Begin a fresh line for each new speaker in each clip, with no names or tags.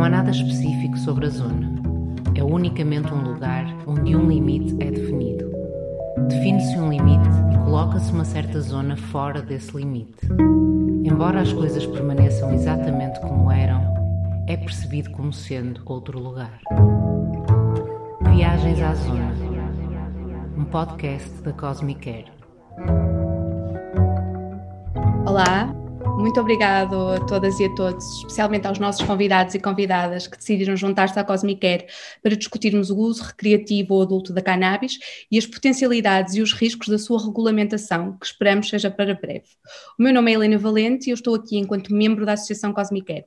Não há nada específico sobre a zona. É unicamente um lugar onde um limite é definido. Define-se um limite e coloca-se uma certa zona fora desse limite. Embora as coisas permaneçam exatamente como eram, é percebido como sendo outro lugar. Viagens à Zona, um podcast da Cosmic Air.
Olá, muito obrigado a todas e a todos, especialmente aos nossos convidados e convidadas que decidiram juntar-se à Cosmic Air para discutirmos o uso recreativo ou adulto da cannabis e as potencialidades e os riscos da sua regulamentação, que esperamos seja para breve. O meu nome é Helena Valente e eu estou aqui enquanto membro da Associação Cosmic Air.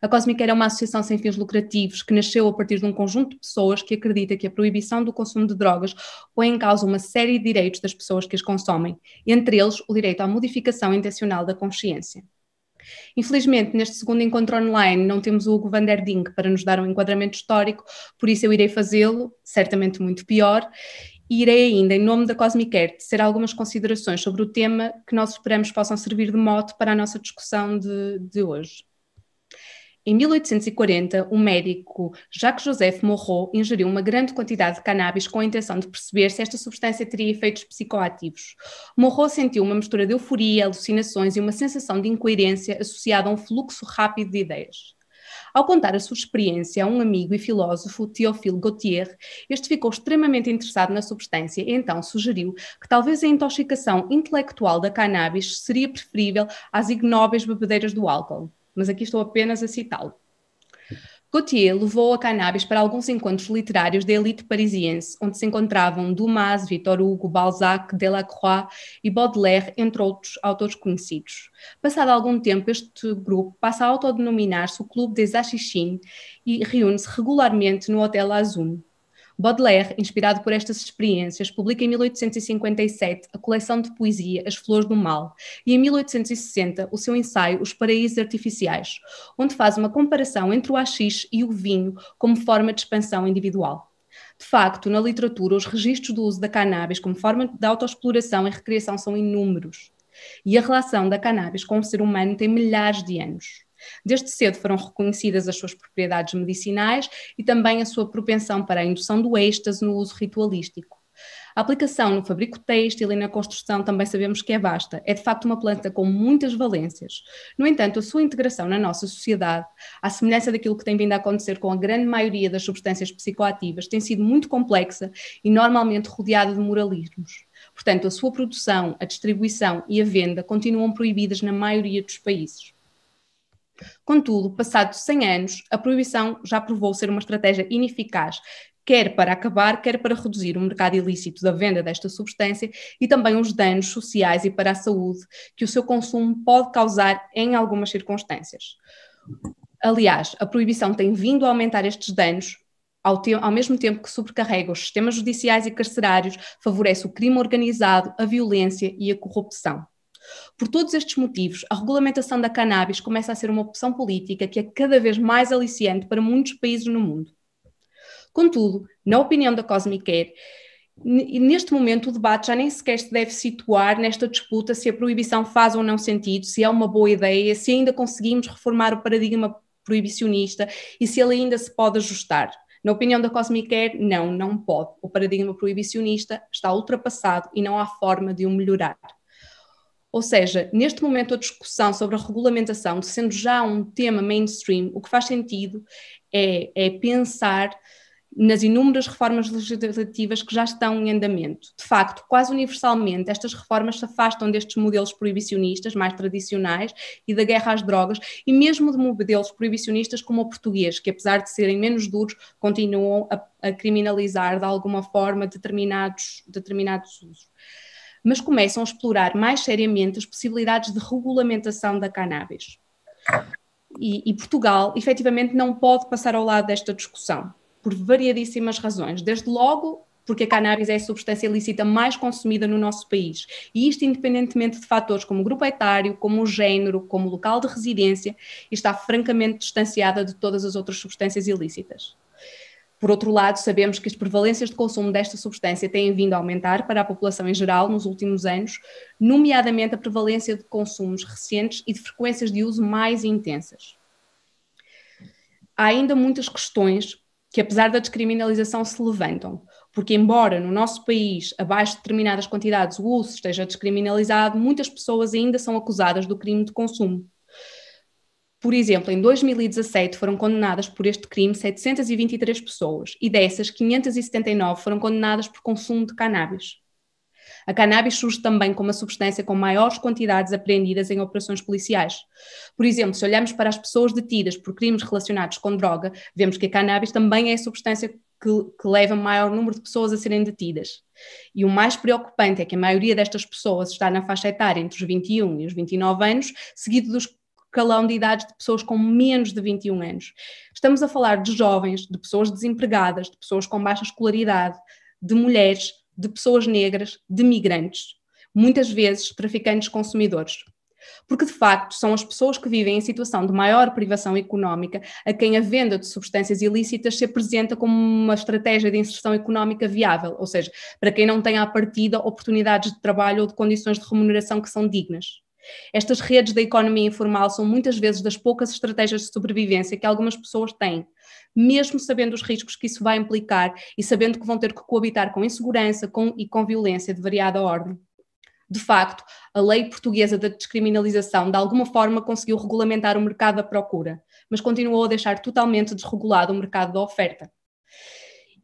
A Cosmic Air é uma associação sem fins lucrativos que nasceu a partir de um conjunto de pessoas que acredita que a proibição do consumo de drogas põe em causa uma série de direitos das pessoas que as consomem, entre eles o direito à modificação intencional da consciência. Infelizmente, neste segundo encontro online, não temos o Hugo van der Dink para nos dar um enquadramento histórico, por isso eu irei fazê-lo, certamente muito pior, e irei ainda, em nome da Cosmic Air, algumas considerações sobre o tema que nós esperamos possam servir de mote para a nossa discussão de, de hoje. Em 1840, o médico Jacques Joseph Morreau ingeriu uma grande quantidade de cannabis com a intenção de perceber se esta substância teria efeitos psicoativos. Morreau sentiu uma mistura de euforia, alucinações e uma sensação de incoerência associada a um fluxo rápido de ideias. Ao contar a sua experiência a um amigo e filósofo, Théophile Gautier, este ficou extremamente interessado na substância e então sugeriu que talvez a intoxicação intelectual da cannabis seria preferível às ignóbeis bebedeiras do álcool mas aqui estou apenas a citá-lo. Gautier levou a cannabis para alguns encontros literários da elite parisiense, onde se encontravam Dumas, Victor Hugo, Balzac, Delacroix e Baudelaire, entre outros autores conhecidos. Passado algum tempo, este grupo passa a autodenominar-se o Clube des Achichines e reúne-se regularmente no Hotel Azul. Baudelaire, inspirado por estas experiências, publica em 1857 a coleção de poesia As Flores do Mal e em 1860 o seu ensaio Os Paraísos Artificiais, onde faz uma comparação entre o haxixe e o vinho como forma de expansão individual. De facto, na literatura, os registros do uso da cannabis como forma de autoexploração e recreação são inúmeros. E a relação da cannabis com o ser humano tem milhares de anos. Desde cedo foram reconhecidas as suas propriedades medicinais e também a sua propensão para a indução do êxtase no uso ritualístico. A aplicação no fabrico têxtil e na construção também sabemos que é vasta. É de facto uma planta com muitas valências. No entanto, a sua integração na nossa sociedade, à semelhança daquilo que tem vindo a acontecer com a grande maioria das substâncias psicoativas, tem sido muito complexa e normalmente rodeada de moralismos. Portanto, a sua produção, a distribuição e a venda continuam proibidas na maioria dos países. Contudo, passados 100 anos, a proibição já provou ser uma estratégia ineficaz, quer para acabar, quer para reduzir o mercado ilícito da venda desta substância e também os danos sociais e para a saúde que o seu consumo pode causar em algumas circunstâncias. Aliás, a proibição tem vindo a aumentar estes danos, ao, ao, mesmo tempo que sobrecarrega os sistemas judiciais e carcerários, favorece o crime organizado, a violência e a corrupção. Por todos estes motivos, a regulamentação da cannabis começa a ser uma opção política que é cada vez mais aliciante para muitos países no mundo. Contudo, na opinião da Cosmic Air, neste momento o debate já nem sequer se deve situar nesta disputa se a proibição faz ou não sentido, se é uma boa ideia, se ainda conseguimos reformar o paradigma proibicionista e se ele ainda se pode ajustar. Na opinião da Cosmic Air, não, não pode. O paradigma proibicionista está ultrapassado e não há forma de o melhorar. Ou seja, neste momento a discussão sobre a regulamentação, sendo já um tema mainstream, o que faz sentido é, é pensar nas inúmeras reformas legislativas que já estão em andamento. De facto, quase universalmente, estas reformas se afastam destes modelos proibicionistas mais tradicionais e da guerra às drogas, e mesmo de modelos proibicionistas como o português, que apesar de serem menos duros, continuam a, a criminalizar de alguma forma determinados, determinados usos mas começam a explorar mais seriamente as possibilidades de regulamentação da cannabis. E, e, Portugal, efetivamente, não pode passar ao lado desta discussão, por variadíssimas razões. Desde logo, porque a cannabis é a substância ilícita mais consumida no nosso país. E isto independentemente de fatores como grupo etário, como o género, como o local de residência, está francamente distanciada de todas as outras substâncias ilícitas. Por outro lado, sabemos que as prevalências de consumo desta substância têm vindo a aumentar para a população em geral nos últimos anos, nomeadamente a prevalência de consumos recentes e de frequências de uso mais intensas. há ainda muitas questões que, apesar da descriminalização, se levantam. Porque, embora no nosso país, abaixo de determinadas quantidades, o uso esteja descriminalizado, muitas pessoas ainda são acusadas do crime de consumo. Por exemplo, em 2017 foram condenadas por este crime 723 pessoas e dessas, 579 foram condenadas por consumo de cannabis. A cannabis surge também como uma substância com maiores quantidades apreendidas em operações policiais. Por exemplo, se olhamos para as pessoas detidas por crimes relacionados com droga, vemos que a cannabis também é a substância que, que leva maior número de pessoas a serem detidas. E o mais preocupante é que a maioria destas pessoas está na faixa etária entre os 21 e os 29 anos, seguido dos escalão de idades de pessoas com menos de 21 anos. Estamos a falar de jovens, de pessoas desempregadas, de pessoas com baixa escolaridade, de mulheres, de pessoas negras, de migrantes, muitas vezes traficantes consumidores. Porque, de facto, são as pessoas que vivem em situação de maior privação económica a quem a venda de substâncias ilícitas se apresenta como uma estratégia de inserção económica viável, ou seja, para quem não tem à partida oportunidades de trabalho ou de condições de remuneração que são dignas. Estas redes da economia informal são muitas vezes das poucas estratégias de sobrevivência que algumas pessoas têm, mesmo sabendo os riscos que isso vai implicar e sabendo que vão ter que coabitar com insegurança com, e com violência de variada ordem. De facto, a lei portuguesa da descriminalização de alguma forma conseguiu regulamentar o mercado da procura, mas continuou a deixar totalmente desregulado o mercado da oferta.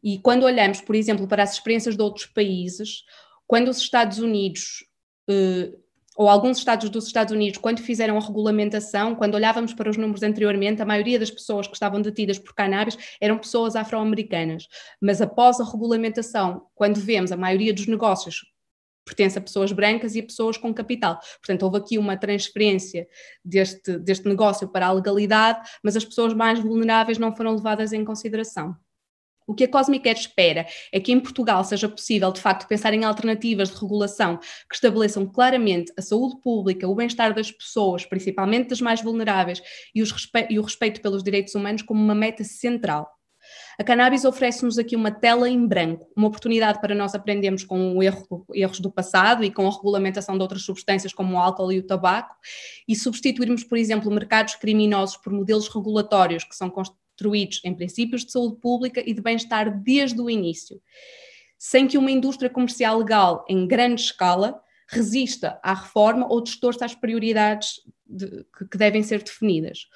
E quando olhamos, por exemplo, para as experiências de outros países, quando os Estados Unidos eh, ou alguns estados dos Estados Unidos, quando fizeram a regulamentação, quando olhávamos para os números anteriormente, a maioria das pessoas que estavam detidas por cannabis eram pessoas afro-americanas. Mas após a regulamentação, quando vemos a maioria dos negócios pertence a pessoas brancas e a pessoas com capital. Portanto, houve aqui uma transferência deste, deste negócio para a legalidade, mas as pessoas mais vulneráveis não foram levadas em consideração. O que a Cosmic espera é que em Portugal seja possível, de facto, pensar em alternativas de regulação que estabeleçam claramente a saúde pública, o bem-estar das pessoas, principalmente das mais vulneráveis, e, respe e o respeito pelos direitos humanos como uma meta central. A cannabis oferece-nos aqui uma tela em branco, uma oportunidade para nós aprendermos com erro, erros do passado e com a regulamentação de outras substâncias como o álcool e o tabaco e substituirmos, por exemplo, mercados criminosos por modelos regulatórios que são construídos em princípios de saúde pública e de bem-estar desde o início, sem que uma indústria comercial legal em grande escala resista à reforma ou distorça as prioridades de, que, devem ser definidas.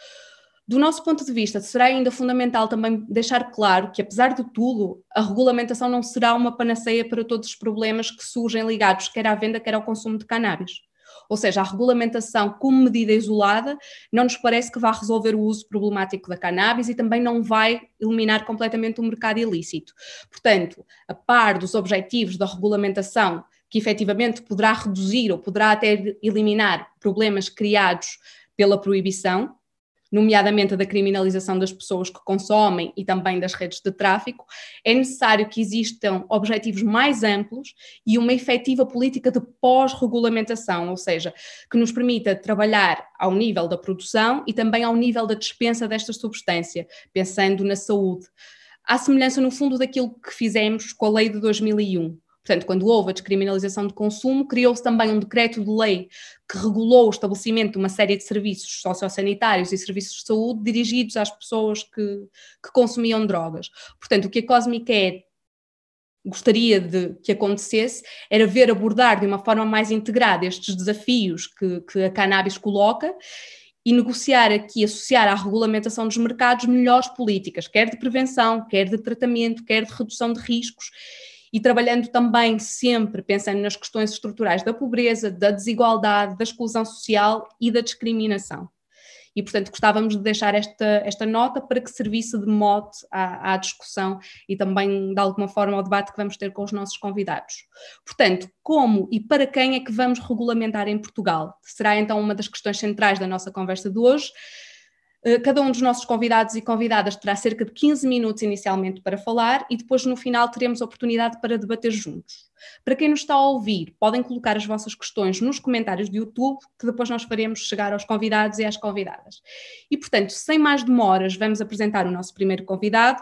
Do nosso ponto de vista, será ainda fundamental também deixar claro que, apesar de tudo, a regulamentação não será uma panaceia para todos os problemas que surgem ligados quer à venda, quer ao consumo de cannabis. Ou seja, a regulamentação como medida isolada não nos parece que vá resolver o uso problemático da cannabis e também não vai eliminar completamente o mercado ilícito. Portanto, a par dos objetivos da regulamentação, que efetivamente poderá reduzir ou poderá até eliminar problemas criados pela proibição, nomeadamente a da criminalização das pessoas que consomem e também das redes de tráfico, é necessário que existam objetivos mais amplos e uma efetiva política de pós-regulamentação, ou seja, que nos permita trabalhar ao nível da produção e também ao nível da dispensa desta substância, pensando na saúde. Há semelhança, no fundo, daquilo que fizemos com a lei de 2001 Portanto, quando houve a descriminalização de consumo, criou-se também um decreto de lei que regulou o estabelecimento de uma série de serviços sociossanitários e serviços de saúde dirigidos às pessoas que, que consumiam drogas. Portanto, o que a Cosmic é gostaria de que acontecesse era ver abordar de uma forma mais integrada estes desafios que, que a cannabis coloca e negociar aqui, associar à regulamentação dos mercados melhores políticas, quer de prevenção, quer de tratamento, quer de redução de riscos e trabalhando também sempre pensando nas questões estruturais da pobreza, da desigualdade, da exclusão social e da discriminação. E, portanto, gostávamos de deixar esta, esta nota para que servisse de mote à, à, discussão e também, de alguma forma, ao debate que vamos ter com os nossos convidados. Portanto, como e para quem é que vamos regulamentar em Portugal? Será então uma das questões centrais da nossa conversa de hoje. Eh, cada um dos nossos convidados e convidadas terá cerca de 15 minutos inicialmente para falar e depois no final teremos oportunidade para debater juntos. Para quem nos está a ouvir, podem colocar as vossas questões nos comentários do YouTube, que depois nós faremos chegar aos convidados e às convidadas. E portanto, sem mais demoras, vamos apresentar o nosso primeiro convidado,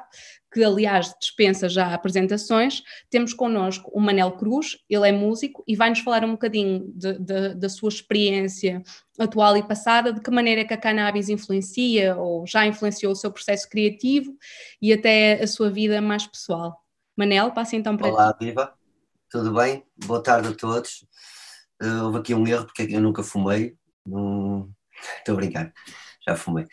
que aliás dispensa já apresentações, temos connosco o Manel Cruz, ele é músico e vai-nos falar um bocadinho de, de, da sua experiência atual e passada, de que maneira é que a cannabis influencia ou já influenciou o seu processo criativo e até a sua vida mais pessoal. Manel, passa então para
Olá, ti. viva, tudo bem? Boa tarde a todos. Uh, houve aqui um erro porque eu nunca fumei, não... estou a brincar, já fumei.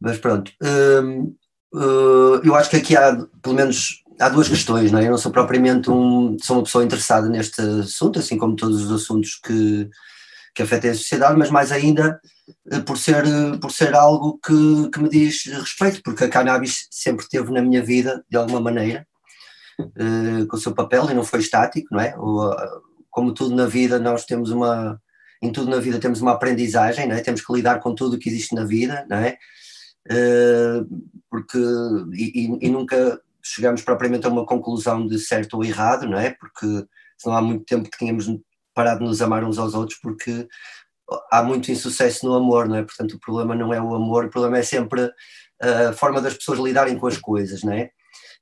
Mas pronto, uh, uh, eu acho que aqui há, pelo menos, há duas questões, não é? Eu não sou propriamente um, sou uma pessoa interessada neste assunto, assim como todos os assuntos que, que afetem a sociedade, mas mais ainda eh, por ser, por ser algo que, que me diz respeito, porque a cannabis sempre esteve na minha vida, de alguma maneira, uh, com o seu papel e não foi estático, não é? como tudo na vida, nós temos uma, em tudo na vida temos uma aprendizagem, não é? Temos que lidar com tudo o que existe na vida, não é? Uh, porque e, e, nunca chegamos propriamente a uma conclusão de certo ou errado, não é? Porque senão há muito tempo que tínhamos parado de nos amar uns aos outros, porque há muito insucesso no amor, não é? Portanto, o problema não é o amor, o problema é sempre a forma das pessoas lidarem com as coisas, não é?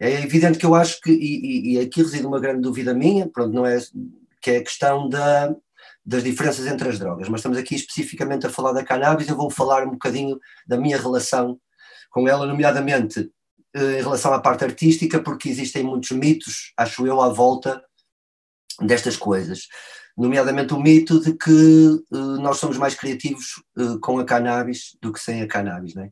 É evidente que eu acho que, e, e aqui reside uma grande dúvida minha, pronto, não é, que é a questão da, das diferenças entre as drogas, mas estamos aqui especificamente a falar da cannabis, eu vou falar um bocadinho da minha relação com ela, nomeadamente eh, em relação à parte artística, porque existem muitos mitos, acho eu, à volta destas coisas. Nomeadamente o mito de que uh, nós somos mais criativos uh, com a cannabis do que sem a cannabis. Né?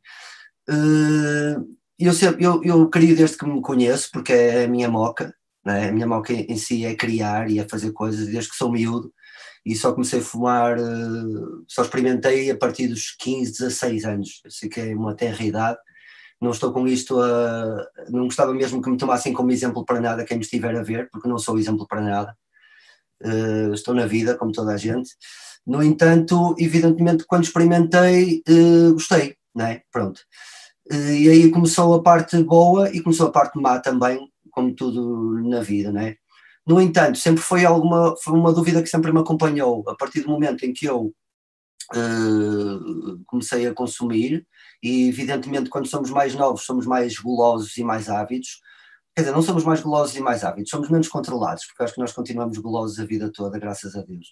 Eu, sempre, eu, eu crio desde que me conheço, porque é a minha moca, né? a minha moca em si é criar e é fazer coisas, desde que sou miúdo, e só comecei a fumar, só experimentei a partir dos 15, 16 anos, sei que é uma terra idade, não estou com isto a. Não gostava mesmo que me tomassem como exemplo para nada quem me estiver a ver, porque não sou exemplo para nada. Uh, estou na vida, como toda a gente. No entanto, evidentemente, quando experimentei, uh, gostei, não é? Pronto. Uh, e aí começou a parte boa e começou a parte má também, como tudo na vida, não é? No entanto, sempre foi alguma foi uma dúvida que sempre me acompanhou. A partir do momento em que eu comecei a consumir, e evidentemente quando somos mais novos somos mais gulosos e mais ávidos, quer dizer, não somos mais gulosos e mais ávidos, somos menos controlados, porque acho que nós continuamos gulosos a vida toda, graças a Deus.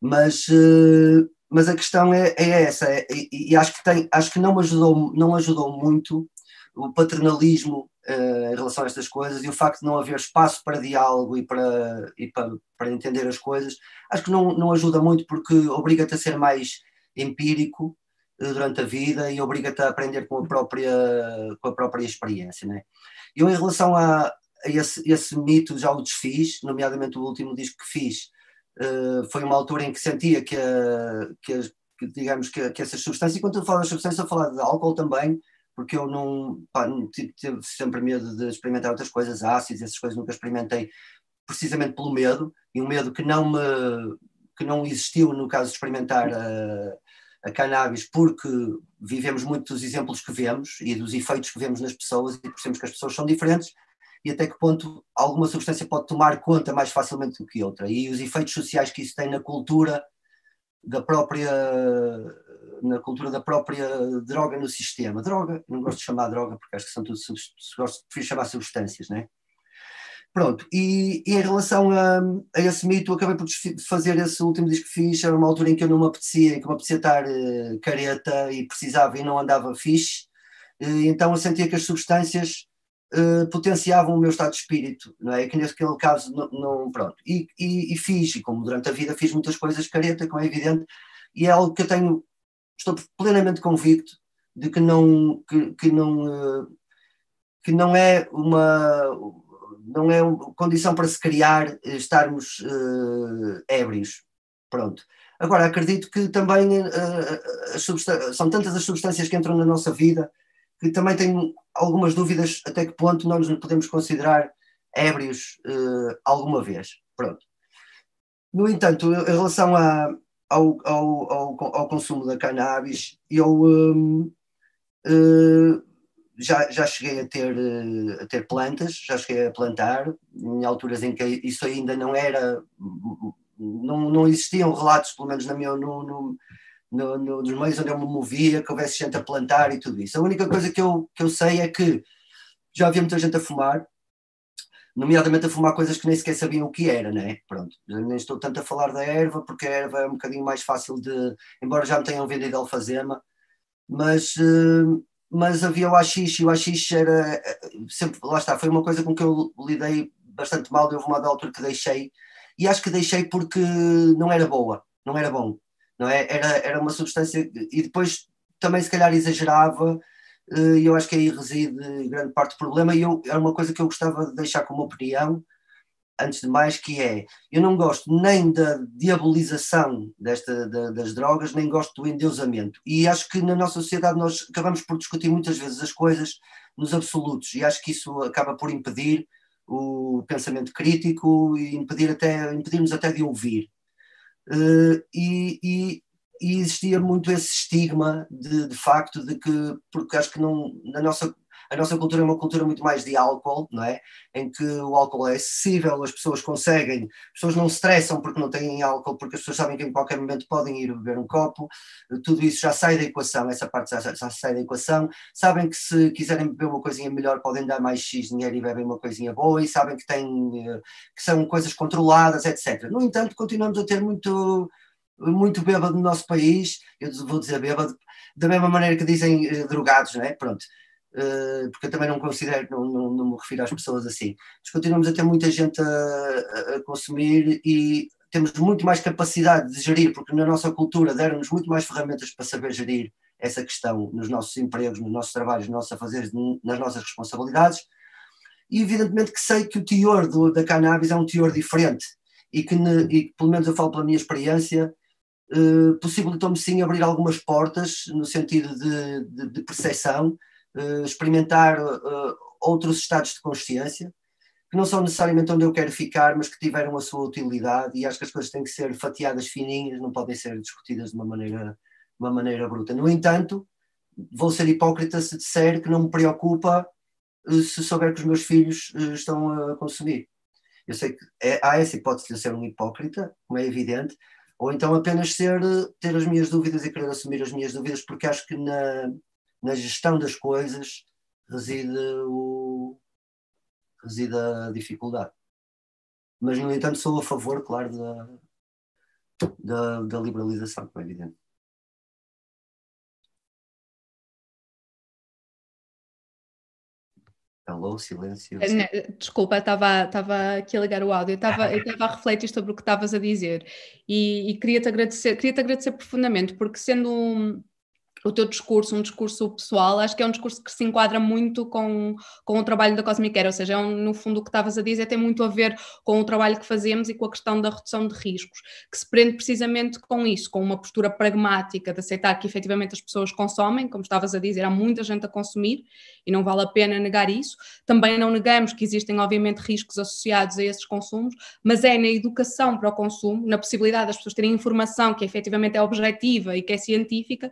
Mas, uh, mas a questão é, é essa, é, e, e, acho que tem, acho que não ajudou, não ajudou muito o paternalismo uh, em relação a estas coisas e o facto de não haver espaço para diálogo e para, e para, para entender as coisas, acho que não, não ajuda muito porque obriga-te a ser mais empírico durante a vida e obriga-te a aprender com a própria, com a própria experiência. Né? Eu, em relação a, a esse, esse, mito, já o desfiz, nomeadamente o último disco que fiz, uh, foi uma altura em que sentia que, que, que digamos, que, que, essas substâncias, e quando eu falo das substâncias, eu falo de álcool também, porque eu não pá, tive, sempre medo de experimentar outras coisas, ácidos, essas coisas nunca experimentei, precisamente pelo medo, e um medo que não me que não existiu no caso de experimentar uh, a cannabis porque vivemos muito dos exemplos que vemos e dos efeitos que vemos nas pessoas e percebemos que as pessoas são diferentes e até que ponto alguma substância pode tomar conta mais facilmente do que outra. E os efeitos sociais que isso tem na cultura da própria na cultura da própria droga no sistema droga, não gosto de chamar droga porque acho que são tudo gosto de chamar substâncias, não é? Pronto, e, e, em relação a, a, esse mito, acabei por fazer esse último disco que fiz, era uma altura em que eu não me apetecia, em que me apetecia estar uh, careta e precisava e não andava fixe, então eu sentia que as substâncias uh, potenciavam o meu estado de espírito, não é? Que naquele caso não, não pronto, e, e, e, fiz, e como durante a vida fiz muitas coisas careta, como é evidente, e é algo que eu tenho, estou plenamente convicto de que não, que, que não, que não é uma não é condição para se criar eh, estarmos uh, ébrios. Pronto. Agora, acredito que também uh, são tantas as substâncias que entram na nossa vida que também tenho algumas dúvidas até que ponto nós nos podemos considerar ébrios uh, alguma vez. Pronto. No entanto, em relação a, ao, ao, ao, ao, consumo da cannabis, eu um, uh, já, já cheguei a ter, eh, a ter plantas, já cheguei a plantar, em alturas em que isso ainda não era, não, não existiam relatos, pelo menos na minha, no, no, no, no, nos meios onde eu me movia, que houvesse gente a plantar e tudo isso. A única coisa que eu, que eu sei é que já havia muita gente a fumar, nomeadamente a fumar coisas que nem sequer sabiam o que era, né? Pronto, nem estou tanto a falar da erva, porque a erva é um bocadinho mais fácil de, embora já me tenham vendido alfazema, mas, uh, mas havia o haxixe, e o haxixe era, eh, sempre, lá está, foi uma coisa com que eu lidei bastante mal, houve uma altura que deixei, e acho que deixei porque não era boa, não era bom, não é? Era, era uma substância, e depois também se calhar exagerava, eh, e eu acho que aí reside grande parte do problema, e eu, era uma coisa que eu gostava de deixar como opinião, antes de mais, que é, eu não gosto nem da diabolização desta, da, das drogas, nem gosto do endeusamento, e acho que na nossa sociedade nós acabamos por discutir muitas vezes as coisas nos absolutos, e acho que isso acaba por impedir o pensamento crítico e impedir até, impedir-nos até de ouvir. Uh, e, e, e existia muito esse estigma de, de facto de que, porque acho que não, na nossa, a nossa cultura é uma cultura muito mais de álcool, não é? Em que o álcool é acessível, as pessoas conseguem, as pessoas não se estressam porque não têm álcool, porque as pessoas sabem que em qualquer momento podem ir beber um copo, tudo isso já sai da equação, essa parte já, já sai da equação, sabem que se quiserem beber uma coisinha melhor podem dar mais X dinheiro e bebem uma coisinha boa e sabem que têm, eh, que são coisas controladas, etc. No entanto, continuamos a ter muito muito bêbado no nosso país, eu vou dizer bêbado, da mesma maneira que dizem uh, drogados, não é? Pronto. Uh, porque eu também não considero, não, não, não, me refiro às pessoas assim. Mas continuamos a ter muita gente a, a, consumir e temos muito mais capacidade de gerir, porque na nossa cultura deram-nos muito mais ferramentas para saber gerir essa questão nos nossos empregos, nos nossos trabalhos, nos nossos afazeres, nas nossas responsabilidades. E evidentemente que sei que o teor do, da cannabis é um teor diferente e que, ne, e pelo menos eu falo pela minha experiência, uh, possibilitou-me sim abrir algumas portas no sentido de, de, de percepção, uh, experimentar uh, outros estados de consciência, que não são necessariamente onde eu quero ficar, mas que tiveram a sua utilidade e acho que as coisas têm que ser fatiadas fininhas, não podem ser discutidas de uma maneira, uma maneira bruta. No entanto, vou ser hipócrita se disser que não me preocupa se souber que os meus filhos estão a consumir. Eu sei que é, há essa hipótese de eu ser um hipócrita, como é evidente, ou então apenas ser, ter as minhas dúvidas e querer assumir as minhas dúvidas, porque acho que na, na gestão das coisas reside, o, reside a dificuldade. Mas, no entanto, sou a favor, claro, da, da, da liberalização, como é evidente. Alô, silêncio.
Eh, desculpa, estava, estava aqui a ligar o áudio, estava, eu estava a refletir sobre o que estavas a dizer. E, e queria-te agradecer, queria-te agradecer profundamente, porque sendo um, o teu discurso, um discurso pessoal, acho que é um discurso que se enquadra muito com, com o trabalho da Cosmic Care, ou seja, é um, no fundo o que estavas a dizer tem muito a ver com o trabalho que fazemos e com a questão da redução de riscos, que se prende precisamente com isso, com uma postura pragmática de aceitar que efetivamente as pessoas consomem, como estavas a dizer, há muita gente a consumir e não vale a pena negar isso. Também não negamos que existem, obviamente, riscos associados a esses consumos, mas é na educação para o consumo, na possibilidade das pessoas terem informação que efetivamente é objetiva e que é científica,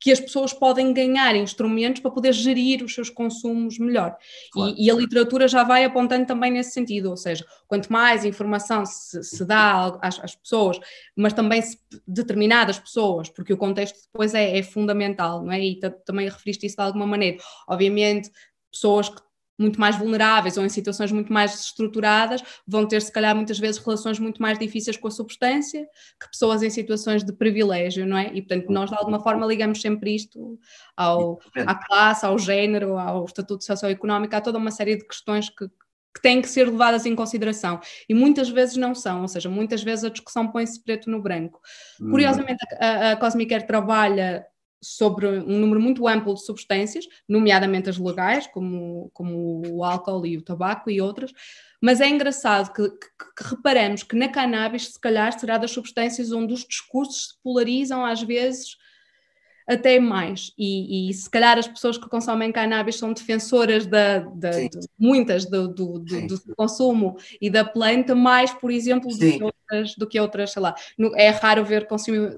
que as pessoas podem ganhar instrumentos para poder gerir os seus consumos melhor. Claro. E, e, a literatura já vai apontando também nesse sentido, ou seja, quanto mais informação se, se dá às, às, pessoas, mas também se, determinadas pessoas, porque o contexto depois é, é fundamental, não é? E também referiste isso de alguma maneira. Obviamente, pessoas que muito mais vulneráveis ou em situações muito mais estruturadas vão ter, se calhar, muitas vezes relações muito mais difíceis com a substância que pessoas em situações de privilégio, não é? E, portanto, nós de alguma forma ligamos sempre isto ao, à classe, ao género, ao estatuto socioeconómico, há toda uma série de questões que, que têm que ser levadas em consideração e muitas vezes não são, ou seja, muitas vezes a discussão põe-se preto no branco. Hum. Curiosamente, a, a Cosmic Air trabalha sobre um número muito amplo de substâncias, nomeadamente as legais, como, como o álcool e o tabaco e outras, mas é engraçado que, que, que, reparamos que na cannabis, se calhar, será das substâncias onde os discursos se polarizam às vezes até mais. E, e, se calhar as pessoas que consomem cannabis são defensoras da, da de, muitas do, do, do, do, consumo e da planta, mais, por exemplo, do que, outras, do que outras, sei lá. É raro ver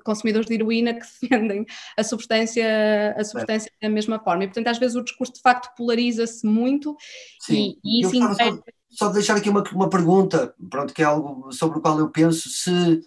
consumidores de heroína que defendem a substância, a substância é. da mesma forma. E, portanto, às vezes o discurso de facto polariza-se muito
Sim. e, e isso impede... Só, só deixar aqui uma, uma pergunta, pronto, que é algo sobre o qual eu penso, se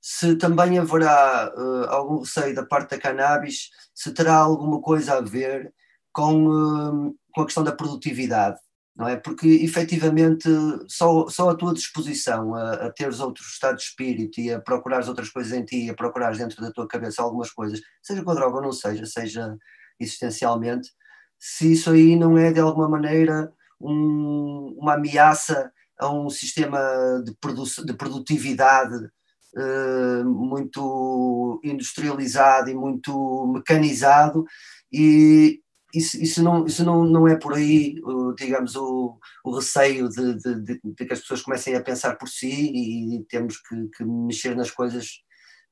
se também haverá uh, algum receio da parte da cannabis, se terá alguma coisa a ver com, uh, com a questão da produtividade, não é? Porque efetivamente só, só a tua disposição a, a teres outro estado de espírito e a procurares outras coisas em ti, a procurares dentro da tua cabeça algumas coisas, seja com a droga ou não seja, seja existencialmente, se isso aí não é de alguma maneira um, uma ameaça a um sistema de, produ de produtividade uh, muito industrializado e muito mecanizado e isso, isso, não, isso não, não é por aí, digamos, o, o receio de, de, de, que as pessoas comecem a pensar por si e temos que, que mexer nas coisas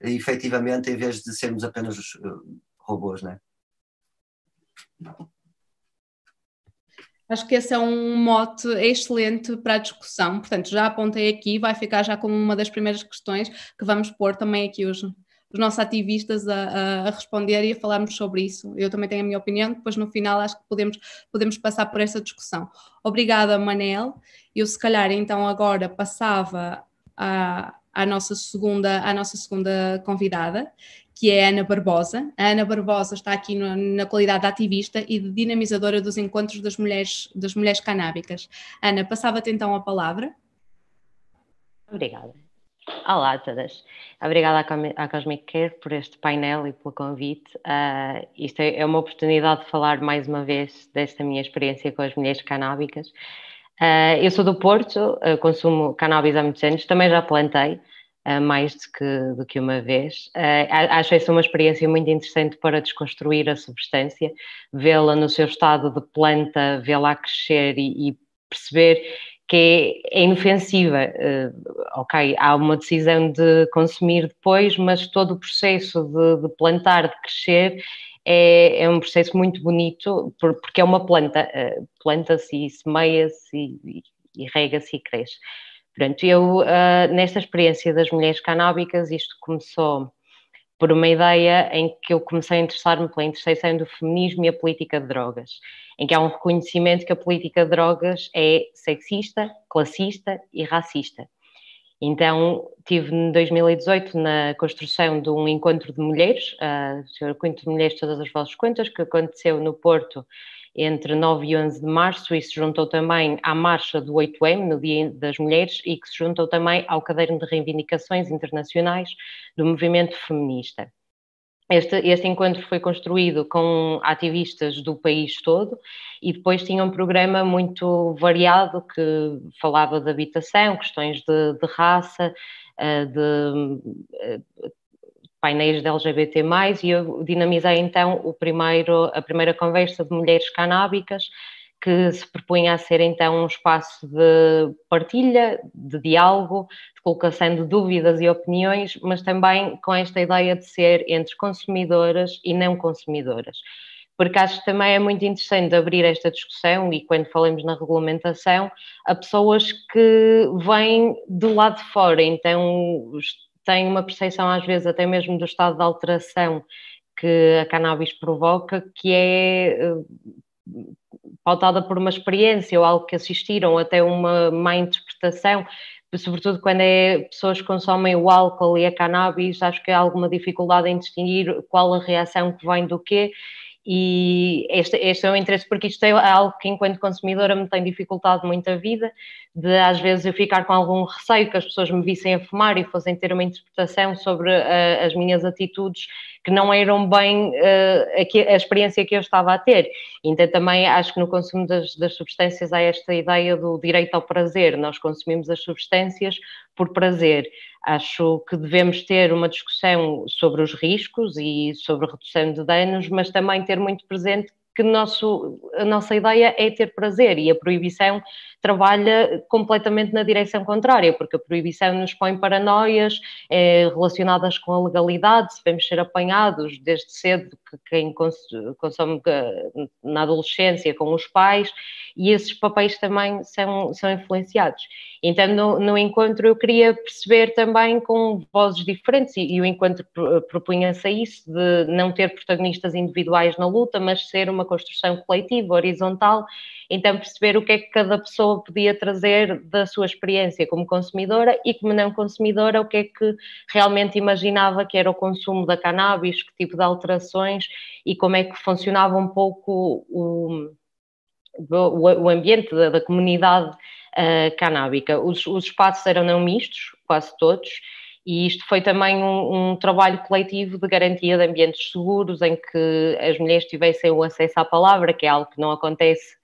efetivamente em vez de sermos apenas uh, robôs, não é?
Acho que esse é um mote excelente para a discussão. Portanto, já apontei aqui, vai ficar já como uma das primeiras questões que vamos pôr também aqui os, os nossos ativistas a, a, responder e a falarmos sobre isso. Eu também tenho a minha opinião, depois no final acho que podemos, podemos passar por essa discussão. Obrigada, Manel. Eu se calhar então agora passava à, à nossa segunda, à nossa segunda convidada, que é a Ana Barbosa. A Ana Barbosa está aqui no, na qualidade de ativista e de dinamizadora dos encontros das mulheres, das mulheres canábicas. Ana, passava-te então a palavra.
Obrigada. Olá a todas. Obrigada à Cosmic Care por este painel e pelo convite. Uh, isto é, é, uma oportunidade de falar mais uma vez desta minha experiência com as mulheres canábicas. Uh, eu sou do Porto, uh, consumo cannabis há muitos anos, também já plantei, mais do que, do que uma vez. Uh, acho essa uma experiência muito interessante para desconstruir a substância, vê-la no seu estado de planta, vê-la crescer e, e, perceber que é, inofensiva. Uh, ok, há uma decisão de consumir depois, mas todo o processo de, de plantar, de crescer, é, é, um processo muito bonito, porque é uma planta, planta-se e semeia-se e, e rega-se e cresce. Portanto, eu, uh, nesta experiência das mulheres canábicas, isto começou por uma ideia em que eu comecei a interessar-me pela interseção do feminismo e a política de drogas, em que há um reconhecimento que a política de drogas é sexista, classista e racista. Então, tive em 2018 na construção de um encontro de mulheres, uh, o Encontro de Mulheres Todas as Vozes Contas, que aconteceu no Porto entre 9 e 11 de março e se juntou também à marcha do 8M, no Dia das Mulheres, e que se juntou também ao caderno de reivindicações internacionais do movimento feminista. Este, este, encontro foi construído com ativistas do país todo e depois tinha um programa muito variado que falava de habitação, questões de, de raça, eh, de eh, painéis de LGBT+, e eu dinamizei então o primeiro, a primeira conversa de mulheres canábicas, que se propunha a ser então um espaço de partilha, de diálogo, de colocação de dúvidas e opiniões, mas também com esta ideia de ser entre consumidoras e não consumidoras. Porque acho que também é muito interessante abrir esta discussão e quando falamos na regulamentação, a pessoas que vêm do lado de fora, então têm uma percepção às vezes até mesmo do estado de alteração que a cannabis provoca, que é eh, pautada por uma experiência ou algo que assistiram, até uma má interpretação, sobretudo quando é pessoas que consomem o álcool e a cannabis, acho que há alguma dificuldade em distinguir qual a reação que vem do quê, e este, este é o interesse, porque isto é algo que, enquanto consumidora, me tem dificultado muito a vida, de às vezes eu ficar com algum receio que as pessoas me vissem a fumar e fossem ter uma interpretação sobre uh, as minhas atitudes que não eram bem uh, a, a, experiência que eu estava a ter. Então, também acho que no consumo das, das substâncias há esta ideia do direito ao prazer, nós consumimos as substâncias por prazer. Acho que devemos ter uma discussão sobre os riscos e sobre redução de danos, mas também ter muito presente que nosso, a nossa ideia é ter prazer e a proibição trabalha completamente na direção contrária, porque a proibição nos põe paranoias é, relacionadas com a legalidade, se devemos ser apanhados desde cedo, que quem consome eh, na adolescência com os pais, e esses papéis também são, são influenciados. Então, no, no encontro, eu queria perceber também com vozes diferentes, e, e o encontro propunha-se a isso, de não ter protagonistas individuais na luta, mas ser uma construção coletiva, horizontal, então perceber o que é que cada pessoa podia trazer da sua experiência como consumidora e como não consumidora, o que é que realmente imaginava que era o consumo da cannabis, que tipo de alterações e como é que funcionava um pouco o o, ambiente da, da comunidade uh, canábica. Os, os, espaços eram não mistos, quase todos, e isto foi também um, um, trabalho coletivo de garantia de ambientes seguros, em que as mulheres tivessem o acesso à palavra, que é algo que não acontece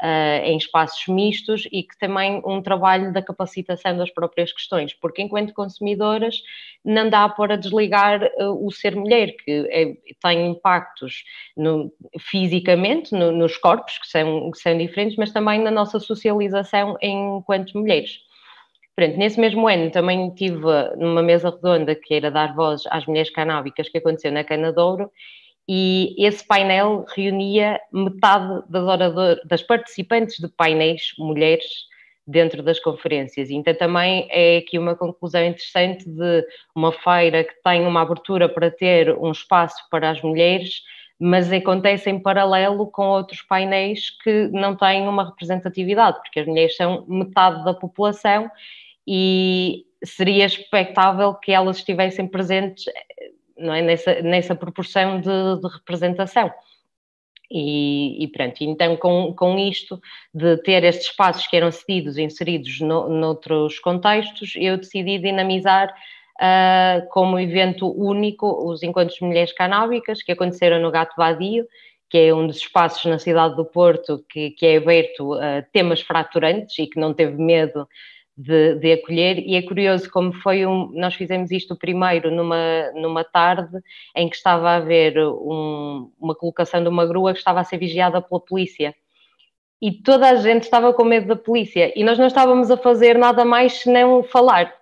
uh, em espaços mistos e que também um trabalho da capacitação das próprias questões, porque enquanto consumidoras não dá para desligar uh, o ser mulher, que é, tem impactos no, fisicamente no, nos corpos, que são, que são diferentes, mas também na nossa socialização enquanto mulheres. Pronto, nesse mesmo ano também tive numa mesa redonda que era dar voz às mulheres canábicas que aconteceu na Cana Douro e esse painel reunia metade das, orador, das participantes de painéis mulheres dentro das conferências. Então também é aqui uma conclusão interessante de uma feira que tem uma abertura para ter um espaço para as mulheres, mas acontece em paralelo com outros painéis que não têm uma representatividade, porque as mulheres são metade da população e seria expectável que elas estivessem presentes não é? nessa, nessa proporção de, de representação. E, e, pronto, então com, com isto de ter estes espaços que eram cedidos, inseridos no, noutros contextos, eu decidi dinamizar uh, como evento único os Encontros de Mulheres Canábicas, que aconteceram no Gato Vadio, que é um dos espaços na cidade do Porto que, que é aberto a temas fraturantes e que não teve medo de, de, acolher, e é curioso como foi um. Nós fizemos isto primeiro numa, numa tarde em que estava a haver um, uma colocação de uma grua que estava a ser vigiada pela polícia. E toda a gente estava com medo da polícia, e nós não estávamos a fazer nada mais senão falar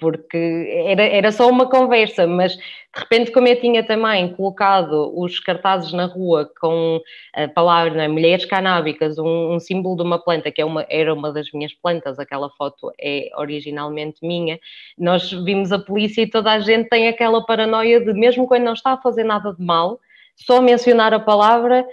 porque era, era só uma conversa, mas de repente, como eu tinha também colocado os cartazes na rua com a palavra é, mulheres canábicas, um, um, símbolo de uma planta, que é uma, era uma das minhas plantas, aquela foto é originalmente minha, nós vimos a polícia e toda a gente tem aquela paranoia de, mesmo quando não está a fazer nada de mal, só mencionar a palavra,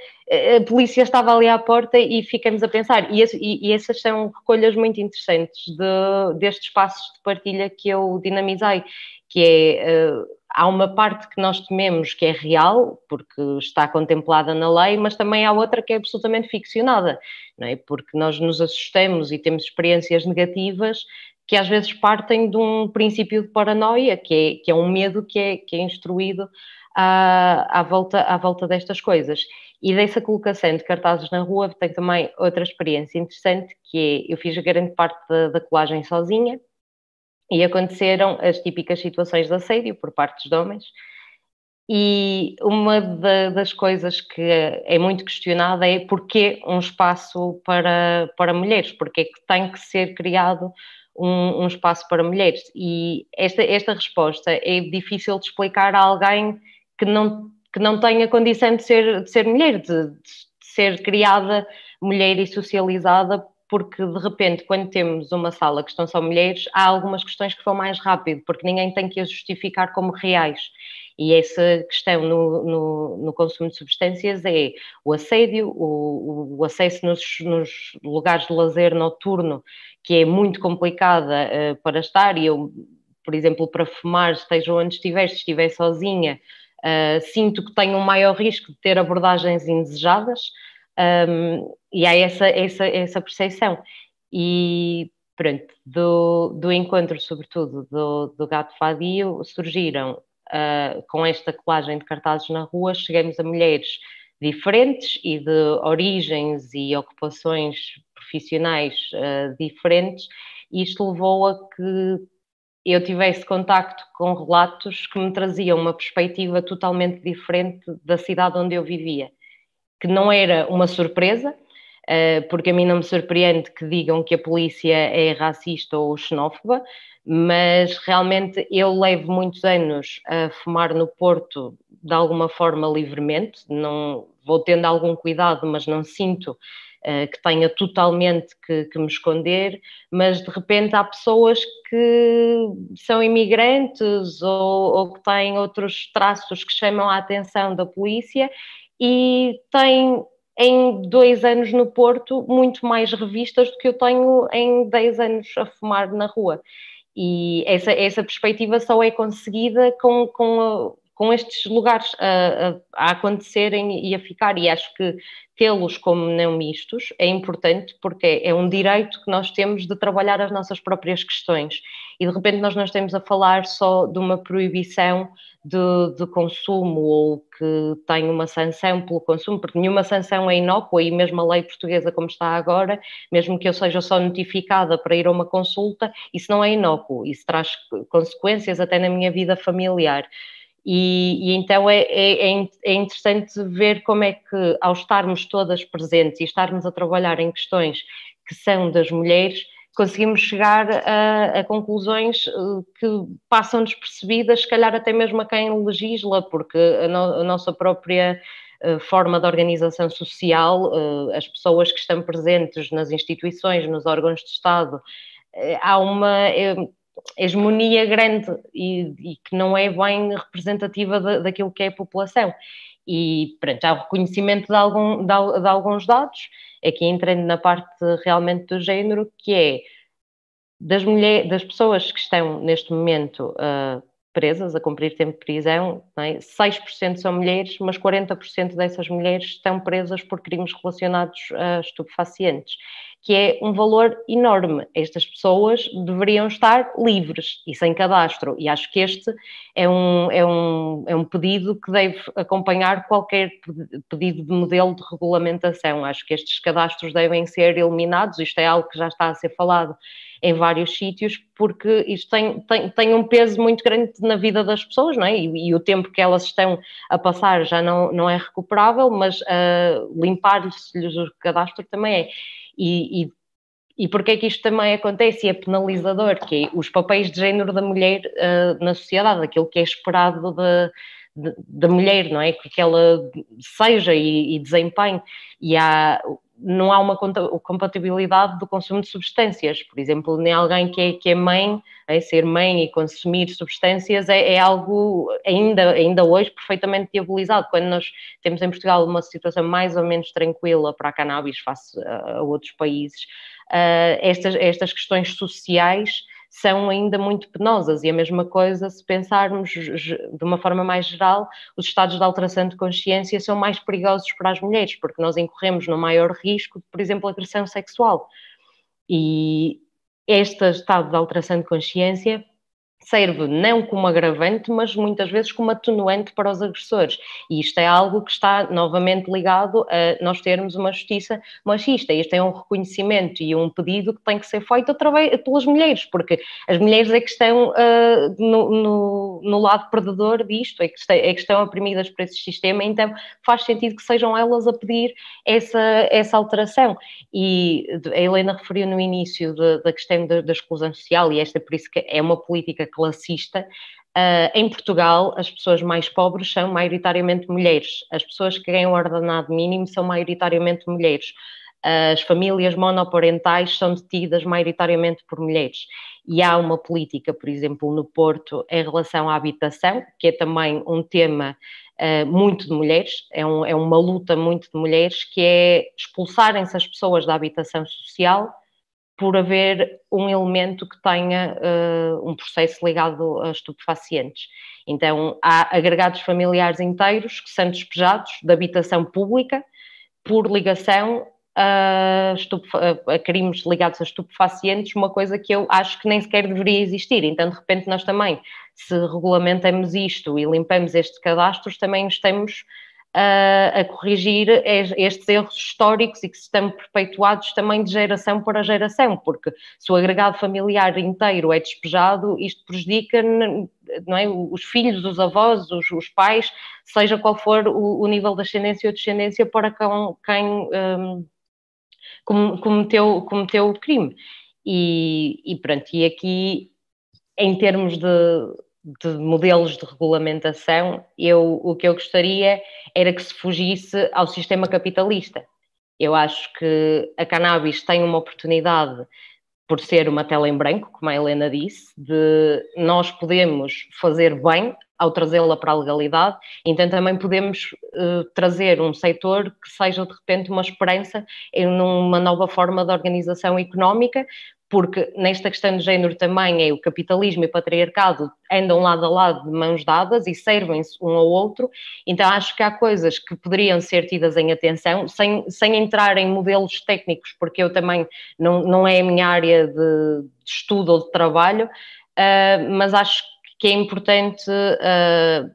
a polícia estava ali à porta e ficamos a pensar. E, esse, e, e essas são recolhas muito interessantes de, destes espaços de partilha que eu dinamizei, que é. Uh, há uma parte que nós tememos que é real, porque está contemplada na lei, mas também há outra que é absolutamente ficcionada, não é? Porque nós nos assustamos e temos experiências negativas que às vezes partem de um princípio de paranoia, que é, que é um medo que é, que é instruído à, à, volta, à volta destas coisas. E dessa colocação de cartazes na rua, tenho também outra experiência interessante, que é, eu fiz a grande parte da, da colagem sozinha, e aconteceram as típicas situações de assédio por parte de homens, e uma da, das coisas que é muito questionada é porquê um espaço para, para mulheres, porque é que tem que ser criado um, um, espaço para mulheres. E esta, esta resposta é difícil de explicar a alguém que não, que não tem a condição de ser, de ser mulher, de, de ser criada mulher e socializada porque de repente, quando temos uma sala que estão só mulheres, há algumas questões que vão mais rápido, porque ninguém tem que as justificar como reais. E essa questão no, no, no consumo de substâncias é o assédio, o, o acesso nos, nos, lugares de lazer noturno, que é muito complicada uh, para estar, e eu, por exemplo, para fumar, esteja onde estiver, se estiver sozinha, Uh, sinto que tenho um maior risco de ter abordagens indesejadas um, e há essa, essa, essa percepção. E pronto, do, do encontro, sobretudo do, do gato fadio, surgiram uh, com esta colagem de cartazes na rua, chegamos a mulheres diferentes e de origens e ocupações profissionais uh, diferentes, e isto levou a que eu tivesse contacto com relatos que me traziam uma perspectiva totalmente diferente da cidade onde eu vivia, que não era uma surpresa, eh, porque a mim não me surpreende que digam que a polícia é racista ou xenófoba, mas realmente eu levo muitos anos a fumar no Porto de alguma forma livremente, não vou tendo algum cuidado, mas não sinto que tenha totalmente que, que, me esconder, mas de repente há pessoas que são imigrantes ou, ou que têm outros traços que chamam a atenção da polícia e têm em dois anos no Porto muito mais revistas do que eu tenho em dez anos a fumar na rua. E essa, essa perspectiva só é conseguida com, com, com estes lugares a, a, a, acontecerem e a ficar. E acho que tê-los como não mistos é importante porque é um direito que nós temos de trabalhar as nossas próprias questões. E de repente nós não estamos a falar só de uma proibição de, de, consumo ou que tem uma sanção pelo consumo, porque nenhuma sanção é inócua e mesmo a lei portuguesa como está agora, mesmo que eu seja só notificada para ir a uma consulta, isso não é inócuo, isso traz consequências até na minha vida familiar. E, e então é, é, é, é interessante ver como é que, ao estarmos todas presentes e estarmos a trabalhar em questões que são das mulheres, conseguimos chegar a, a conclusões eh, que passam despercebidas, se calhar até mesmo a quem legisla, porque a, no, a nossa própria eh, forma de organização social, eh, as pessoas que estão presentes nas instituições, nos órgãos de Estado, há uma hegemonia grande e, e, que não é bem representativa da, daquilo que é a população. E pronto, há o reconhecimento de, algum, de, de alguns dados, aqui entrando na parte realmente do género, que é das, mulher, das pessoas que estão neste momento uh, presas, a cumprir tempo de prisão, é? 6% são mulheres, mas 40% dessas mulheres estão presas por crimes relacionados a estupefacientes que é um valor enorme. Estas pessoas deveriam estar livres e sem cadastro, e acho que este é um, é um, é um pedido que deve acompanhar qualquer pedido de modelo de regulamentação. Acho que estes cadastros devem ser eliminados, isto é algo que já está a ser falado em vários sítios, porque isto tem, tem, tem um peso muito grande na vida das pessoas, não é? E, e o tempo que elas estão a passar já não, não é recuperável, mas uh, limpar-lhes o cadastro também é. E, e, e é que isto também acontece e é penalizador, que é os papéis de género da mulher uh, na sociedade, aquilo que é esperado da mulher, não é? Que ela seja e, e desempenhe. E há, não há uma compatibilidade do consumo de substâncias. Por exemplo, nem alguém que é, que é mãe, é, ser mãe e consumir substâncias é, é, algo ainda, ainda hoje perfeitamente diabolizado. Quando nós temos em Portugal uma situação mais ou menos tranquila para a cannabis face a, a outros países, uh, estas, estas questões sociais são ainda muito penosas. E a mesma coisa, se pensarmos de uma forma mais geral, os estados de alteração de consciência são mais perigosos para as mulheres, porque nós incorremos no maior risco por exemplo, agressão sexual. E este estado de alteração de consciência serve não como agravante, mas muitas vezes como atenuante para os agressores. E isto é algo que está novamente ligado a nós termos uma justiça machista. Este é um reconhecimento e um pedido que tem que ser feito através, pelas mulheres, porque as mulheres é que estão uh, no, no, no, lado perdedor disto, é que, está, é que estão oprimidas por esse sistema, então faz sentido que sejam elas a pedir essa, essa alteração. E a Helena referiu no início da, da questão da, da exclusão social, e esta por isso que é uma política classista, uh, em Portugal as pessoas mais pobres são maioritariamente mulheres, as pessoas que ganham ordenado mínimo são maioritariamente mulheres. As famílias monoparentais são detidas maioritariamente por mulheres. E há uma política, por exemplo, no Porto, em relação à habitação, que é também um tema uh, muito de mulheres, é, um, é uma luta muito de mulheres, que é expulsarem-se as pessoas da habitação social por haver um elemento que tenha uh, um processo ligado a estupefacientes. Então, há agregados familiares inteiros que são despejados da habitação pública por ligação a, a, crimes ligados a estupefacientes, uma coisa que eu acho que nem sequer deveria existir. Então, de repente, nós também, se regulamentamos isto e limpamos estes cadastros, também estamos a, a corrigir estes erros históricos e que estão perpetuados também de geração para geração, porque se o agregado familiar inteiro é despejado, isto prejudica não é, os filhos, os avós, os, os pais, seja qual for o, o, nível de ascendência ou descendência para quem, quem um, cometeu, cometeu o crime. E, e pronto, e aqui em termos de de modelos de regulamentação, eu, o que eu gostaria era que se fugisse ao sistema capitalista. Eu acho que a cannabis tem uma oportunidade, por ser uma tela em branco, como a Helena disse, de nós podemos fazer bem ao trazê-la para a legalidade, então também podemos uh, trazer um setor que seja de repente uma esperança em uma nova forma de organização económica, porque nesta questão de género também é o capitalismo e o patriarcado andam lado a lado de mãos dadas e servem-se um ao outro, então acho que há coisas que poderiam ser tidas em atenção, sem, sem entrar em modelos técnicos, porque eu também não, não é a minha área de, de estudo ou de trabalho, uh, mas acho que é importante uh,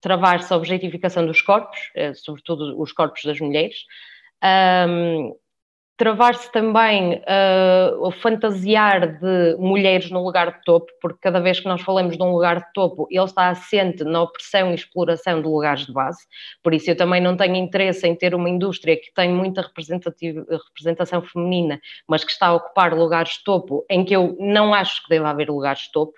travar-se a objetificação dos corpos, uh, sobretudo os corpos das mulheres, um, travar-se também uh, o fantasiar de mulheres no lugar de topo, porque cada vez que nós falamos de um lugar de topo, ele está assente na opressão e exploração de lugares de base, por isso eu também não tenho interesse em ter uma indústria que tem muita representação feminina, mas que está a ocupar lugares de topo, em que eu não acho que deva haver lugares de topo,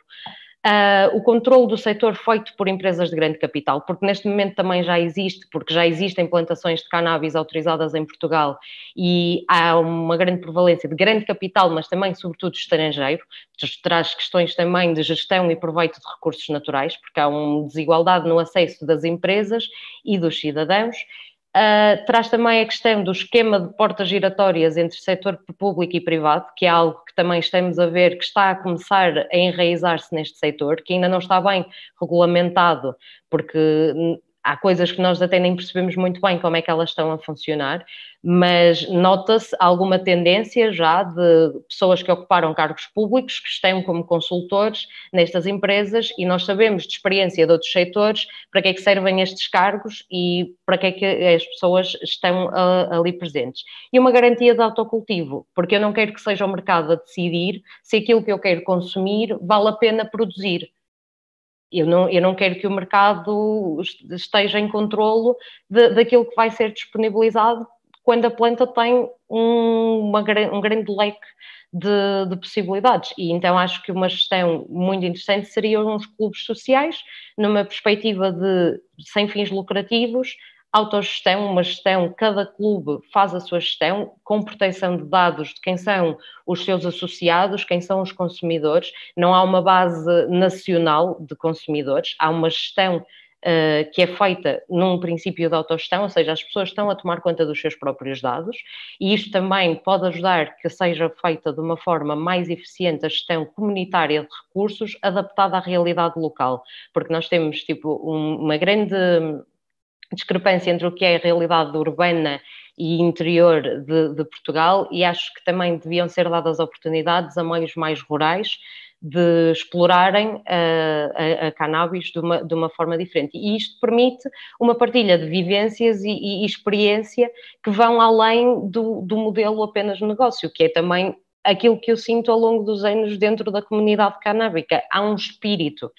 Uh, o controle do setor feito por empresas de grande capital, porque neste momento também já existe, porque já existem plantações de cannabis autorizadas em Portugal e há uma grande prevalência de grande capital, mas também, sobretudo, estrangeiro, traz questões também de gestão e proveito de recursos naturais, porque há uma desigualdade no acesso das empresas e dos cidadãos, Uh, traz também a questão do esquema de portas giratórias entre setor público e privado, que é algo que também estamos a ver que está a começar a enraizar-se neste setor, que ainda não está bem regulamentado, porque há coisas que nós até nem percebemos muito bem como é que elas estão a funcionar, mas nota-se alguma tendência já de pessoas que ocuparam cargos públicos que estão como consultores nestas empresas e nós sabemos de experiência de outros setores para que é que servem estes cargos e para que é que as pessoas estão uh, ali presentes. E uma garantia de autocultivo, porque eu não quero que seja o mercado a decidir se aquilo que eu quero consumir vale a pena produzir eu não, eu não quero que o mercado esteja em controlo de, daquilo que vai ser disponibilizado quando a planta tem um, uma, um grande leque de, de, possibilidades. E então acho que uma gestão muito interessante seriam os clubes sociais, numa perspectiva de sem fins lucrativos, autogestão, uma gestão, cada clube faz a sua gestão, com proteção de dados de quem são os seus associados, quem são os consumidores. Não há uma base nacional de consumidores, há uma gestão Uh, que é feita num princípio de autogestão, ou seja, as pessoas estão a tomar conta dos seus próprios dados, e isto também pode ajudar que seja feita de uma forma mais eficiente a gestão comunitária de recursos adaptada à realidade local, porque nós temos tipo um, uma grande discrepância entre o que é a realidade urbana e interior de, de, Portugal e acho que também deviam ser dadas oportunidades a meios mais rurais de explorarem uh, a, a, cannabis de uma, de uma forma diferente. E isto permite uma partilha de vivências e, e, experiência que vão além do, do modelo apenas negócio, que é também aquilo que eu sinto ao longo dos anos dentro da comunidade canábica. Há um espírito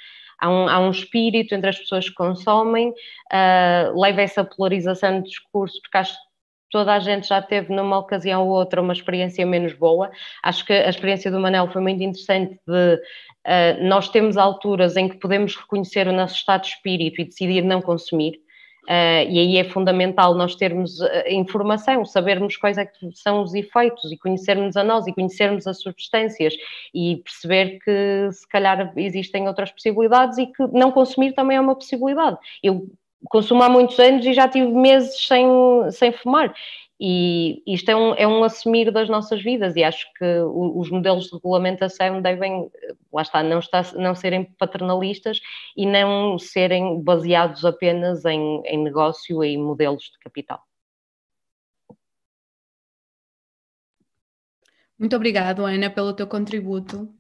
há um, há um espírito entre as pessoas que consomem, uh, leva essa polarização de discurso, porque acho que toda a gente já teve numa ocasião ou outra uma experiência menos boa. Acho que a experiência do Manel foi muito interessante de uh, nós temos alturas em que podemos reconhecer o nosso estado de espírito e decidir não consumir. Uh, e aí é fundamental nós termos uh, informação, sabermos quais é são os efeitos e conhecermos a nós e conhecermos as substâncias e perceber que se calhar existem outras possibilidades e que não consumir também é uma possibilidade. Eu consumo há muitos anos e já tive meses sem, sem fumar e isto é um, é um assumir das nossas vidas e acho que os modelos de regulamentação devem, lá está, não, está, não serem paternalistas e não serem baseados apenas em, em negócio e em modelos de capital.
Muito obrigado, Ana, pelo teu contributo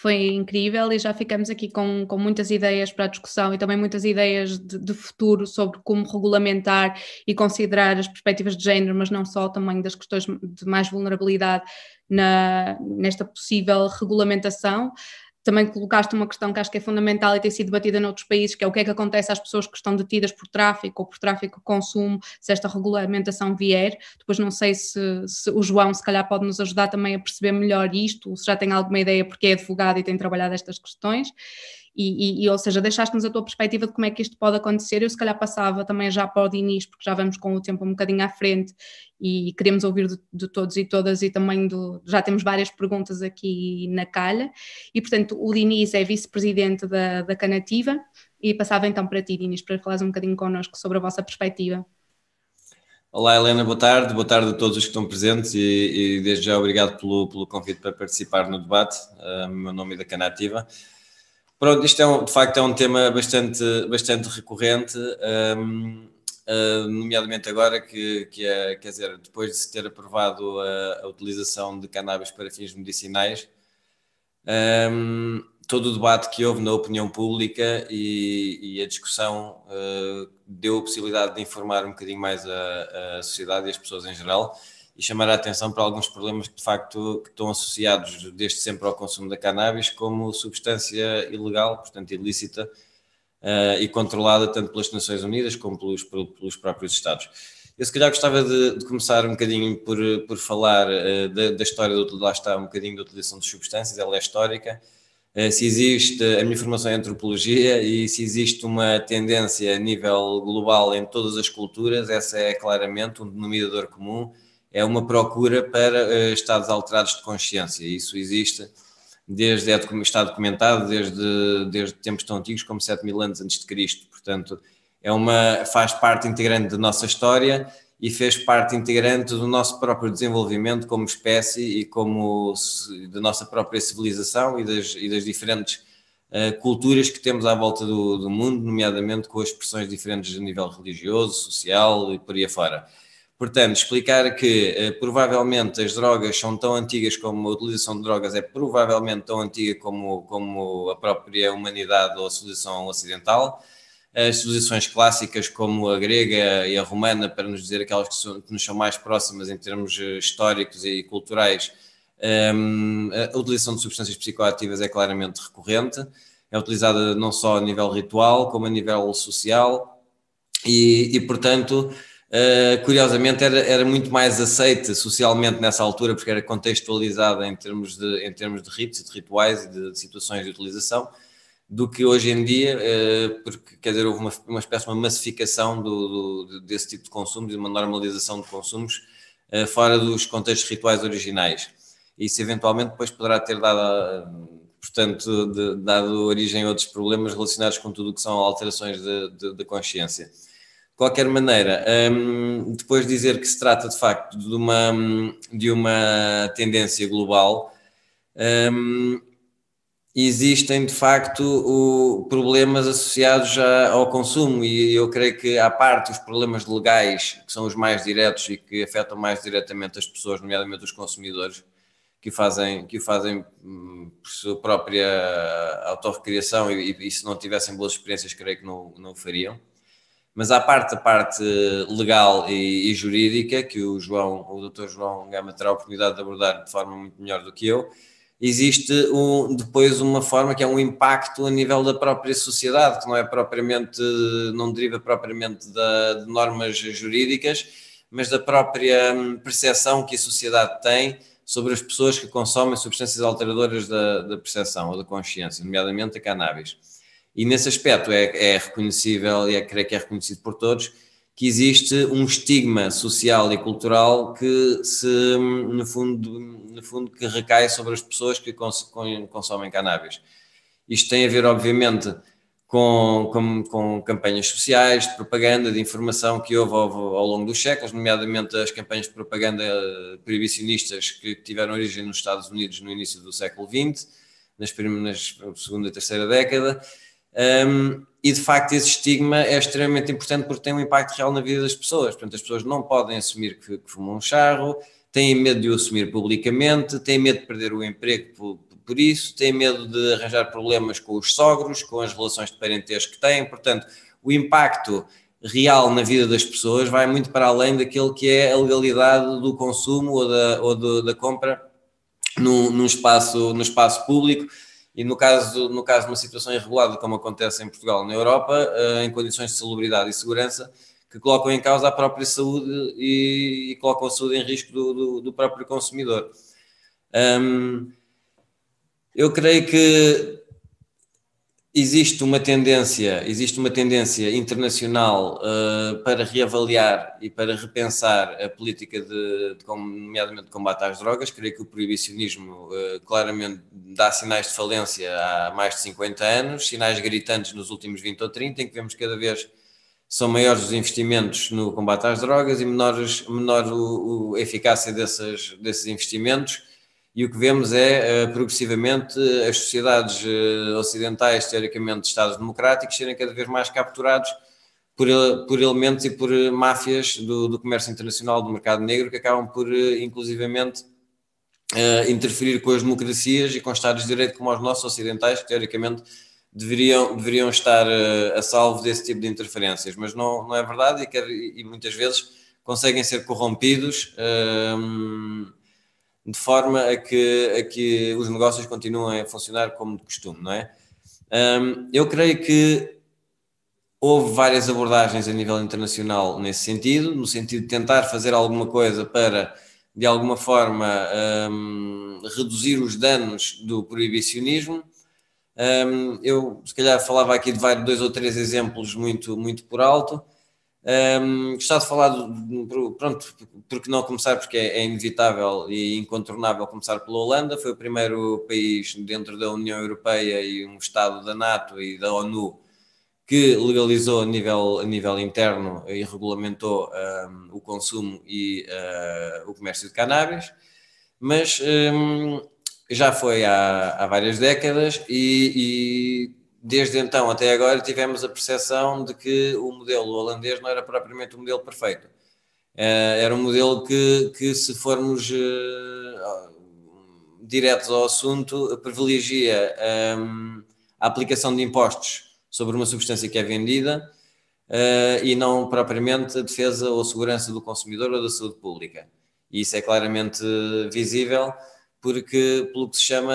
foi incrível e já ficamos aqui com, com muitas ideias para a discussão e também muitas ideias de, de, futuro sobre como regulamentar e considerar as perspectivas de género, mas não só, também das questões de mais vulnerabilidade na, nesta possível regulamentação também colocaste uma questão que acho que é fundamental e tem sido debatida noutros países, que é o que é que acontece às pessoas que estão detidas por tráfico ou por tráfico consumo, se esta regulamentação vier. Depois não sei se, se, o João se calhar pode nos ajudar também a perceber melhor isto, se já tem alguma ideia porque é advogado e tem trabalhado estas questões. E, e, ou seja, deixaste-nos a tua perspectiva de como é que isto pode acontecer. Eu, se calhar, passava também já para o Dinis, porque já vamos com o tempo um bocadinho à frente e queremos ouvir de, de todos e todas, e também do, já temos várias perguntas aqui na calha. E, portanto, o Dinis é vice-presidente da, da Canativa, e passava então para ti, Dinis, para falares um bocadinho connosco sobre a vossa perspectiva.
Olá Helena, boa tarde, boa tarde a todos os que estão presentes e, e desde já obrigado pelo, pelo convite para participar no debate, uh, meu nome é da Canativa. Pronto, isto é um, de facto é um tema bastante, bastante recorrente, um, uh, nomeadamente agora que, que é, quer dizer, depois de se ter aprovado a, a utilização de cannabis para fins medicinais, um, todo o debate que houve na opinião pública e, e a discussão uh, deu a possibilidade de informar um bocadinho mais a, a, sociedade e as pessoas em geral e chamar a atenção para alguns problemas que de facto que estão associados desde sempre ao consumo da cannabis como substância ilegal, portanto ilícita uh, e controlada tanto pelas Nações Unidas como pelos, pelos próprios Estados. Eu se calhar gostava de, de começar um bocadinho por, por falar uh, da, da, história, do, lá está um bocadinho da utilização de substâncias, ela é histórica, eh, se existe, a minha formação é antropologia e se existe uma tendência a nível global em todas as culturas, essa é claramente um denominador comum, é uma procura para uh, estados alterados de consciência. Isso existe desde, é, está documentado desde, desde tempos tão antigos como 7 mil anos antes de Cristo. Portanto, é uma, faz parte integrante da nossa história e fez parte integrante do nosso próprio desenvolvimento como espécie e como da nossa própria civilização e das, e das diferentes uh, culturas que temos à volta do, do, mundo, nomeadamente com expressões diferentes a nível religioso, social e por aí afora. Portanto, explicar que uh, provavelmente as drogas são tão antigas como a utilização de drogas é provavelmente tão antiga como, como a própria humanidade ou a civilização ocidental, as civilizações clássicas como a grega e a romana, para nos dizer aquelas que, são, que nos são mais próximas em termos eh, históricos e culturais, um, a utilização de substâncias psicoativas é claramente recorrente, é utilizada não só a nível ritual, como a nível social, e, e portanto, uh, curiosamente, era, era muito mais aceite socialmente nessa altura, porque era contextualizada em termos de, em termos de ritos e de rituais e de, de situações de utilização do que hoje em dia, eh, porque quer dizer, houve uma, uma espécie de uma massificação do, do, desse tipo de consumos e uma normalização de consumos eh, fora dos contextos rituais originais. Isso eventualmente depois poderá ter dado, portanto, de, dado origem a outros problemas relacionados com tudo o que são alterações da consciência. Qualquer maneira, um, depois de dizer que se trata de facto de uma, de uma tendência global, um, existem de facto o, problemas associados já ao consumo. E eu creio que à parte os problemas legais que são os mais diretos e que afetam mais diretamente as pessoas, nomeadamente os consumidores que fazem, que o fazem hum, por sua própria autorrecriação e, e, se não tivessem boas experiências creio que não, não o fariam mas à parte a parte legal e, e, jurídica que o João, o Dr. João Gama terá a oportunidade de abordar de forma muito melhor do que eu, existe um, depois uma forma que é um impacto a nível da própria sociedade, que não é propriamente, não deriva propriamente da, de normas jurídicas, mas da própria hum, percepção que a sociedade tem sobre as pessoas que consomem substâncias alteradoras da, da percepção ou da consciência, nomeadamente a cannabis. E nesse aspecto é, é reconhecível e é, creio que é reconhecido por todos que existe um estigma social e cultural que se, no fundo, no fundo que recai sobre as pessoas que cons consomem cannabis. Isto tem a ver, obviamente, com, com, com, campanhas sociais, de propaganda, de informação que houve ao, ao, longo dos séculos, nomeadamente as campanhas de propaganda proibicionistas que tiveram origem nos Estados Unidos no início do século XX, nas, segunda e terceira década, um, e de facto esse estigma é extremamente importante porque tem um impacto real na vida das pessoas. Portanto, as pessoas não podem assumir que, que fumam um charro, têm medo de o assumir publicamente, têm medo de perder o emprego por, por, isso, têm medo de arranjar problemas com os sogros, com as relações de parentesco que têm. Portanto, o impacto real na vida das pessoas vai muito para além daquele que é a legalidade do consumo ou da, ou do, da compra no, no, espaço, no espaço público e no caso, no caso de uma situação irregulada, como acontece em Portugal na Europa, eh, em condições de salubridade e segurança, que colocam em causa a própria saúde e, e colocam a saúde em risco do, do, do próprio consumidor. Um, eu creio que existe uma tendência, existe uma tendência internacional uh, para reavaliar e para repensar a política de, de, nomeadamente de combate às drogas. Creio que o proibicionismo uh, claramente dá sinais de falência há mais de 50 anos, sinais gritantes nos últimos 20 ou 30, em que vemos cada vez são maiores os investimentos no combate às drogas e menores, menor o, o, a eficácia desses, desses investimentos. E o que vemos é, uh, progressivamente, as sociedades uh, ocidentais, teoricamente Estados democráticos, serem cada vez mais capturados por, por elementos e por máfias do, do, comércio internacional, do mercado negro, que acabam por, inclusivamente, interferir com as democracias e com Estados de Direito como os nossos ocidentais, que teoricamente deveriam, deveriam estar a salvo desse tipo de interferências, mas não, não é verdade e, quer, e muitas vezes conseguem ser corrompidos uh, de forma a que, a que os negócios continuem a funcionar como de costume, não é? Um, eu creio que houve várias abordagens a nível internacional nesse sentido, no sentido de tentar fazer alguma coisa para, de alguma forma, um, reduzir os danos do proibicionismo um, eu, se calhar, falava aqui de vários, dois ou três exemplos muito, muito por alto. Um, gostava de falar, de, pronto, porque não começar, porque é, é, inevitável e incontornável começar pela Holanda, foi o primeiro país dentro da União Europeia e um Estado da NATO e da ONU que legalizou a nível, a nível interno e regulamentou um, o consumo e uh, o comércio de cannabis, mas um, já foi há, há várias décadas e, e, desde então até agora tivemos a percepção de que o modelo holandês não era propriamente o modelo perfeito. Eh, era um modelo que, que se formos uh, diretos ao assunto, privilegia um, a aplicação de impostos sobre uma substância que é vendida e não propriamente a defesa ou segurança do consumidor ou da saúde pública. E isso é claramente visível porque pelo que se chama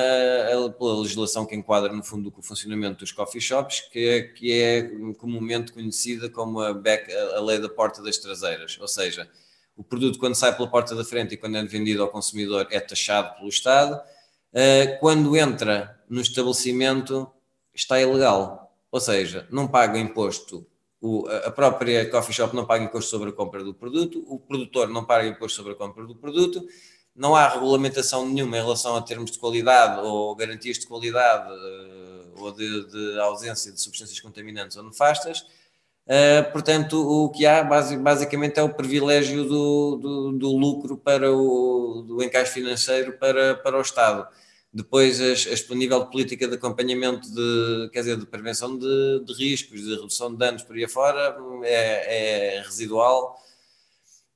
pela legislação que enquadra no fundo o funcionamento dos coffee shops, que é, que é comumente conhecida como a, back, a lei da porta das traseiras, ou seja, o produto quando sai pela porta da frente e quando é vendido ao consumidor é taxado pelo Estado, uh, quando entra no estabelecimento está ilegal, ou seja, não paga imposto o, a própria coffee shop não paga imposto sobre a compra do produto, o produtor não paga imposto sobre a compra do produto não há regulamentação nenhuma em relação a termos de qualidade ou garantias de qualidade uh, ou de, de, ausência de substâncias contaminantes ou nefastas. Uh, portanto, o que há basicamente é o privilégio do, do, do lucro para o do encaixe financeiro para, para o Estado. Depois, as, as nível de política de acompanhamento, de, quer dizer, de prevenção de, de riscos, de redução de danos por aí afora, é, é residual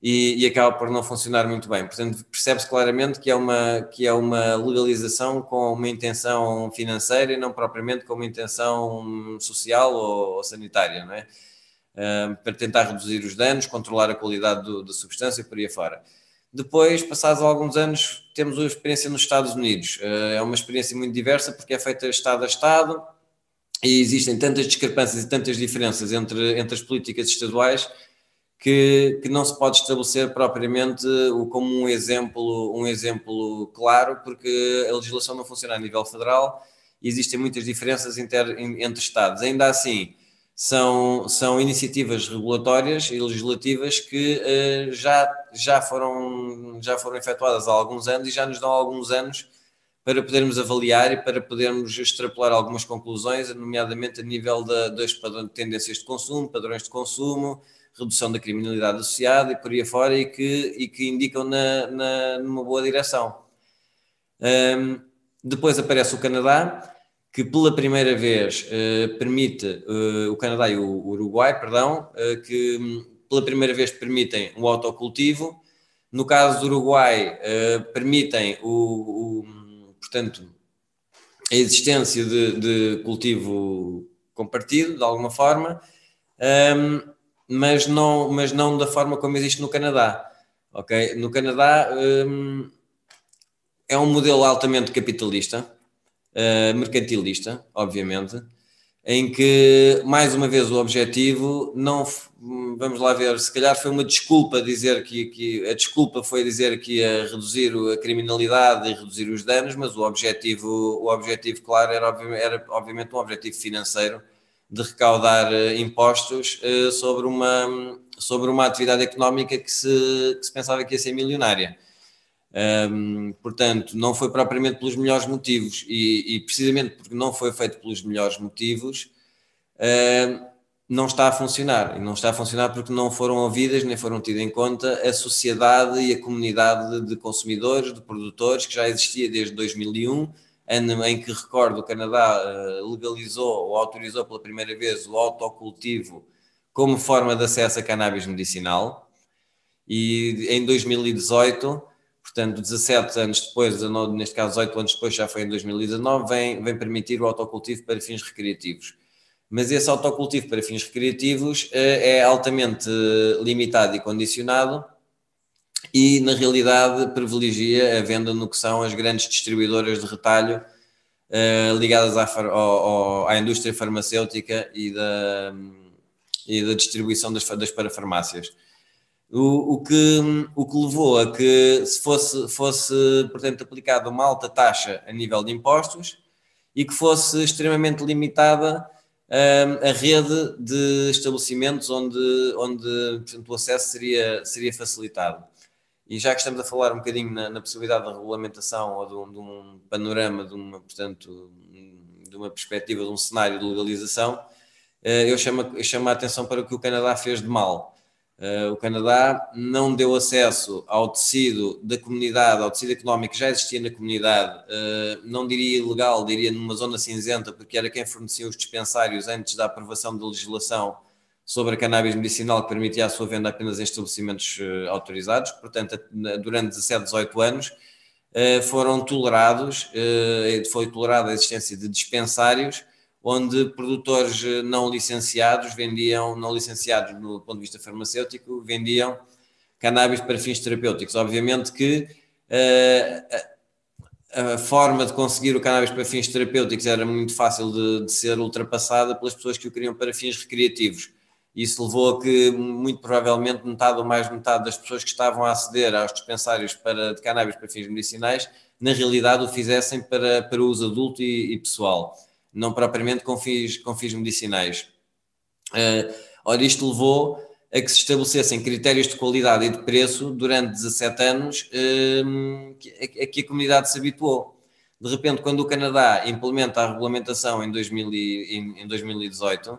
e, e, acaba por não funcionar muito bem. Portanto, percebe-se claramente que é, uma, que é uma legalização com uma intenção financeira e não propriamente com uma intenção social ou, ou sanitária, não é? Para tentar reduzir os danos, controlar a qualidade do, da substância e por aí fora. Depois, passados alguns anos, temos a experiência nos Estados Unidos. Uh, é uma experiência muito diversa porque é feita Estado a Estado e existem tantas discrepâncias e tantas diferenças entre, entre as políticas estaduais que, que não se pode estabelecer propriamente como um exemplo, um exemplo claro, porque a legislação não funciona a nível federal e existem muitas diferenças inter, entre Estados. Ainda assim, são, são iniciativas regulatórias e legislativas que uh, já, já, foram, já foram efetuadas há alguns anos e já nos dão alguns anos para podermos avaliar e para podermos extrapolar algumas conclusões, nomeadamente a nível da, das tendências de consumo, padrões de consumo, redução da criminalidade associada e por aí afora e que, e que indicam na, na, numa boa direção. Um, depois aparece o Canadá, que pela primeira vez uh, permite, uh, o Canadá e o Uruguai, perdão, uh, que um, pela primeira vez permitem o autocultivo. No caso do Uruguai, permitem o, o, portanto, a existência de, de cultivo compartido, de alguma forma. Um, mas não, mas não da forma como existe no Canadá. ok No Canadá hum, é um modelo altamente capitalista, uh, mercantilista, obviamente, em que, mais uma vez, o objetivo não, vamos lá ver, se calhar foi uma desculpa dizer que, que a desculpa foi dizer que ia reduzir a criminalidade e reduzir os danos, mas o objetivo, o objetivo claro, era, era obviamente um objetivo financeiro, de recaudar uh, impostos uh, sobre, uma, sobre uma atividade económica que se, que se pensava que ia ser milionária. Um, portanto, não foi propriamente pelos melhores motivos, e, e, precisamente porque não foi feito pelos melhores motivos, uh, não está a funcionar. E não está a funcionar porque não foram ouvidas nem foram tidas em conta a sociedade e a comunidade de consumidores, de produtores, que já existia desde 2001, ano em que, recordo, o Canadá eh, legalizou ou autorizou pela primeira vez o autocultivo como forma de acesso a cannabis medicinal. E em 2018, portanto, 17 anos depois, neste caso 18 anos depois, já foi em 2019, vem, vem permitir o autocultivo para fins recreativos mas esse autocultivo para fins recreativos eh, é altamente limitado e condicionado e, na realidade, privilegia a venda no que são as grandes distribuidoras de retalho eh, ligadas à, ao, à indústria farmacêutica e da, e da distribuição das, das parafarmácias. O, o, que, o que levou a que se fosse, fosse, portanto, aplicada uma alta taxa a nível de impostos e que fosse extremamente limitada a rede de estabelecimentos onde, onde portanto, o acesso seria, seria facilitado. E já que estamos a falar um bocadinho na, na possibilidade da regulamentação ou de um, de um, panorama, de uma, portanto, de uma perspectiva, de um cenário de legalização, eh, eu chamo, eu chamo a atenção para o que o Canadá fez de mal. Uh, o Canadá não deu acesso ao tecido da comunidade, ao tecido económico que já existia na comunidade, uh, não diria ilegal, diria numa zona cinzenta, porque era quem fornecia os dispensários antes da aprovação da legislação sobre a cannabis medicinal que permitia a sua venda apenas em estabelecimentos uh, autorizados. Portanto, durante 17, 18 anos foram tolerados, foi tolerada a existência de dispensários onde produtores eh, não licenciados vendiam, não licenciados no ponto de vista farmacêutico, vendiam cannabis para fins terapêuticos. Obviamente que a, forma de conseguir o cannabis para fins terapêuticos era muito fácil de, de, ser ultrapassada pelas pessoas que o queriam para fins recreativos. Isso levou a que, muito provavelmente, metade ou mais metade das pessoas que estavam a aceder aos dispensários para, de cannabis para fins medicinais, na realidade o fizessem para, para uso adulto e, e pessoal não propriamente com fins, com fins medicinais. Uh, ora, isto levou a que se estabelecessem critérios de qualidade e de preço durante 17 anos uh, a, a que a comunidade se habituou. De repente, quando o Canadá implementa a regulamentação em, 2000 e, em, em 2018,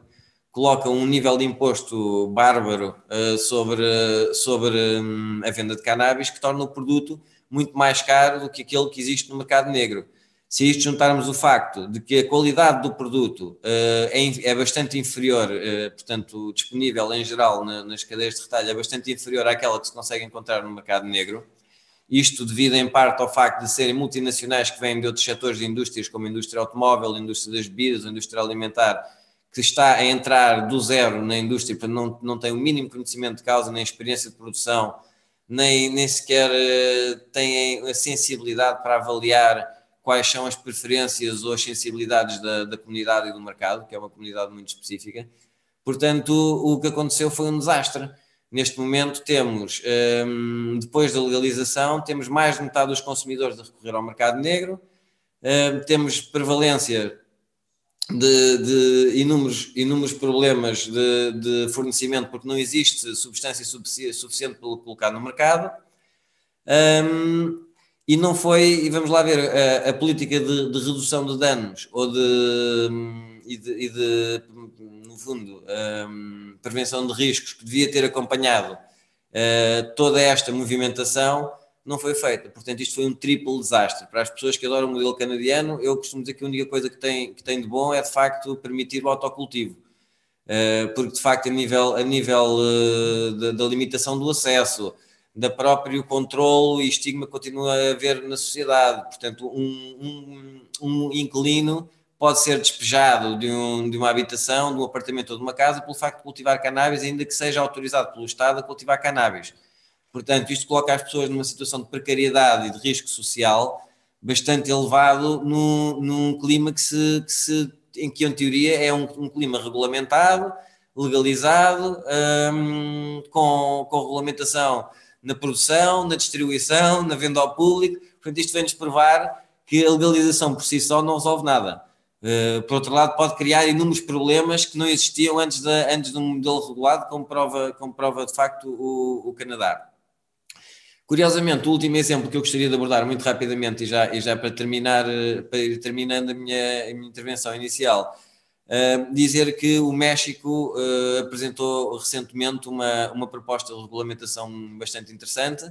coloca um nível de imposto bárbaro uh, sobre, sobre um, a venda de cannabis que torna o produto muito mais caro do que aquele que existe no mercado negro. Se isto juntarmos o facto de que a qualidade do produto uh, é, é, bastante inferior, uh, portanto, disponível em geral na, nas cadeias de retalho, é bastante inferior àquela que se consegue encontrar no mercado negro, isto devido em parte ao facto de serem multinacionais que vêm de outros setores de indústrias, como a indústria automóvel, a indústria das bebidas, a indústria alimentar, que está a entrar do zero na indústria, não, não tem o mínimo conhecimento de causa, nem experiência de produção, nem, nem sequer uh, têm a sensibilidade para avaliar quais são as preferências ou as sensibilidades da, da comunidade e do mercado, que é uma comunidade muito específica. Portanto, o que aconteceu foi um desastre. Neste momento temos, um, depois da legalização, temos mais de metade dos consumidores a recorrer ao mercado negro, um, temos prevalência de, de, inúmeros, inúmeros problemas de, de, fornecimento, porque não existe substância suficiente para colocar no mercado. Um, e não foi, e vamos lá ver, a, a política de, de, redução de danos ou de, e de, e de no fundo, um, prevenção de riscos que devia ter acompanhado uh, toda esta movimentação não foi feita. Portanto, isto foi um triplo desastre. Para as pessoas que adoram o modelo canadiano, eu costumo dizer que a única coisa que tem, que tem de bom é, de facto, permitir o autocultivo. Uh, porque, de facto, a nível, a nível uh, da limitação do acesso, da próprio controle e estigma que continua a haver na sociedade. Portanto, um, um, um inquilino pode ser despejado de, um, de, uma habitação, de um apartamento ou de uma casa pelo facto de cultivar cannabis, ainda que seja autorizado pelo Estado a cultivar cannabis. Portanto, isto coloca as pessoas numa situação de precariedade e de risco social bastante elevado num, num clima que se, que se, em que, em teoria, é um, um clima regulamentado, legalizado, um, com, com regulamentação na produção, na distribuição, na venda ao público. Portanto, isto vem-nos provar que a legalização por si só não resolve nada. Uh, por outro lado, pode criar inúmeros problemas que não existiam antes, de, antes de um modelo regulado, como prova, como prova de facto o, o Canadá. Curiosamente, o último exemplo que eu gostaria de abordar muito rapidamente e já, e já para terminar, eh, para ir terminando a minha, a minha intervenção inicial, Uh, dizer que o México uh, apresentou recentemente uma, uma proposta de regulamentação bastante interessante,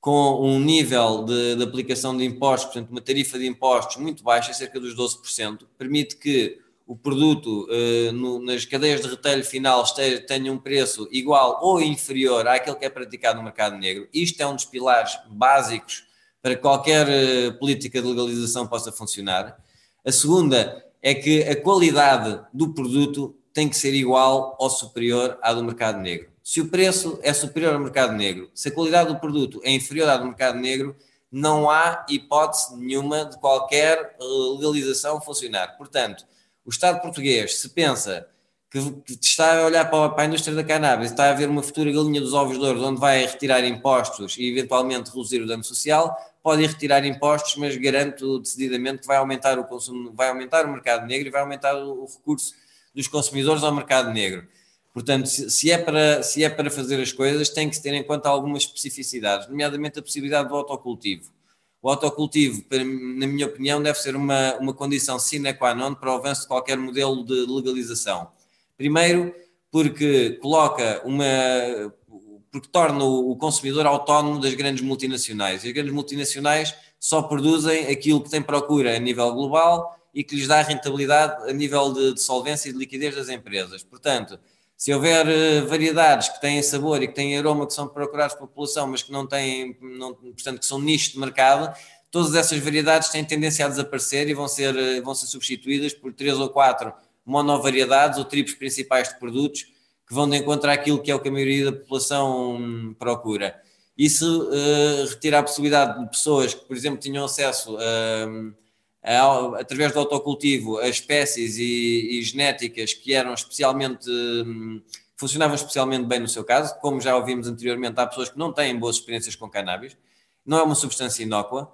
com um nível de, de, aplicação de impostos, portanto, uma tarifa de impostos muito baixa, cerca dos 12%, permite que o produto uh, no, nas cadeias de retalho final esteja, tenha um preço igual ou inferior àquele que é praticado no mercado negro. Isto é um dos pilares básicos para que qualquer política de legalização possa funcionar. A segunda é que a qualidade do produto tem que ser igual ou superior à do mercado negro. Se o preço é superior ao mercado negro, se a qualidade do produto é inferior à do mercado negro, não há hipótese nenhuma de qualquer eh, legalização funcionar. Portanto, o Estado português, se pensa que, está a olhar para a indústria da cannabis, está a ver uma futura galinha dos ovos de ouro, onde vai retirar impostos e eventualmente reduzir o dano social, pode retirar impostos, mas garanto decididamente que vai aumentar o consumo, vai aumentar o mercado negro e vai aumentar o, recurso dos consumidores ao mercado negro. Portanto, se, é para, se é para fazer as coisas, tem que se ter em conta algumas especificidades, nomeadamente a possibilidade do autocultivo. O autocultivo, na minha opinião, deve ser uma, uma condição sine qua non para o avanço de qualquer modelo de legalização. Primeiro, porque coloca uma, porque torna o consumidor autónomo das grandes multinacionais. E as grandes multinacionais só produzem aquilo que tem procura a nível global e que lhes dá rentabilidade a nível de, de solvência e de liquidez das empresas. Portanto, se houver uh, variedades que têm sabor e que têm aroma que são procuradas pela população, mas que não têm, não, portanto, que são nicho de mercado, todas essas variedades têm tendência a desaparecer e vão ser, uh, vão ser substituídas por três ou quatro monovariedades ou tripos principais de produtos que vão de encontro àquilo que é o que a maioria da população procura. Isso uh, retira a possibilidade de pessoas que, por exemplo, tinham acesso uh, a, através do autocultivo a espécies e, e genéticas que eram especialmente um, funcionavam especialmente bem no seu caso, como já ouvimos anteriormente, há pessoas que não têm boas experiências com cannabis, não é uma substância inócua,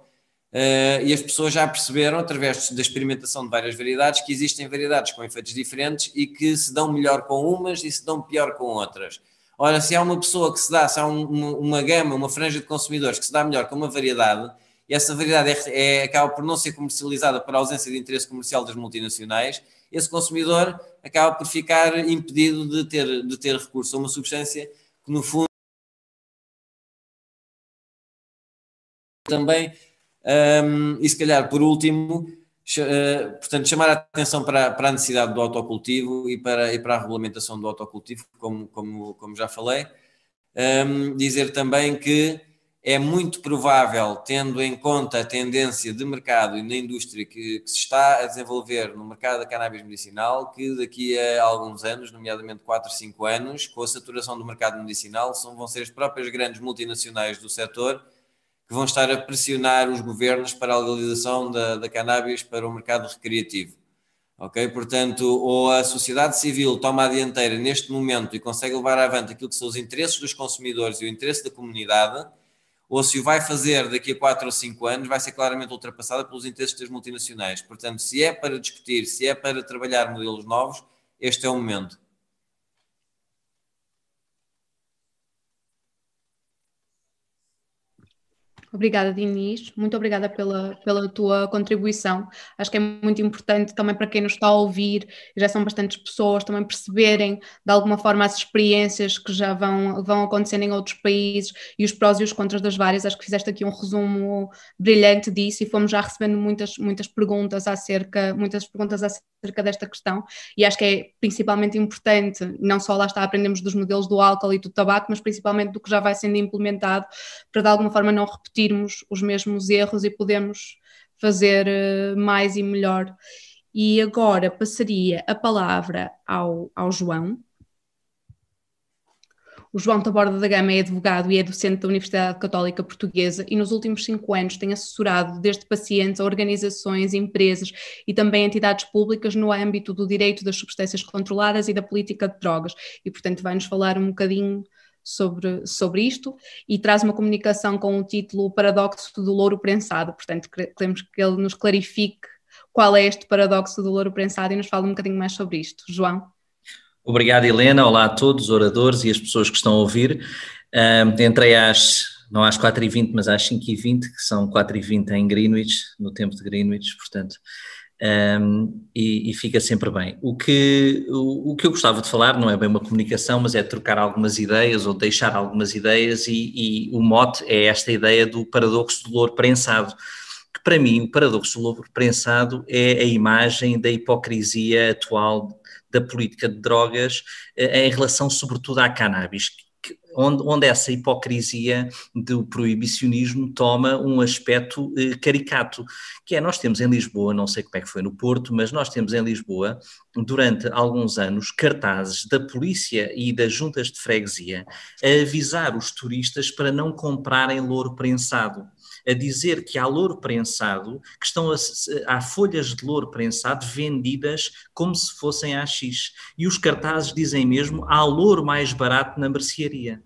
Uh, e as pessoas já perceberam, através da experimentação de várias variedades, que existem variedades com efeitos diferentes e que se dão melhor com umas e se dão pior com outras. Ora, se há uma pessoa que se dá, se há um, uma, gama, uma franja de consumidores que se dá melhor com uma variedade, e essa variedade é, é, acaba por não ser comercializada por ausência de interesse comercial das multinacionais, esse consumidor acaba por ficar impedido de ter, de ter recurso a uma substância que, no fundo, também um, e se calhar, por último, uh, portanto, chamar a atenção para, para, a necessidade do autocultivo e para, e para a regulamentação do autocultivo, como, como, como já falei. Um, dizer também que é muito provável, tendo em conta a tendência de mercado e na indústria que, que, se está a desenvolver no mercado da cannabis medicinal, que daqui a alguns anos, nomeadamente 4, 5 anos, com a saturação do mercado medicinal, são, vão ser as próprias grandes multinacionais do setor que vão estar a pressionar os governos para a legalização da, da cannabis para o mercado recreativo. Ok? Portanto, ou a sociedade civil toma a dianteira neste momento e consegue levar avante aquilo que são os interesses dos consumidores e o interesse da comunidade, ou se o vai fazer daqui a 4 ou 5 anos, vai ser claramente ultrapassada pelos interesses das multinacionais. Portanto, se é para discutir, se é para trabalhar modelos novos, este é o momento.
Obrigada, Diniz. Muito obrigada pela, pela tua contribuição. Acho que é muito importante também para quem nos está a ouvir, já são bastantes pessoas, também perceberem de alguma forma as experiências que já vão, vão acontecendo em outros países e os prós e os contras das várias. Acho que fizeste aqui um resumo brilhante disso e fomos já recebendo muitas, muitas perguntas acerca, muitas perguntas acerca desta questão e acho que é principalmente importante, não só lá está aprendemos dos modelos do álcool e do tabaco, mas principalmente do que já vai sendo implementado para de alguma forma não repetir repetirmos os mesmos erros e podemos fazer eh, mais e melhor. E agora passaria a palavra ao, ao João. O João Taborda da Gama é advogado e é docente da Universidade Católica Portuguesa e nos últimos cinco anos tem assessorado desde pacientes a organizações, empresas e também entidades públicas no âmbito do direito das substâncias controladas e da política de drogas. E, portanto, vai-nos falar um bocadinho sobre, sobre isto e traz uma comunicação com o título Paradoxo do Louro Prensado. Portanto, queremos que ele nos clarifique qual é este paradoxo do louro prensado e nos fale um bocadinho mais sobre isto. João?
Obrigado, Helena. Olá a todos, os oradores e as pessoas que estão a ouvir. Uh, entrei às, não às 4h20, mas às 5h20, que são 4h20 em Greenwich, no tempo de Greenwich, portanto, um, e, e, fica sempre bem. O que, o, o, que eu gostava de falar não é bem uma comunicação, mas é trocar algumas ideias ou deixar algumas ideias, e, e o mote é esta ideia do paradoxo do louro prensado, que para mim o paradoxo do louro prensado é a imagem da hipocrisia atual da política de drogas eh, em relação sobretudo à cannabis, onde, onde essa hipocrisia do proibicionismo toma um aspecto eh, caricato, que é nós temos em Lisboa, não sei como é que foi no Porto, mas nós temos em Lisboa, durante alguns anos, cartazes da polícia e das juntas de freguesia a avisar os turistas para não comprarem louro prensado a dizer que há louro prensado, que estão a, há folhas de louro prensado vendidas como se fossem AX. E os cartazes dizem mesmo, há louro mais barato na mercearia.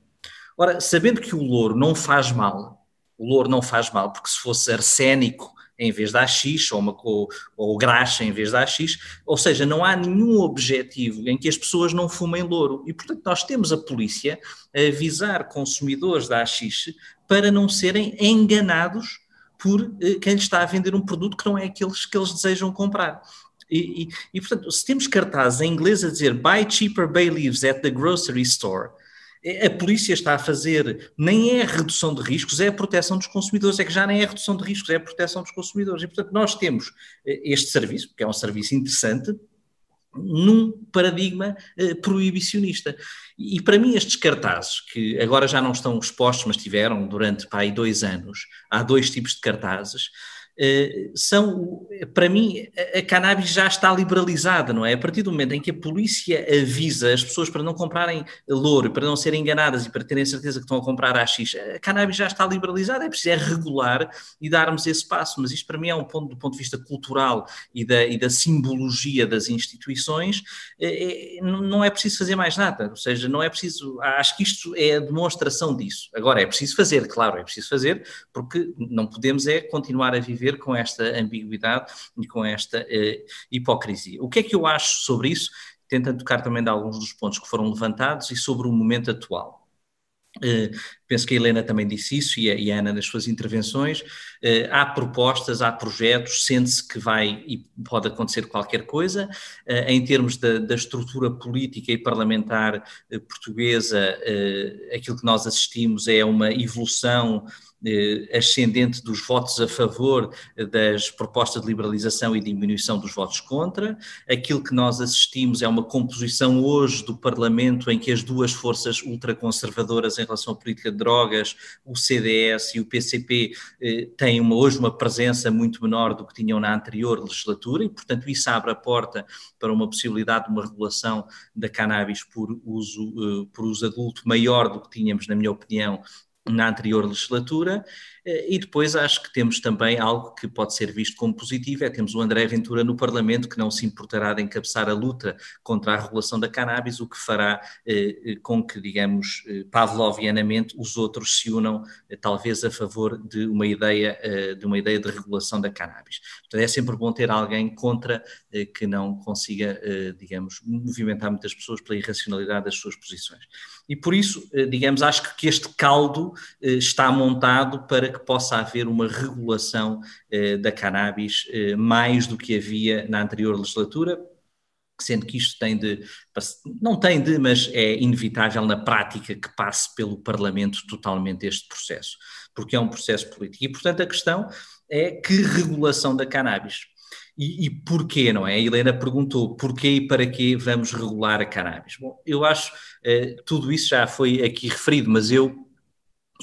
Ora, sabendo que o louro não faz mal, o louro não faz mal, porque se fosse arsénico em vez da AX, ou, uma, ou, ou graxa em vez da AX, ou seja, não há nenhum objetivo em que as pessoas não fumem louro. E, portanto, nós temos a polícia a avisar consumidores da AX para não serem enganados por eh, quem lhes está a vender um produto que não é aqueles que eles desejam comprar. E, e, e, portanto, se temos cartazes em inglês a dizer buy cheaper bay leaves at the grocery store, a polícia está a fazer nem é a redução de riscos, é a proteção dos consumidores, é que já nem é a redução de riscos, é a proteção dos consumidores. E, portanto, nós temos eh, este serviço, que é um serviço interessante, num paradigma eh, proibicionista. E, para mim estes cartazes, que agora já não estão expostos, mas tiveram durante pá, dois anos, há dois tipos de cartazes, são, para mim, a cannabis já está liberalizada, não é? A partir do momento em que a polícia avisa as pessoas para não comprarem louro, para não serem enganadas e para terem certeza que estão a comprar AX, a cannabis já está liberalizada, é preciso é regular e darmos esse passo, mas isto para mim é um ponto do ponto de vista cultural e da, e da simbologia das instituições, é, não é preciso fazer mais nada, ou seja, não é preciso, acho que isto é a demonstração disso. Agora, é preciso fazer, claro, é preciso fazer, porque não podemos é continuar a viver viver com esta ambiguidade e com esta uh, hipocrisia. O que é que eu acho sobre isso? Tentando tocar também de alguns dos pontos que foram levantados e sobre o momento atual. Penso que a Helena também disse isso e a, e a Ana nas suas intervenções. Uh, há propostas, há projetos, sente-se que vai e pode acontecer qualquer coisa. Uh, em termos da, da, estrutura política e parlamentar portuguesa, aquilo que nós assistimos é uma evolução eh, ascendente dos votos a favor das propostas de liberalização e diminuição dos votos contra. Aquilo que nós assistimos é uma composição hoje do Parlamento em que as duas forças ultraconservadoras em relação à política drogas, o CDS e o PCP, eh, têm uma, hoje uma presença muito menor do que tinham na anterior legislatura e, portanto, isso abre a porta para uma possibilidade de uma regulação da cannabis por uso, eh, por uso adulto maior do que tínhamos, na minha opinião, na anterior legislatura e depois acho que temos também algo que pode ser visto como positivo, é temos o André Ventura no Parlamento que não se importará de encabeçar a luta contra a regulação da cannabis, o que fará eh, eh com que, digamos, eh, pavlovianamente os outros se unam eh, talvez a favor de uma ideia eh, de uma ideia de regulação da cannabis. Portanto, é sempre bom ter alguém contra que não consiga, digamos, movimentar muitas pessoas pela irracionalidade das suas posições. E por isso, digamos, acho que este caldo está montado para que possa haver uma regulação eh, da cannabis eh, mais do que havia na anterior legislatura, sendo que isto tem de, não tem de, mas é inevitável na prática que passe pelo Parlamento totalmente este processo, porque é um processo político. E, portanto, a questão é que regulação da cannabis. E, e porquê, não é? A Helena perguntou porquê e para que vamos regular a cannabis. Bom, eu acho eh, tudo isso já foi aqui referido, mas eu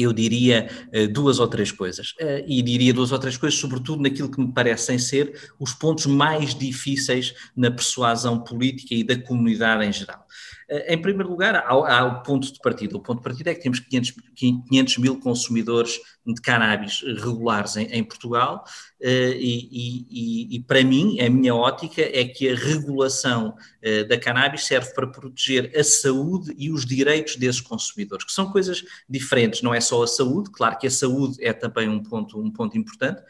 eu diria uh, duas ou três coisas. Uh, e diria duas ou três coisas, sobretudo naquilo que me parecem ser os pontos mais difíceis na persuasão política e da comunidade em geral. Eh, em primeiro lugar, há, há, o ponto de partida. O ponto de partida é que temos 500, 500 mil consumidores de cannabis regulares em, em Portugal eh, e, e, e, para mim, a minha ótica é que a regulação eh, da cannabis serve para proteger a saúde e os direitos desses consumidores, que são coisas diferentes, não é só a saúde, claro que a saúde é também um ponto, um ponto importante,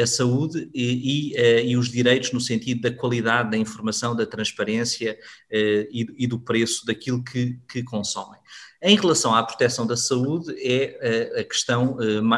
a saúde e, e, e, os direitos no sentido da qualidade da informação, da transparência e, e do preço daquilo que, que consomem. Em relação à proteção da saúde, é a, questão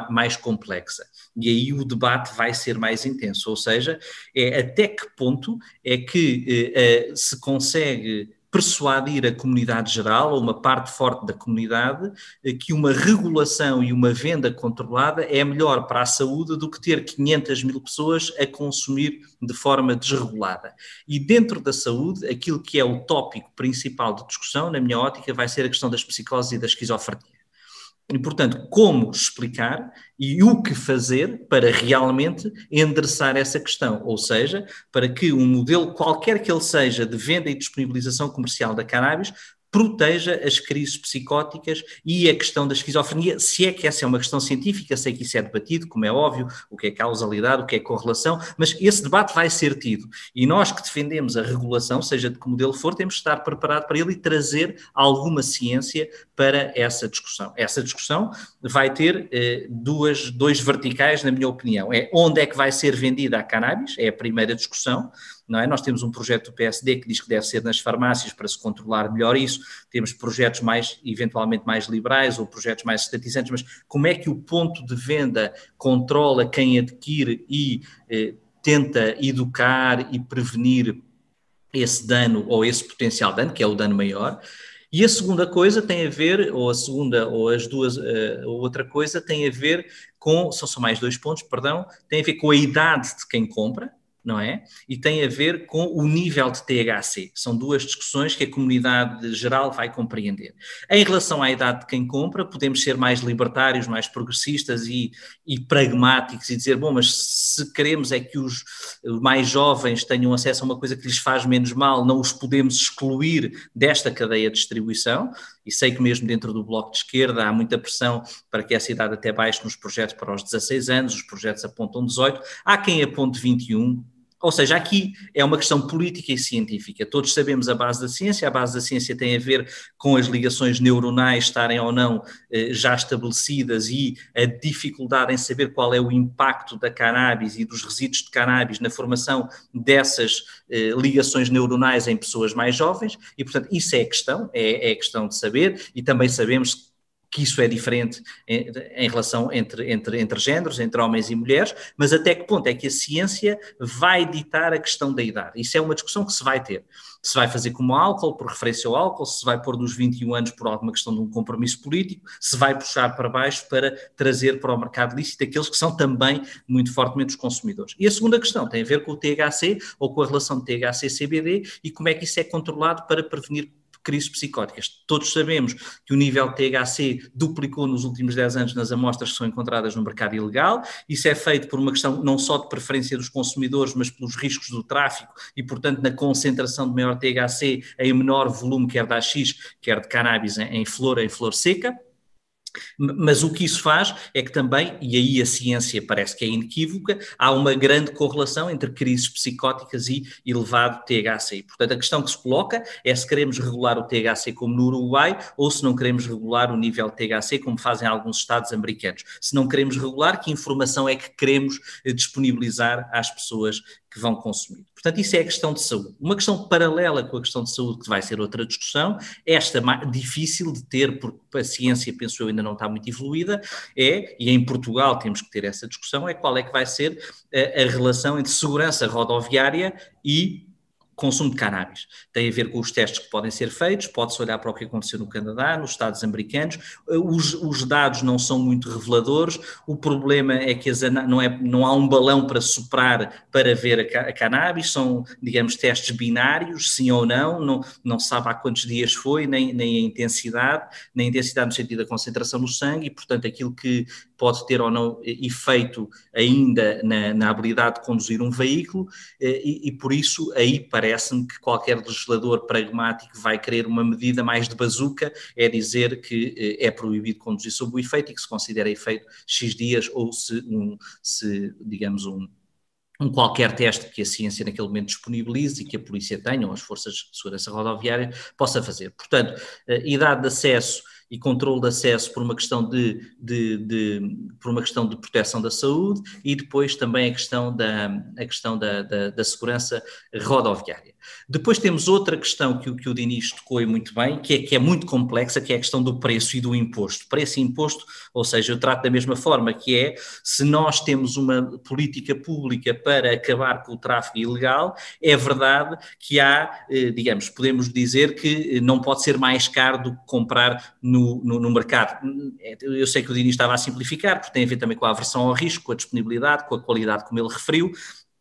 mais complexa. E aí o debate vai ser mais intenso, ou seja, é até que ponto é que se consegue persuadir a comunidade geral, ou uma parte forte da comunidade, eh, que uma regulação e uma venda controlada é melhor para a saúde do que ter 500 mil pessoas a consumir de forma desregulada. E dentro da saúde, aquilo que é o tópico principal de discussão, na minha ótica, vai ser a questão das psicoses e da esquizofrenia. E, portanto, como explicar e o que fazer para realmente endereçar essa questão, ou seja, para que um modelo, qualquer que ele seja, de venda e disponibilização comercial da cannabis, proteja as crises psicóticas e a questão da esquizofrenia, se é que essa é uma questão científica, sei que isso é debatido, como é óbvio, o que é causalidade, o que é correlação, mas esse debate vai ser tido. E nós que defendemos a regulação, seja de que modelo for, temos que estar preparados para ele e trazer alguma ciência para essa discussão. Essa discussão vai ter eh, duas, dois verticais, na minha opinião. É onde é que vai ser vendida a cannabis, é a primeira discussão, não é? Nós temos um projeto do PSD que diz que deve ser nas farmácias para se controlar melhor isso, temos projetos mais, eventualmente mais liberais ou projetos mais estatizantes, mas como é que o ponto de venda controla quem adquire e eh, tenta educar e prevenir esse dano ou esse potencial dano, que é o dano maior, e a segunda coisa tem a ver, ou a segunda, ou as duas, uh, outra coisa tem a ver com, são só mais dois pontos, perdão, tem a ver com a idade de quem compra, não é? E tem a ver com o nível de THC. São duas discussões que a comunidade geral vai compreender. Em relação à idade de quem compra, podemos ser mais libertários, mais progressistas e, e pragmáticos e dizer, bom, mas se queremos é que os mais jovens tenham acesso a uma coisa que lhes faz menos mal, não os podemos excluir desta cadeia de distribuição. E sei que mesmo dentro do Bloco de Esquerda há muita pressão para que essa idade até baixe nos projetos para os 16 anos, os projetos apontam 18, há quem aponte 21, ou seja, aqui é uma questão política e científica. Todos sabemos a base da ciência, a base da ciência tem a ver com as ligações neuronais estarem ou não eh, já estabelecidas e a dificuldade em saber qual é o impacto da cannabis e dos resíduos de cannabis na formação dessas eh, ligações neuronais em pessoas mais jovens, e portanto isso é a questão, é, é a questão de saber, e também sabemos que isso é diferente em, em, relação entre, entre, entre géneros, entre homens e mulheres, mas até que ponto é que a ciência vai ditar a questão da idade? Isso é uma discussão que se vai ter. Se vai fazer como álcool, por referência ao álcool, se vai pôr dos 21 anos por alguma questão de um compromisso político, se vai puxar para baixo para trazer para o mercado lícito aqueles que são também muito fortemente os consumidores. E a segunda questão tem a ver com o THC ou com a relação de THC-CBD e como é que isso é controlado para prevenir crises psicóticas. Todos sabemos que o nível THC duplicou nos últimos 10 anos nas amostras que são encontradas no mercado ilegal. Isso é feito por uma questão não só de preferência dos consumidores, mas pelos riscos do tráfico e, portanto, na concentração de maior THC em menor volume, quer da X, quer de cannabis em flor, em flor seca. Mas o que isso faz é que também, e aí a ciência parece que é inequívoca, há uma grande correlação entre crises psicóticas e elevado THC. Portanto, a questão que se coloca é se queremos regular o THC como no Uruguai ou se não queremos regular o nível de THC como fazem alguns estados americanos. Se não queremos regular, que informação é que queremos eh, disponibilizar às pessoas que vão consumir. Portanto, isso é a questão de saúde. Uma questão paralela com a questão de saúde, que vai ser outra discussão, esta difícil de ter, porque a ciência, penso eu, ainda não está muito evoluída, é, e em Portugal temos que ter essa discussão, é qual é que vai ser a, a relação entre segurança rodoviária e consumo de cannabis. Tem a ver com os testes que podem ser feitos, pode-se olhar para o que aconteceu no Canadá, nos Estados americanos, os, os dados não são muito reveladores, o problema é que as, não, é, não há um balão para soprar para ver a, a, cannabis, são, digamos, testes binários, sim ou não, não, não sabe há quantos dias foi, nem, nem a intensidade, nem a intensidade no sentido da concentração no sangue, e portanto aquilo que pode ter ou não efeito ainda na, na habilidade de conduzir um veículo, eh, e, e por isso aí parece-me que qualquer legislador pragmático vai querer uma medida mais de bazuca, é dizer que eh, é proibido conduzir sob o efeito e que se considera efeito X dias ou se, um, se digamos, um, um qualquer teste que a ciência naquele momento disponibilize e que a polícia tenha, ou as forças de segurança rodoviária, possa fazer. Portanto, idade de acesso e controle de acesso por uma questão de, de, de, por uma questão de proteção da saúde e depois também a questão da, a questão da, da, da segurança rodoviária. Depois temos outra questão que, que o Dinis tocou muito bem, que é, que é muito complexa, que é a questão do preço e do imposto. Preço e imposto, ou seja, eu trato da mesma forma, que é se nós temos uma política pública para acabar com o tráfego ilegal, é verdade que há, eh, digamos, podemos dizer que não pode ser mais caro do que comprar no, no, no mercado. Eu sei que o Dinis estava a simplificar, porque tem a ver também com a aversão ao risco, com a disponibilidade, com a qualidade, como ele referiu,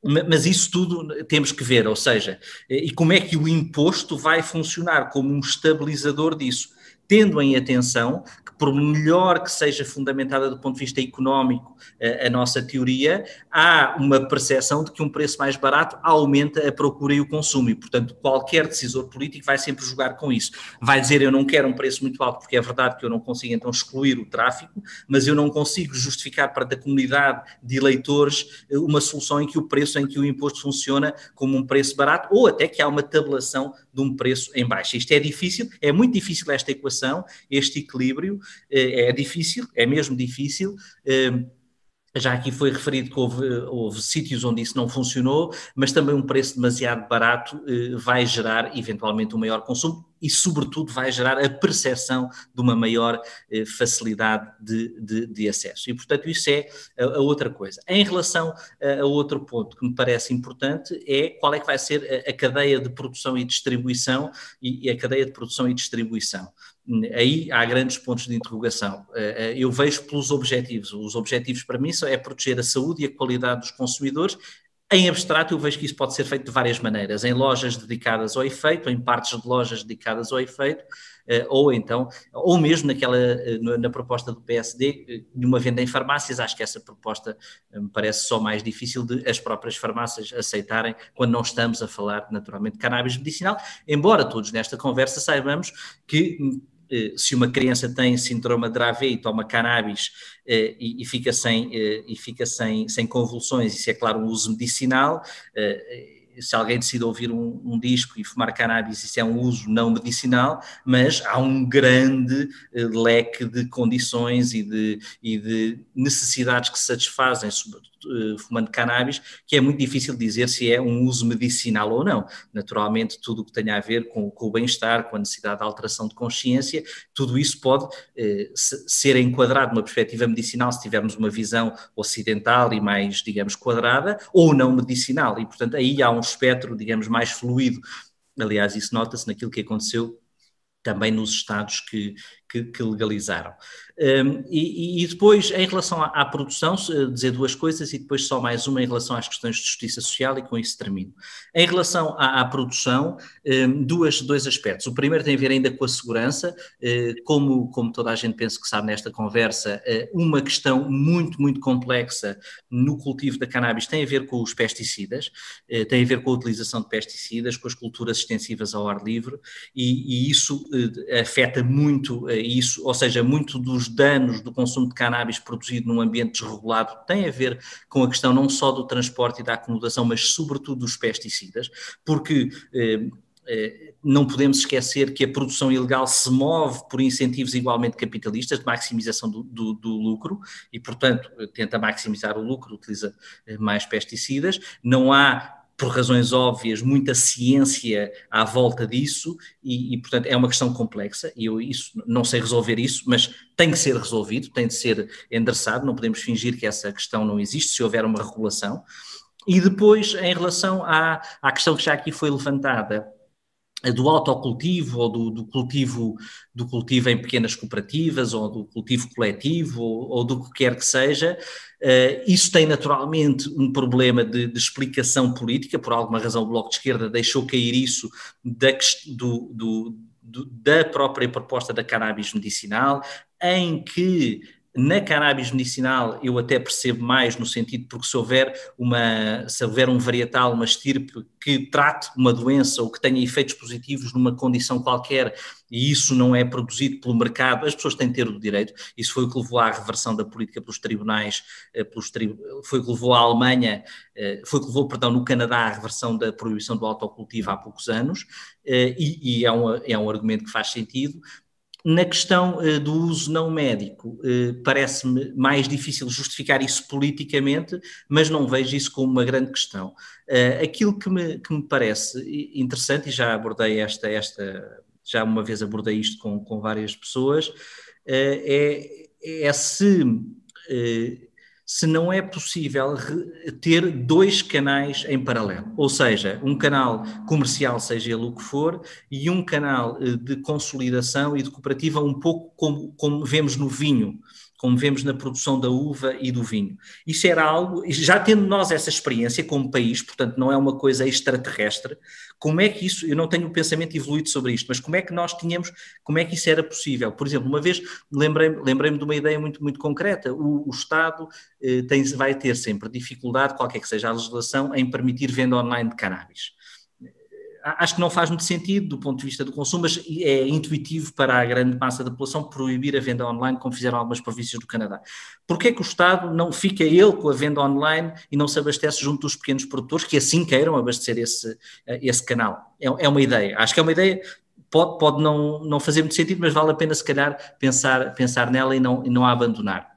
mas isso tudo temos que ver, ou seja, e como é que o imposto vai funcionar como um estabilizador disso, tendo em atenção que, por melhor que seja fundamentada do ponto de vista económico a, a nossa teoria, há uma percepção de que um preço mais barato aumenta a procura e o consumo, e, portanto, qualquer decisor político vai sempre jogar com isso. Vai dizer, eu não quero um preço muito alto, porque é verdade que eu não consigo então excluir o tráfico, mas eu não consigo justificar para a comunidade de eleitores eh, uma solução em que o preço, em que o imposto funciona como um preço barato, ou até que há uma tabulação de um preço em baixa. Isto é difícil, é muito difícil esta equação, este equilíbrio, eh, é difícil, é mesmo difícil. Eh, já aqui foi referido que houve, houve, sítios onde isso não funcionou, mas também um preço demasiado barato eh, vai gerar eventualmente um maior consumo e, sobretudo, vai gerar a percepção de uma maior eh, facilidade de, de, de, acesso. E, portanto, isso é a, a outra coisa. Em relação a, a, outro ponto que me parece importante é qual é que vai ser a, a cadeia de produção e distribuição e, e a cadeia de produção e distribuição aí há grandes pontos de interrogação. Eh, eh, eu vejo pelos objetivos. Os objetivos para mim é proteger a saúde e a qualidade dos consumidores. Em abstrato, eu vejo que isso pode ser feito de várias maneiras, em lojas dedicadas ao efeito, em partes de lojas dedicadas ao efeito, eh, ou então, ou mesmo naquela, na proposta do PSD, de uma venda em farmácias, acho que essa proposta me parece só mais difícil de as próprias farmácias aceitarem, quando não estamos a falar, naturalmente, de cannabis medicinal, embora todos nesta conversa saibamos que eh, se uma criança tem síndrome de Dravet e toma cannabis eh, e, fica, sem, eh, e fica sem, sem convulsões, isso é claro um uso medicinal, se alguém decide ouvir um, um, disco e fumar cannabis, isso é um uso não medicinal, mas há um grande leque de condições e de, e de necessidades que se satisfazem uh, fumando cannabis, que é muito difícil dizer se é um uso medicinal ou não. Naturalmente, tudo o que tenha a ver com, com o bem-estar, com a necessidade de alteração de consciência, tudo isso pode uh, ser enquadrado numa perspectiva medicinal se tivermos uma visão ocidental e mais, digamos, quadrada, ou não medicinal. E, portanto, aí há um espectro, digamos, mais fluido. Aliás, isso nota-se naquilo que aconteceu também nos estados que, que, que legalizaram. E, depois, em relação à, produção, dizer duas coisas e depois só mais uma em relação às questões de justiça social e com isso termino. Em relação à, produção, duas, dois aspectos. O primeiro tem a ver ainda com a segurança, uh, como, como toda a gente pensa que sabe nesta conversa, uh, uma questão muito, muito complexa no cultivo da cannabis tem a ver com os pesticidas, tem a ver com a utilização de pesticidas, com as culturas extensivas ao ar livre e, e isso afeta muito isso, ou seja, muito dos danos do consumo de cannabis produzido num ambiente desregulado tem a ver com a questão não só do transporte e da acomodação, mas sobretudo dos pesticidas, porque eh, eh, não podemos esquecer que a produção ilegal se move por incentivos igualmente capitalistas de maximização do, do, do, lucro e, portanto, tenta maximizar o lucro, utiliza eh, mais pesticidas. Não há por razões óbvias, muita ciência à volta disso e, e, portanto, é uma questão complexa e eu isso, não sei resolver isso, mas tem que ser resolvido, tem de ser endereçado, não podemos fingir que essa questão não existe se houver uma regulação. E depois, em relação à, à questão que já aqui foi levantada, do autocultivo ou do, do, cultivo do cultivo em pequenas cooperativas ou do cultivo coletivo ou, ou do que quer que seja, uh, isso tem naturalmente um problema de, de, explicação política, por alguma razão o Bloco de Esquerda deixou cair isso da, do, do, da própria proposta da cannabis medicinal, em que na cannabis medicinal eu até percebo mais no sentido porque se houver uma se houver um varietal, uma estirpe que trate uma doença ou que tenha efeitos positivos numa condição qualquer e isso não é produzido pelo mercado, as pessoas têm de ter o direito. Isso foi o que levou à reversão da política pelos tribunais, eh, pelos tri... foi o que levou à Alemanha, eh, foi o que levou, perdão, no Canadá à reversão da proibição do autocultivo há poucos anos, eh, e, e é, um, é um argumento que faz sentido na questão uh, do uso não médico, uh, parece-me mais difícil justificar isso politicamente, mas não vejo isso como uma grande questão. Uh, aquilo que me, que me parece interessante, e já abordei esta, esta já uma vez abordei isto com, com várias pessoas, é, é se se não é possível ter dois canais em paralelo, ou seja, um canal comercial, seja ele o que for, e um canal eh, de consolidação e de cooperativa, um pouco como, como vemos no vinho como vemos na produção da uva e do vinho. Isso era algo, já tendo nós essa experiência como país, portanto não é uma coisa extraterrestre, como é que isso, eu não tenho um pensamento evoluído sobre isto, mas como é que nós tínhamos, como é que isso era possível? Por exemplo, uma vez lembrei-me lembrei de uma ideia muito, muito concreta, o, o Estado eh, tem, vai ter sempre dificuldade, qualquer que seja a legislação, em permitir venda online de cannabis acho que não faz muito sentido do ponto de vista do consumo, mas é intuitivo para a grande massa da população proibir a venda online, como fizeram algumas províncias do Canadá. Porquê que o Estado não fica ele com a venda online e não se abastece junto dos pequenos produtores que assim queiram abastecer esse, esse canal? É, é uma ideia. Acho que é uma ideia pode, pode não, não fazer muito sentido, mas vale a pena, se calhar, pensar, pensar nela e não, e não a abandonar.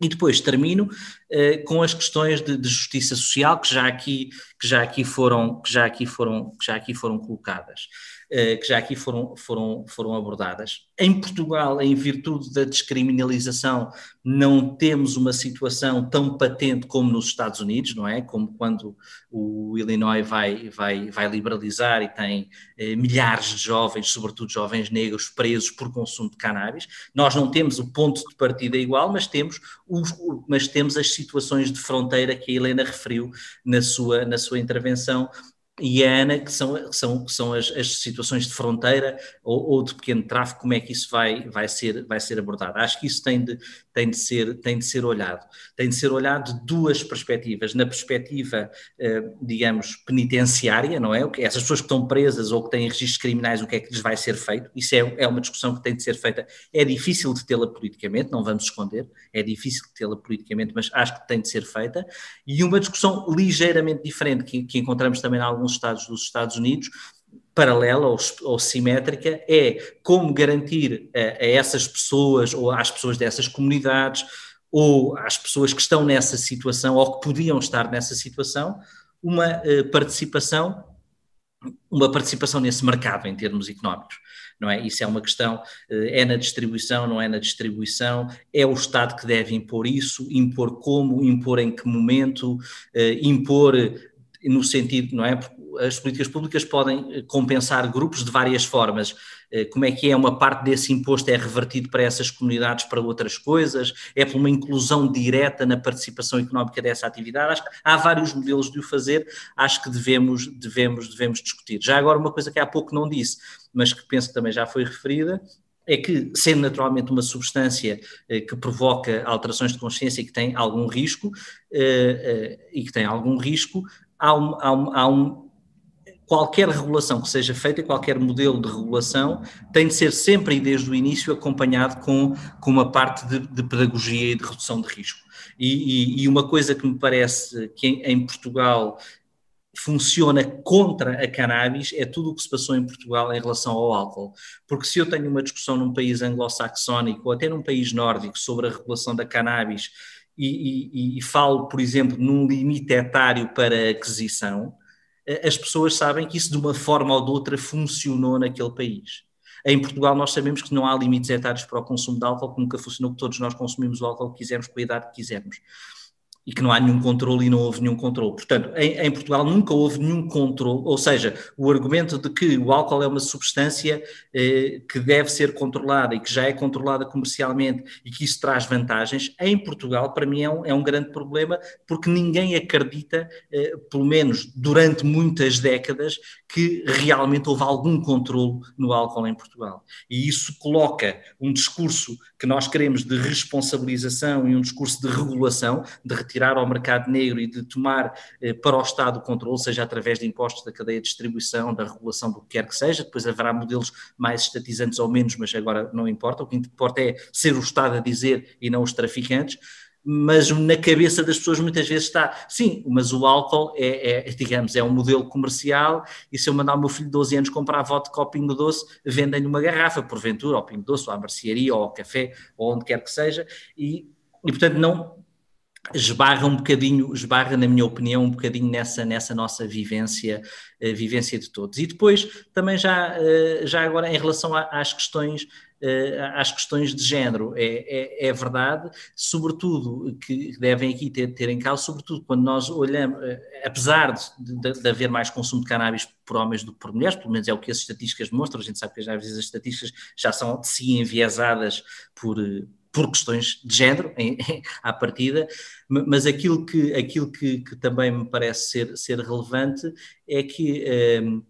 E depois termino uh, com as questões de, de, justiça social que já aqui que já aqui foram que já aqui foram que já aqui foram colocadas. Eh, que já aqui foram, foram, foram abordadas. Em Portugal, em virtude da descriminalização, não temos uma situação tão patente como nos Estados Unidos, não é? Como quando o Illinois vai, vai, vai liberalizar e tem eh, milhares de jovens, sobretudo jovens negros, presos por consumo de cannabis. Nós não temos o ponto de partida igual, mas temos, os, mas temos as situações de fronteira que a Helena referiu na sua, na sua intervenção e a ANA, que são, são, são as, as situações de fronteira ou, ou, de pequeno tráfego, como é que isso vai, vai, ser, vai ser abordado. Acho que isso tem de, tem de, ser, tem de ser olhado. Tem de ser olhado de duas perspectivas. Na perspectiva, eh, digamos, penitenciária, não é? Essas pessoas que estão presas ou que têm registros criminais, o que é que lhes vai ser feito? Isso é, é uma discussão que tem de ser feita. É difícil de tê-la politicamente, não vamos esconder, é difícil de tê-la politicamente, mas acho que tem de ser feita. E uma discussão ligeiramente diferente, que, que encontramos também em alguns estados dos Estados Unidos, paralela ou, ou, simétrica é como garantir a, a, essas pessoas ou às pessoas dessas comunidades ou às pessoas que estão nessa situação ou que podiam estar nessa situação uma uh, participação uma participação nesse mercado em termos económicos não é? Isso é uma questão, uh, é na distribuição, não é na distribuição, é o Estado que deve impor isso, impor como, impor em que momento, uh, impor no sentido, não é? As políticas públicas podem eh, compensar grupos de várias formas. Eh, como é que é uma parte desse imposto é revertido para essas comunidades para outras coisas? É por uma inclusão direta na participação económica dessa atividade? Acho que há vários modelos de o fazer, acho que devemos, devemos, devemos discutir. Já agora uma coisa que há pouco não disse, mas que penso que também já foi referida, é que, sendo naturalmente uma substância eh, que provoca alterações de consciência e que tem algum risco, eh, eh, e que tem algum risco, há um, há um, há um qualquer regulação que seja feita, qualquer modelo de regulação, tem de ser sempre e desde o início acompanhado com, com uma parte de, de pedagogia e de redução de risco. E, e, e, uma coisa que me parece que em, em, Portugal funciona contra a cannabis é tudo o que se passou em Portugal em relação ao álcool. Porque se eu tenho uma discussão num país anglo-saxónico ou até num país nórdico sobre a regulação da cannabis e, e, e falo, por exemplo, num limite etário para aquisição, eh, as pessoas sabem que isso de uma forma ou de outra funcionou naquele país. Em Portugal nós sabemos que não há limites etários para o consumo de álcool, que nunca funcionou, que todos nós consumimos o álcool que quisermos, com a idade que quisermos e que não há nenhum controle e não houve nenhum controle. Portanto, em, em, Portugal nunca houve nenhum controle, ou seja, o argumento de que o álcool é uma substância eh, que deve ser controlada e que já é controlada comercialmente e que isso traz vantagens, em Portugal, para mim, é um, é um grande problema porque ninguém acredita, eh, pelo menos durante muitas décadas, que realmente houve algum controle no álcool em Portugal. E isso coloca um discurso que nós queremos de responsabilização e um discurso de regulação, de retirar ao mercado negro e de tomar eh, para o Estado o controle, seja através de impostos da cadeia de distribuição, da regulação do que quer que seja, depois haverá modelos mais estatizantes ou menos, mas agora não importa, o que importa é ser o Estado a dizer e não os traficantes, mas na cabeça das pessoas muitas vezes está, sim, mas o álcool é, é, digamos, é um modelo comercial e se eu mandar o meu filho de 12 anos comprar vodka ao Pingo Doce, vendem-lhe uma garrafa, porventura, ao Pingo Doce, ou à mercearia, ou ao café, ou onde quer que seja, e, e portanto não esbarra um bocadinho, esbarra na minha opinião um bocadinho nessa, nessa nossa vivência, uh, vivência de todos. E depois também já, uh, já agora em relação às questões uh, às questões de género. É, é, é, verdade, sobretudo, que devem aqui ter, ter em causa, sobretudo quando nós olhamos, apesar de, de, de, haver mais consumo de cannabis por homens do que por mulheres, pelo menos é o que as estatísticas demonstram, a gente sabe que às vezes as estatísticas já são de si enviesadas por por questões de género em, em, à partida, mas aquilo que, aquilo que, que, também me parece ser, ser relevante é que um,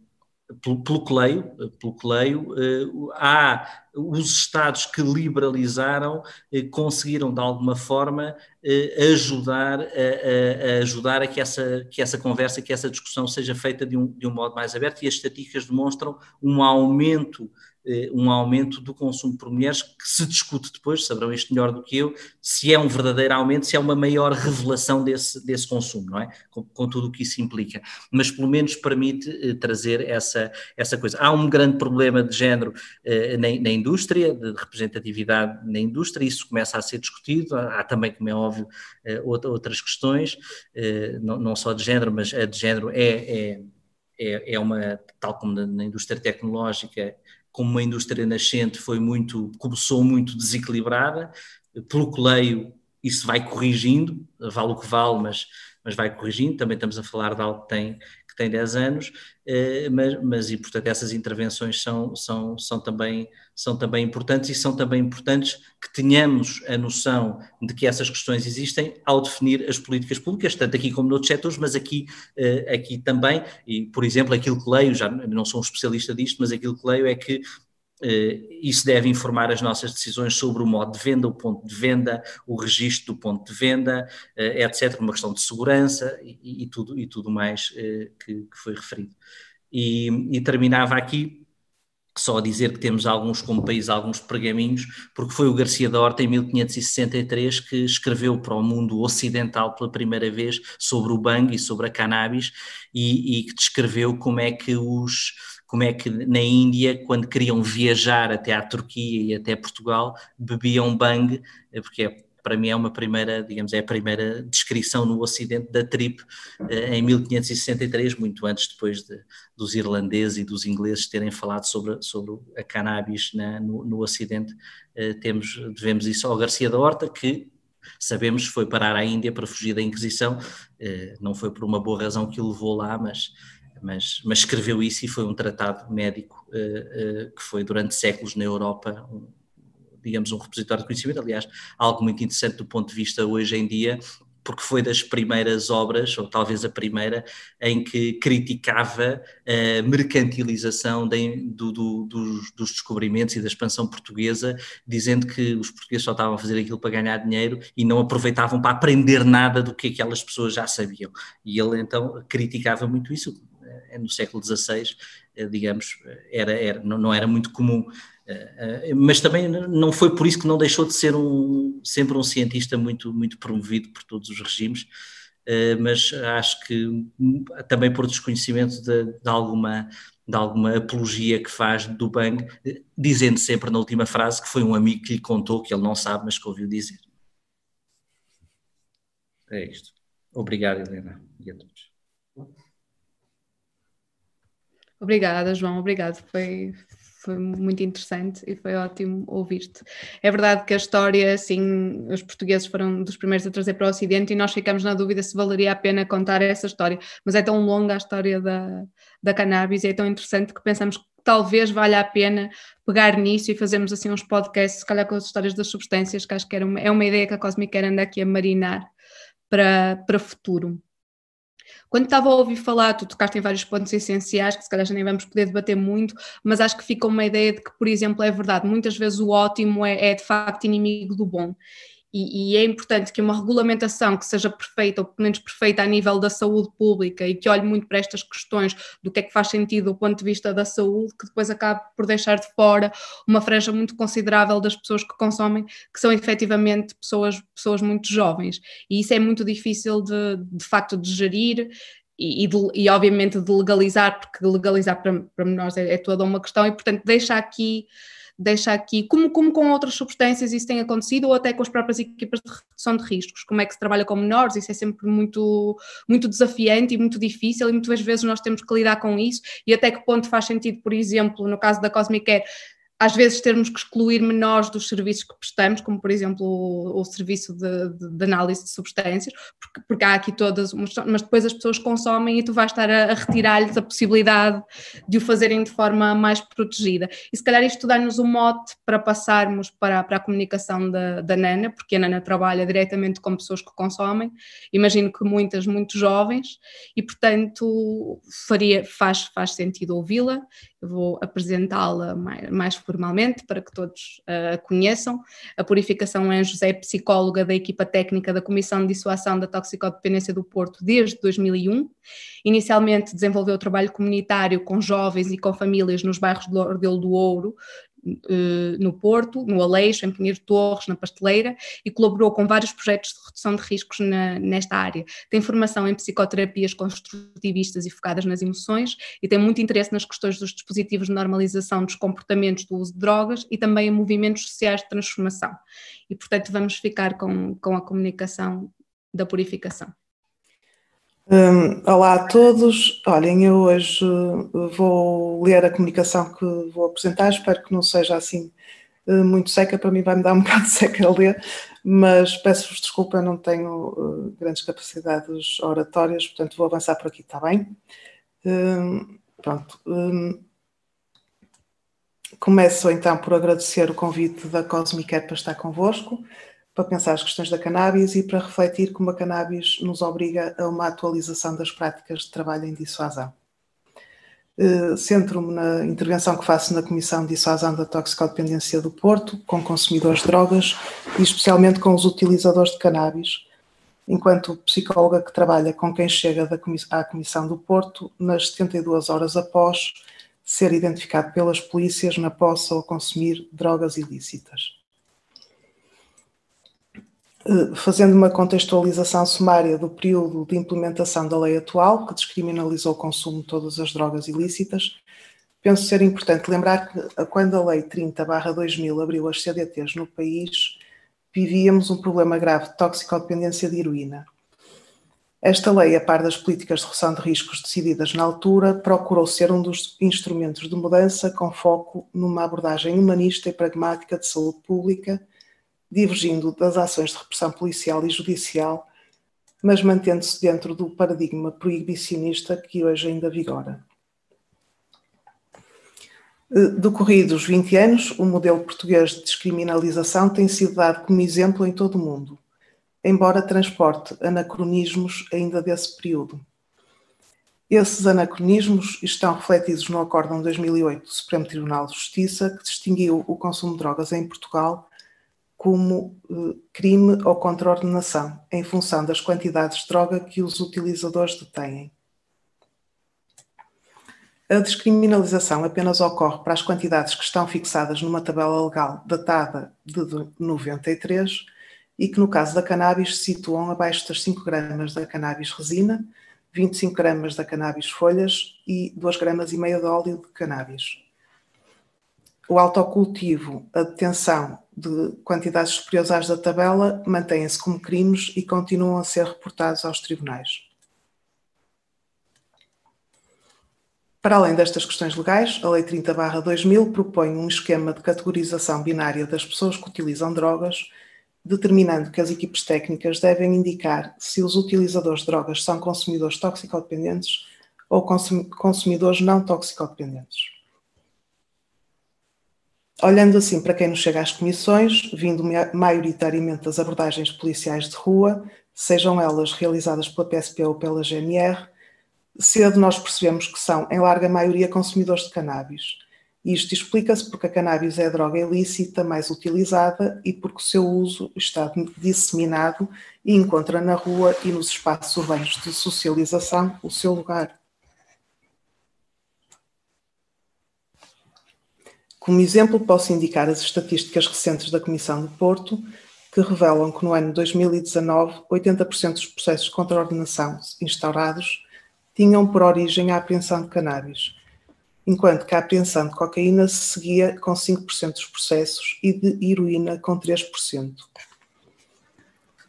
pelo, que leio, pelo que leio uh, há os Estados que liberalizaram uh, conseguiram de alguma forma uh, ajudar, a, a, a, ajudar a que essa, que essa conversa, que essa discussão seja feita de um, de um modo mais aberto e as estatísticas demonstram um aumento eh, um aumento do consumo por mulheres que se discute depois, saberão isto melhor do que eu, se é um verdadeiro aumento, se é uma maior revelação desse, desse consumo, não é? Com, com tudo o que isso implica. Mas pelo menos permite eh, trazer essa, essa coisa. Há um grande problema de género eh, na, na, indústria, de representatividade na indústria, isso começa a ser discutido. Há, há também, como é óbvio, eh, outras questões, eh, não, não, só de género, mas a de género é, é é, é uma, tal como na indústria tecnológica, como uma indústria nascente, foi muito, começou muito desequilibrada, pelo que leio, isso vai corrigindo, vale o que vale, mas, mas vai corrigindo, também estamos a falar de algo que tem, tem 10 anos, eh, mas, mas e portanto essas intervenções são, são, são, também, são também importantes e são também importantes que tenhamos a noção de que essas questões existem ao definir as políticas públicas, tanto aqui como noutros setores, mas aqui, eh, aqui também, e por exemplo aquilo que leio, já não sou um especialista disto, mas aquilo que leio é que isso deve informar as nossas decisões sobre o modo de venda, o ponto de venda, o registro do ponto de venda, uh, etc., uma questão de segurança e, e tudo, e tudo mais uh, que, que, foi referido. E, e, terminava aqui só a dizer que temos alguns, como país, alguns pergaminhos, porque foi o Garcia da Horta, em 1563, que escreveu para o mundo ocidental pela primeira vez sobre o bang e sobre a cannabis e, e que descreveu como é que os como é que na Índia, quando queriam viajar até à Turquia e até Portugal, bebiam bang, eh, porque é, para mim é uma primeira, digamos, é a primeira descrição no Ocidente da trip eh, em 1563, muito antes depois de, dos irlandeses e dos ingleses terem falado sobre, sobre a cannabis na, no, no, Ocidente, eh, temos, devemos isso ao Garcia da Horta, que sabemos foi parar à Índia para fugir da Inquisição, não foi por uma boa razão que o levou lá, mas mas, mas escreveu isso e foi um tratado médico uh, uh, que foi durante séculos na Europa, um, digamos, um repositório de conhecimento, aliás, algo muito interessante do ponto de vista hoje em dia, porque foi das primeiras obras, ou talvez a primeira, em que criticava a mercantilização de, do, do, dos, dos, descobrimentos e da expansão portuguesa, dizendo que os portugueses só estavam a fazer aquilo para ganhar dinheiro e não aproveitavam para aprender nada do que aquelas pessoas já sabiam. E ele então criticava muito isso, no século XVI, eh, digamos, era, era, não era muito comum. Eh, eh, mas também não foi por isso que não deixou de ser um, sempre um cientista muito, muito promovido por todos os regimes, mas acho que hum, também por desconhecimento de, de alguma de alguma apologia que faz do Bang, dizendo sempre na última frase que foi um amigo que lhe contou, que ele não sabe, mas que ouviu dizer. É isto. Obrigado, Helena, e a todos.
Obrigada, João, obrigado. Foi, foi muito interessante e foi ótimo ouvir-te. É verdade que a história, assim, os portugueses foram dos primeiros a trazer para o Ocidente e nós ficamos na dúvida se valeria a pena contar essa história, mas é tão longa a história da, da cannabis e é tão interessante que pensamos que talvez valha a pena pegar nisso e fazermos assim uns podcasts, se calhar com as histórias das substâncias, que acho que era uma, é uma ideia que a Cosmic Care anda aqui a marinar para, para futuro. Quando estava a ouvir falar, tu tocaste em vários pontos essenciais que se calhar já nem vamos poder debater muito, mas acho que fica uma ideia de que, por exemplo, é verdade, muitas vezes o ótimo é, é de facto inimigo do bom. E, e, é importante que uma regulamentação que seja perfeita, ou pelo menos perfeita a nível da saúde pública e que olhe muito para estas questões do que é que faz sentido do ponto de vista da saúde, que depois acabe por deixar de fora uma franja muito considerável das pessoas que consomem, que são efetivamente pessoas, pessoas muito jovens. E isso é muito difícil de, de facto de gerir e, de, e, obviamente de legalizar, porque legalizar para, para menores é, é toda uma questão, e portanto deixa aqui deixa aqui, como, como com outras substâncias isso tem acontecido, ou até com as próprias equipas de redução de riscos, como é que se trabalha com menores, isso é sempre muito, muito desafiante e muito difícil, e muitas vezes nós temos que lidar com isso, e até que ponto faz sentido, por exemplo, no caso da Cosmic Care, às vezes termos que excluir menores dos serviços que prestamos, como por exemplo o, o serviço de, de, de, análise de substâncias, porque, porque, há aqui todas, mas depois as pessoas consomem e tu vais estar a, a retirar-lhes a possibilidade de o fazerem de forma mais protegida. E se calhar isto dá-nos um mote para passarmos para, para a comunicação da, da Nana, porque a Nana trabalha diretamente com pessoas que consomem, imagino que muitas, muito jovens, e portanto faria, faz, faz sentido ouvi-la vou apresentá-la mais, mais, formalmente para que todos a uh, conheçam. A Purificação Anjos é psicóloga da equipa técnica da Comissão de Dissuasão da Toxicodependência do Porto desde 2001. Inicialmente desenvolveu trabalho comunitário com jovens e com famílias nos bairros de Ordelo do Ouro, eh, no Porto, no Aleixo, em Pinheiro Torres, na Pasteleira e colaborou com vários projetos de redução de riscos na, nesta área. Tem formação em psicoterapias construtivistas e focadas nas emoções e tem muito interesse nas questões dos dispositivos de normalização dos comportamentos do uso de drogas e também em movimentos sociais de transformação. E, portanto, vamos ficar com, com a comunicação da purificação.
Um, olá a todos. Olhem, eu hoje vou ler a comunicação que vou apresentar. Espero que não seja assim eh, muito seca. Para mim, vai-me dar um bocado de seca a ler, mas peço-vos desculpa, eu não tenho uh, grandes capacidades oratórias, portanto, vou avançar por aqui, está bem? Um, pronto. Um, começo então por agradecer o convite da Cosmic para estar convosco para pensar as questões da cannabis e para refletir como a cannabis nos obriga a uma atualização das práticas de trabalho em dissuasão. Eh, centro-me na intervenção que faço na Comissão de Dissuasão da Toxicodependência do Porto, com consumidores de drogas e especialmente com os utilizadores de cannabis, enquanto psicóloga que trabalha com quem chega à Comissão do Porto nas 72 horas após ser identificado pelas polícias na posse ou consumir drogas ilícitas. Eh, fazendo uma contextualização sumária do período de implementação da lei atual, que descriminalizou o consumo de todas as drogas ilícitas, penso ser importante lembrar que quando a lei 30-2000 abriu as CDTs no país, vivíamos um problema grave de toxicodependência de heroína. Esta lei, a par das políticas de redução de riscos decididas na altura, procurou ser um dos instrumentos de mudança com foco numa abordagem humanista e pragmática de saúde pública divergindo das ações de repressão policial e judicial, mas mantendo-se dentro do paradigma proibicionista que hoje ainda vigora. Eh, decorridos 20 anos, o modelo português de descriminalização tem sido dado como exemplo em todo o mundo, embora transporte anacronismos ainda desse período. Esses anacronismos estão refletidos no Acórdão de 2008 do Supremo Tribunal de Justiça, que distinguiu o consumo de drogas em Portugal como eh, crime ou contraordenação, em função das quantidades de droga que os utilizadores detêm. A descriminalização apenas ocorre para as quantidades que estão fixadas numa tabela legal datada de 93 e que, no caso da cannabis, se situam abaixo das 5 gramas da cannabis resina, 25 gramas da cannabis folhas e 2 gramas e meia de óleo de cannabis. O autocultivo, a detenção de quantidades superiores às da tabela mantêm-se como crimes e continuam a ser reportados aos tribunais. Para além destas questões legais, a Lei 30-2000 propõe um esquema de categorização binária das pessoas que utilizam drogas, determinando que as equipes técnicas devem indicar se os utilizadores de drogas são consumidores toxicodependentes ou consumidores não toxicodependentes. Olhando assim para quem nos chega às comissões, vindo maioritariamente das abordagens policiais de rua, sejam elas realizadas pela PSP ou pela GNR, cedo nós percebemos que são, em larga maioria, consumidores de cannabis. Isto explica-se porque a cannabis é a droga ilícita mais utilizada e porque o seu uso está disseminado e encontra na rua e nos espaços urbanos de socialização o seu lugar. Como exemplo, posso indicar as estatísticas recentes da Comissão de Porto, que revelam que no ano 2019, 80% dos processos contra a ordenação instaurados tinham por origem a apreensão de cannabis enquanto que a apreensão de cocaína se seguia com 5% dos processos e de heroína com 3%.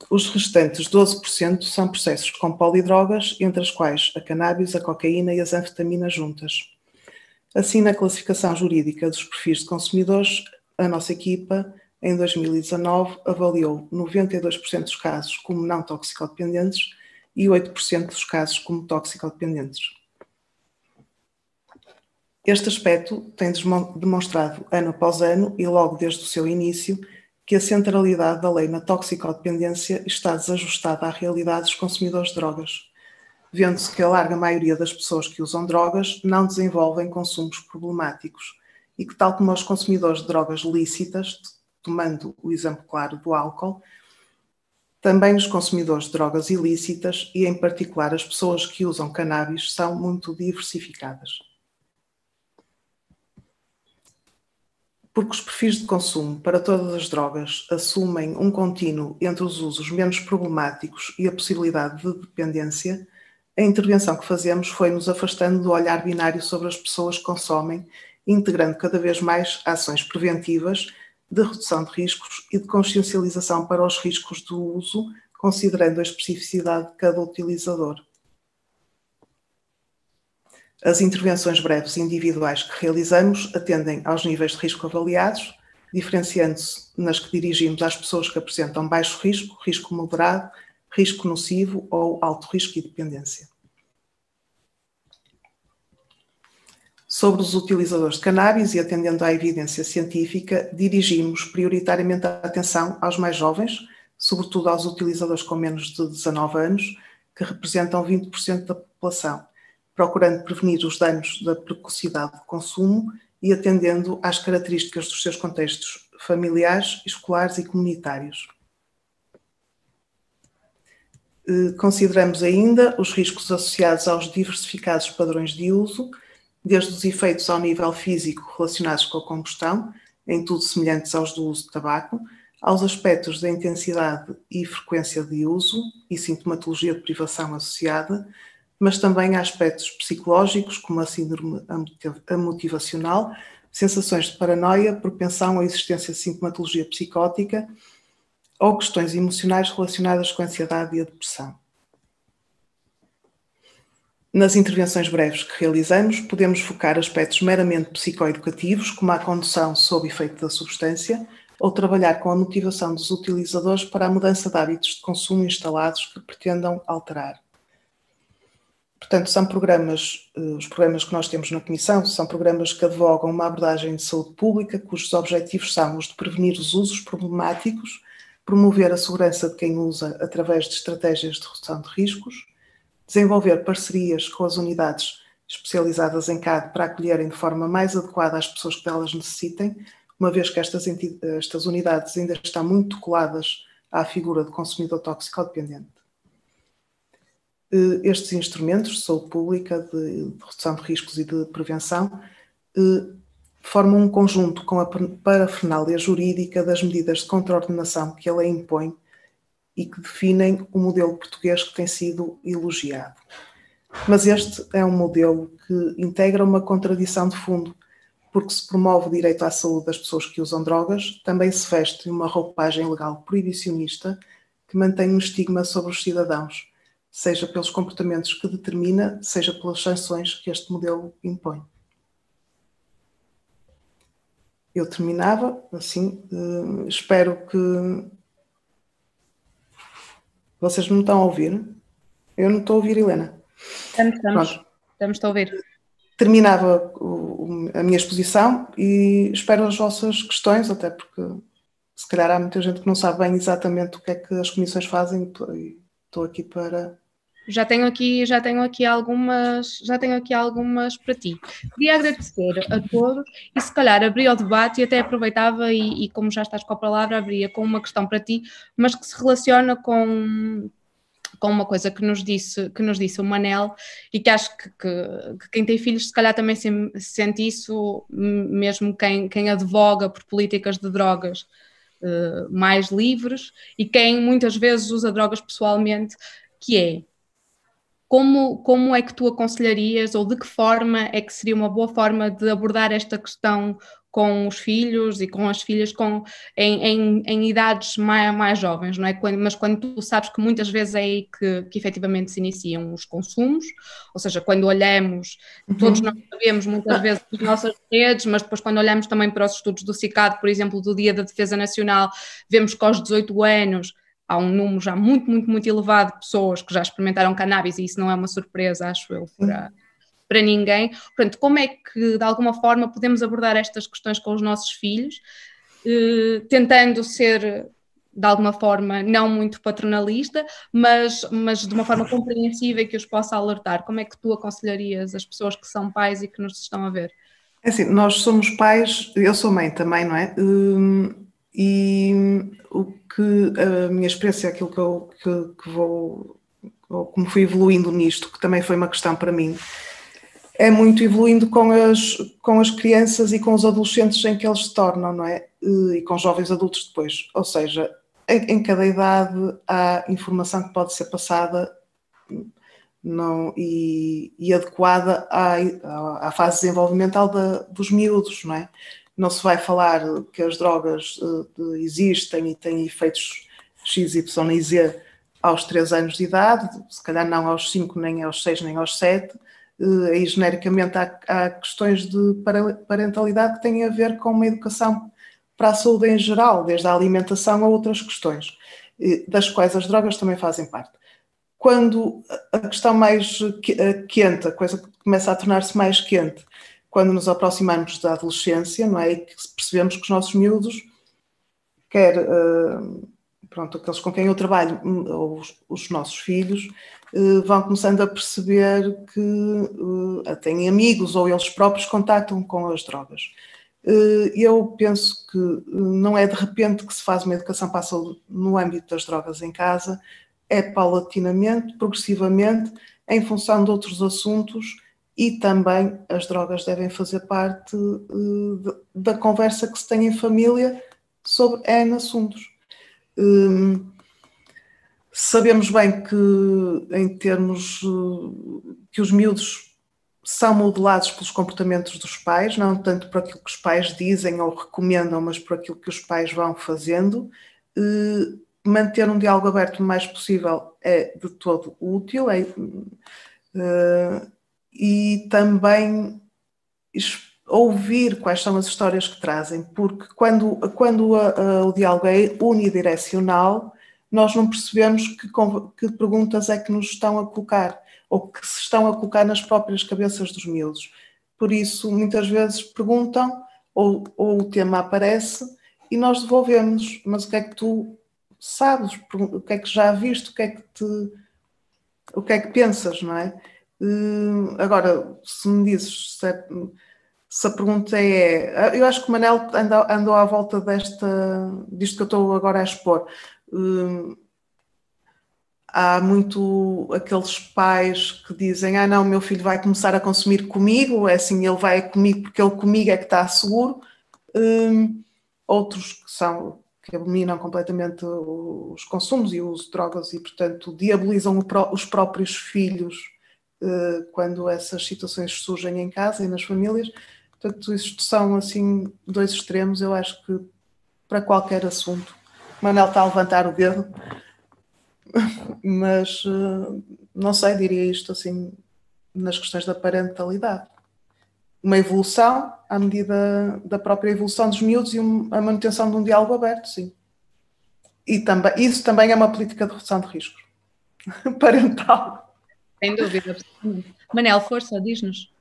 Os restantes 12% são processos com polidrogas, entre as quais a cannabis, a cocaína e as anfetaminas juntas. Assim, na classificação jurídica dos perfis de consumidores, a nossa equipa, em 2019, avaliou 92% dos casos como não toxicodependentes e 8% dos casos como toxicodependentes. Este aspecto tem demonstrado ano após ano e logo desde o seu início que a centralidade da lei na toxicodependência está desajustada à realidade dos consumidores de drogas, vendo-se que a larga maioria das pessoas que usam drogas não desenvolvem consumos problemáticos e que, tal como os consumidores de drogas lícitas, tomando o exemplo claro do álcool, também os consumidores de drogas ilícitas e, em particular, as pessoas que usam cannabis são muito diversificadas. porque os perfis de consumo para todas as drogas assumem um contínuo entre os usos menos problemáticos e a possibilidade de dependência, a intervenção que fazemos foi nos afastando do olhar binário sobre as pessoas que consomem, integrando cada vez mais ações preventivas de redução de riscos e de consciencialização para os riscos do uso, considerando a especificidade de cada utilizador. As intervenções breves individuais que realizamos atendem aos níveis de risco avaliados, diferenciando-se nas que dirigimos às pessoas que apresentam baixo risco, risco moderado, risco nocivo ou alto risco e dependência. Sobre os utilizadores de cannabis e atendendo à evidência científica, dirigimos prioritariamente a atenção aos mais jovens, sobretudo aos utilizadores com menos de 19 anos, que representam 20% da população procurando prevenir os danos da precocidade de consumo e atendendo às características dos seus contextos familiares, escolares e comunitários. Eh, consideramos ainda os riscos associados aos diversificados padrões de uso, desde os efeitos ao nível físico relacionados com a combustão, em tudo semelhantes aos do uso de tabaco, aos aspectos da intensidade e frequência de uso e sintomatologia de privação associada, mas também há aspectos psicológicos, como a síndrome amotivacional, sensações de paranoia, propensão à existência de sintomatologia psicótica ou questões emocionais relacionadas com a ansiedade e a depressão. Nas intervenções breves que realizamos, podemos focar aspectos meramente psicoeducativos, como a condução sob efeito da substância, ou trabalhar com a motivação dos utilizadores para a mudança de hábitos de consumo instalados que pretendam alterar. Portanto, são programas, eh, os programas que nós temos na Comissão, são programas que advogam uma abordagem de saúde pública, cujos objetivos são os de prevenir os usos problemáticos, promover a segurança de quem usa através de estratégias de redução de riscos, desenvolver parcerias com as unidades especializadas em CAD para acolherem de forma mais adequada as pessoas que delas necessitem, uma vez que estas, estas unidades ainda estão muito coladas à figura do consumidor tóxico-dependente. Eh, estes instrumentos de saúde pública, de, redução de riscos e de prevenção, eh, formam um conjunto com a parafernália jurídica das medidas de contraordenação que a lei impõe e que definem o modelo português que tem sido elogiado. Mas este é um modelo que integra uma contradição de fundo, porque se promove o direito à saúde das pessoas que usam drogas, também se veste uma roupagem legal proibicionista que mantém um estigma sobre os cidadãos seja pelos comportamentos que determina, seja pelas sanções que este modelo impõe. Eu terminava assim, uh, espero que vocês me estão a ouvir. Eu não estou a ouvir, Helena.
Estamos, estamos, estamos a ouvir.
Terminava a minha exposição e espero as vossas questões, até porque se calhar há muita gente que não sabe bem exatamente o que é que as comissões fazem e estou aqui para
já tenho aqui, já tenho aqui algumas, já tenho aqui algumas para ti. Queria agradecer a todos e se calhar abrir o debate e até aproveitava e, e, como já estás com a palavra, abria com uma questão para ti, mas que se relaciona com, com uma coisa que nos disse, que nos disse o Manel e que acho que, que, que quem tem filhos se calhar também se, sente isso, mesmo quem, quem advoga por políticas de drogas uh, mais livres e quem muitas vezes usa drogas pessoalmente, que é como, como é que tu aconselharias ou de que forma é que seria uma boa forma de abordar esta questão com os filhos e com as filhas com, em, em, em idades mais, mais jovens, não é? Quando, mas quando tu sabes que muitas vezes é aí que, que efetivamente se iniciam os consumos, ou seja, quando olhamos, uhum. todos nós sabemos muitas vezes as nossas redes, mas depois quando olhamos também para os estudos do CICAD, por exemplo, do Dia da Defesa Nacional, vemos que aos 18 anos há um número já muito, muito, muito elevado de pessoas que já experimentaram cannabis e isso não é uma surpresa, acho eu, para, para ninguém. Portanto, como é que de alguma forma podemos abordar estas questões com os nossos filhos, eh, tentando ser de alguma forma não muito paternalista, mas, mas de uma forma compreensiva e que os possa alertar. Como é que tu aconselharias as pessoas que são pais e que nos estão a ver?
É assim, nós somos pais, eu sou mãe também, não é? Hum, e o que a minha experiência, aquilo que eu que, que vou, ou como fui evoluindo nisto, que também foi uma questão para mim, é muito evoluindo com as, com as crianças e com os adolescentes em que eles se tornam, não é? E com jovens adultos depois. Ou seja, em, em cada idade há informação que pode ser passada não, e, e adequada à, à, fase desenvolvimental da, dos miúdos, não é? Não se vai falar que as drogas uh, existem e têm efeitos X, Y e Z aos 3 anos de idade, se calhar não aos 5, nem aos 6, nem aos 7. Uh, eh, aí, genericamente, há, há, questões de parentalidade que têm a ver com uma educação para a saúde em geral, desde a alimentação a outras questões, das quais as drogas também fazem parte. Quando a questão mais quente, a coisa começa a tornar-se mais quente, quando nos aproximamos da adolescência, não é? E que percebemos que os nossos miúdos, quer uh, pronto, aqueles com quem eu trabalho, hum, ou os, os nossos filhos, uh, vão começando a perceber que uh, têm amigos ou eles próprios contactam com as drogas. eu penso que não é de repente que se faz uma educação para a saúde no âmbito das drogas em casa, é paulatinamente, progressivamente, em função de outros assuntos e também as drogas devem fazer parte uh, da conversa que se tem em família sobre N assuntos. Um, sabemos bem que, em termos uh, que os miúdos são modelados pelos comportamentos dos pais, não tanto por aquilo que os pais dizem ou recomendam, mas por aquilo que os pais vão fazendo. Uh, manter um diálogo aberto o mais possível é de todo útil. É, uh, e também ouvir quais são as histórias que trazem, porque quando, quando a, a, o diálogo é unidirecional, nós não percebemos que, que, perguntas é que nos estão a colocar, ou que se estão a colocar nas próprias cabeças dos miúdos. Por isso, muitas vezes perguntam, ou, ou o tema aparece, e nós devolvemos, mas o que é que tu sabes, o que é que já viste, o que é que te, o que é que pensas, não é? Hum, agora, se me dizes se, é, se, a pergunta é. Eu acho que o Manel andou, andou à volta desta, disto que eu estou agora a expor. Hum, há muito aqueles pais que dizem: Ah, não, meu filho vai começar a consumir comigo, é assim, ele vai comigo porque ele comigo é que está seguro. Outros que são que abominam completamente os consumos e o uso de drogas e, portanto, diabolizam os próprios filhos eh, quando essas situações surgem em casa e nas famílias. Portanto, isto são assim dois extremos, eu acho que para qualquer assunto. Manel está a levantar o dedo, mas eh, não sei, diria isto assim nas questões da parentalidade. Uma evolução à medida da própria evolução dos miúdos e a manutenção de um diálogo aberto, sim. E também, isso também é uma política de redução de riscos parental.
Sem dúvida. Manel, força, diz-nos.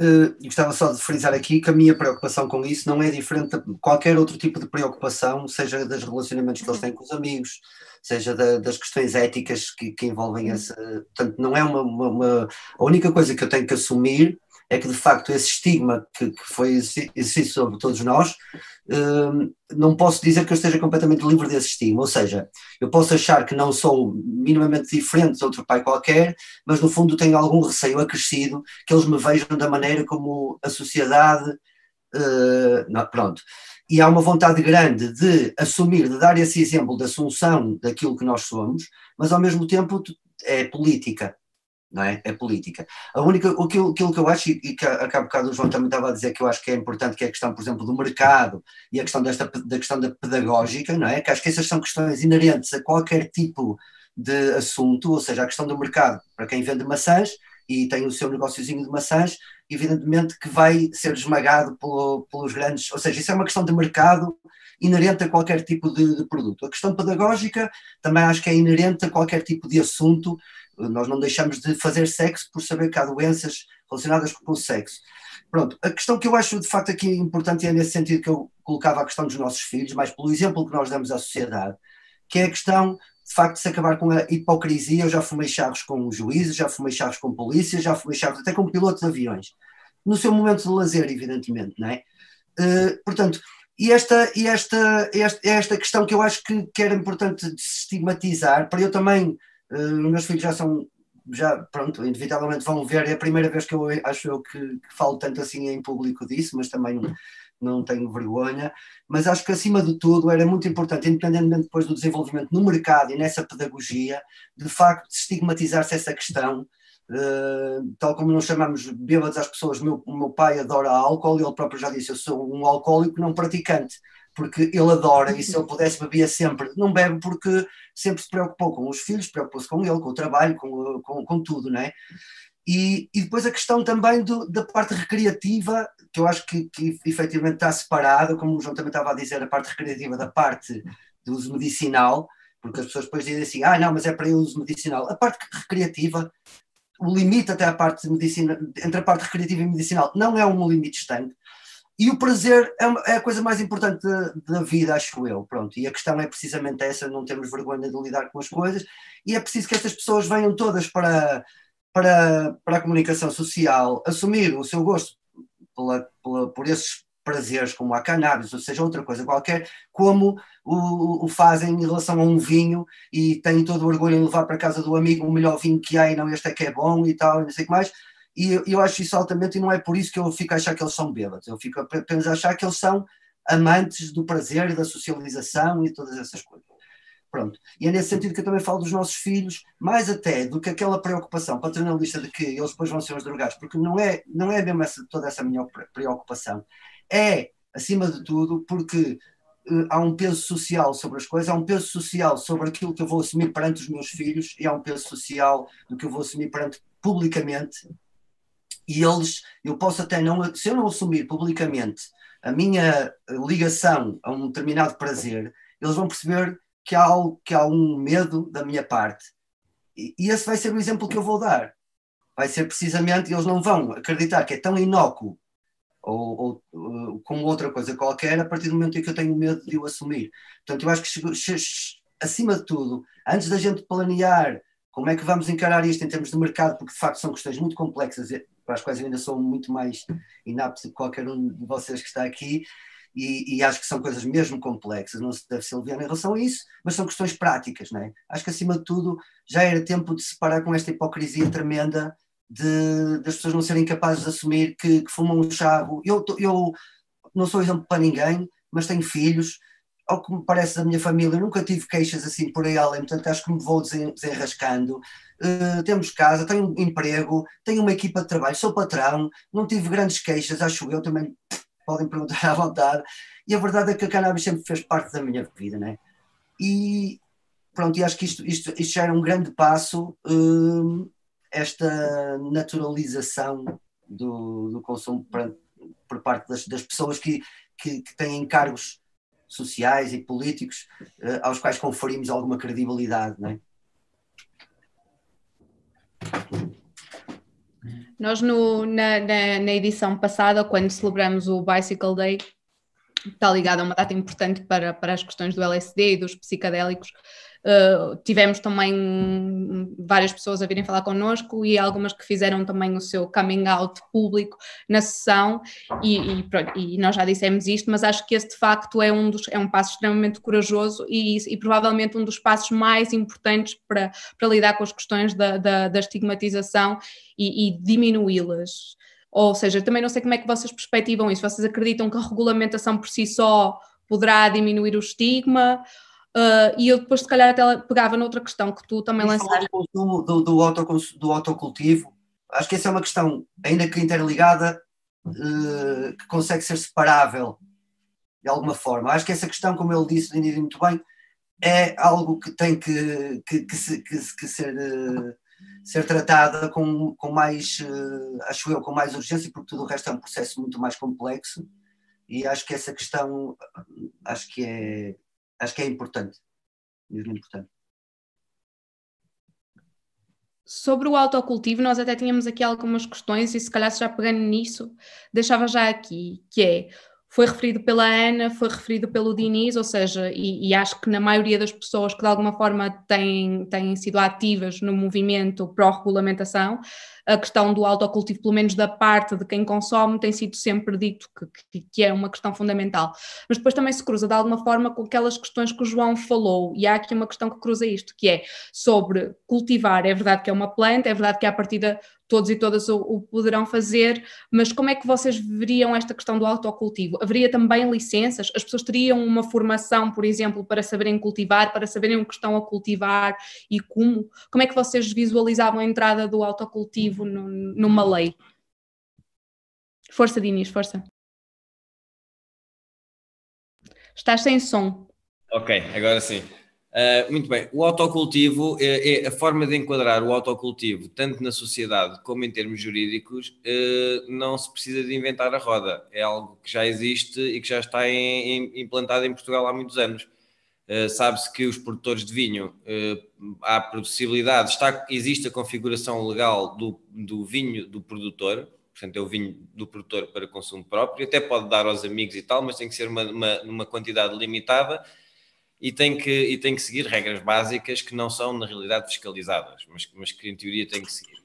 Uh, gostava só de frisar aqui que a minha preocupação com isso não é diferente de qualquer outro tipo de preocupação, seja dos relacionamentos que eles têm com os amigos, seja da, das questões éticas que, que envolvem essa. Portanto, não é uma, uma, uma, A única coisa que eu tenho que assumir é que de facto esse estigma que, que foi exercido sobre todos nós, hum, não posso dizer que eu esteja completamente livre desse estigma, ou seja, eu posso achar que não sou minimamente diferente de outro pai qualquer, mas no fundo tenho algum receio acrescido que eles me vejam da maneira como a sociedade, uh, não, pronto, e há uma vontade grande de assumir, de dar esse exemplo de assunção daquilo que nós somos, mas ao mesmo tempo é política, não é? É política. A única, aquilo, aquilo que eu acho, e que a, a bocado o João também estava a dizer que eu acho que é importante, que é a questão, por exemplo, do mercado e a questão desta, da questão da pedagógica, não é? Que acho que essas são questões inerentes a qualquer tipo de assunto, ou seja, a questão do mercado, para quem vende maçãs e tem o seu negóciozinho de maçãs, evidentemente que vai ser esmagado pelo, pelos grandes, ou seja, isso é uma questão de mercado inerente a qualquer tipo de, de, produto. A questão pedagógica também acho que é inerente a qualquer tipo de assunto nós não deixamos de fazer sexo por saber que há doenças relacionadas com o sexo. Pronto, a questão que eu acho de facto aqui importante é nesse sentido que eu colocava a questão dos nossos filhos, mas pelo exemplo que nós damos à sociedade, que é a questão de facto de se acabar com a hipocrisia. Eu já fumei charros com juízes, já fumei charros com polícias, já fumei charros até com pilotos de aviões, no seu momento de lazer, evidentemente, não é? Uh, portanto, e esta, e esta, esta, esta questão que eu acho que, que era importante de se estigmatizar, para eu também Uh, meus filhos já são, já, pronto, inevitavelmente vão ver. É a primeira vez que eu acho eu que, que falo tanto assim em público disso, mas também não tenho vergonha. Mas acho que acima de tudo era muito importante, independentemente depois do desenvolvimento no mercado e nessa pedagogia, de facto estigmatizar-se essa questão. Uh, tal como nós chamamos bêbados às pessoas, meu, meu pai adora álcool ele próprio já disse: Eu sou um alcoólico não praticante porque ele adora e se ele pudesse bebia sempre. Não bebe porque sempre se preocupou com os filhos, preocupou-se com ele, com o trabalho, com, com, com tudo, não é? E, e, depois a questão também do, da parte recreativa, que eu acho que, que efetivamente está separada, como o João também estava a dizer, a parte recreativa da parte do uso medicinal, porque as pessoas depois dizem assim, ah não, mas é para uso medicinal. A parte recreativa, o limite até a parte medicina, entre a parte recreativa e medicinal, não é um limite estanque, e o prazer é, é a coisa mais importante da, da, vida, acho eu. Pronto. E a questão é precisamente essa: não temos vergonha de lidar com as coisas, e é preciso que estas pessoas venham todas para, para, para a comunicação social, assumir o seu gosto pela, pela, por esses prazeres, como a cannabis, ou seja, outra coisa qualquer, como o, o, fazem em relação a um vinho e têm todo o orgulho em levar para casa do amigo o melhor vinho que há e não, este é que é bom e tal, e não sei o que mais e eu, acho isso altamente, e não é por isso que eu fico a achar que eles são bêbados, eu fico apenas a achar que eles são amantes do prazer, da socialização e todas essas coisas. Pronto. E é nesse sentido que eu também falo dos nossos filhos, mais até do que aquela preocupação paternalista de que eles depois vão ser os drogados, porque não é, não é mesmo essa, toda essa minha preocupação. É, acima de tudo, porque uh, há um peso social sobre as coisas, há um peso social sobre aquilo que eu vou assumir perante os meus filhos e há um peso social do que eu vou assumir perante publicamente e eles, eu posso até não, se eu não assumir publicamente a minha ligação a um determinado prazer, eles vão perceber que há, que há um medo da minha parte. E, e esse vai ser o exemplo que eu vou dar. Vai ser precisamente, eles não vão acreditar que é tão inócuo ou, ou, ou, como outra coisa qualquer a partir do momento em que eu tenho medo de o assumir. Portanto, eu acho que acima de tudo, antes da gente planear como é que vamos encarar isto em termos de mercado, porque de facto são questões muito complexas para as quais eu ainda sou muito mais inapto que qualquer um de vocês que está aqui, e, e, acho que são coisas mesmo complexas, não se deve ser leviano em relação a isso, mas são questões práticas, não é? Acho que acima de tudo já era tempo de se parar com esta hipocrisia tremenda de, das pessoas não serem capazes de assumir que, que fumam um chavo. Eu, eu não sou exemplo para ninguém, mas tenho filhos, ao que me parece da minha família, nunca tive queixas assim por aí além, portanto acho que me vou desenrascando. Uh, temos casa, tenho emprego, tenho uma equipa de trabalho, sou patrão, não tive grandes queixas, acho eu também, podem perguntar à vontade. E a verdade é que a cannabis sempre fez parte da minha vida, né? E pronto, e acho que isto, isto, isto já era um grande passo, uh, esta naturalização do, do consumo por, por parte das, das pessoas que, que, que têm cargos sociais e políticos uh, aos quais conferimos alguma credibilidade, não é?
Nós, no, na, na, na, edição passada, quando celebramos o Bicycle Day, está ligado a uma data importante para, para as questões do LSD e dos psicadélicos, Uh, tivemos também várias pessoas a virem falar connosco e algumas que fizeram também o seu coming out público na sessão e, e, pronto, e nós já dissemos isto, mas acho que esse de facto é um, dos, é um passo extremamente corajoso e, e provavelmente um dos passos mais importantes para, para lidar com as questões da, da, da estigmatização e, e diminuí-las. Ou seja, também não sei como é que vocês perspectivam isso. Vocês acreditam que a regulamentação por si só poderá diminuir o estigma? Uh, e eu depois, se calhar, até pegava noutra questão que tu também lançaste.
Do, do, do, auto, do autocultivo, acho que essa é uma questão, ainda que interligada, uh, que consegue ser separável de alguma forma. Acho que essa questão, como ele disse muito bem, é algo que tem que, que, que, se, que, que ser, uh, ser tratada com, com mais, acho eu, com mais urgência, porque tudo o resto é um processo muito mais complexo. E acho que essa questão, acho que é acho que é importante, mesmo importante.
Sobre o autocultivo, nós até tínhamos aqui algumas questões e se calhar já pegando nisso, deixava já aqui, que é foi referido pela Ana, foi referido pelo Diniz, ou seja, e, e, acho que na maioria das pessoas que de alguma forma têm, têm sido ativas no movimento pró-regulamentação, a questão do autocultivo, pelo menos da parte de quem consome, tem sido sempre dito que, que, é uma questão fundamental. Mas depois também se cruza de alguma forma com aquelas questões que o João falou, e há aqui uma questão que cruza isto, que é sobre cultivar. É verdade que é uma planta, é verdade que à partida todos e todas o, o, poderão fazer, mas como é que vocês veriam esta questão do autocultivo? Haveria também licenças? As pessoas teriam uma formação, por exemplo, para saberem cultivar, para saberem o que estão a cultivar e como? Como é que vocês visualizavam a entrada do autocultivo no, numa lei? Força, Dinis, força. Estás sem som.
Ok, agora sim. Uh, muito bem, o autocultivo é, é, a forma de enquadrar o autocultivo, tanto na sociedade como em termos jurídicos, uh, não se precisa de inventar a roda, é algo que já existe e que já está em, em, implantado em Portugal há muitos anos. Uh, Sabe-se que os produtores de vinho, há possibilidade, está, existe a configuração legal do, do vinho do produtor, portanto é o vinho do produtor para consumo próprio, até pode dar aos amigos e tal, mas tem que ser uma, uma, uma quantidade limitada e tem que, e tem que seguir regras básicas que não são, na realidade, fiscalizadas, mas, mas que em teoria tem que seguir.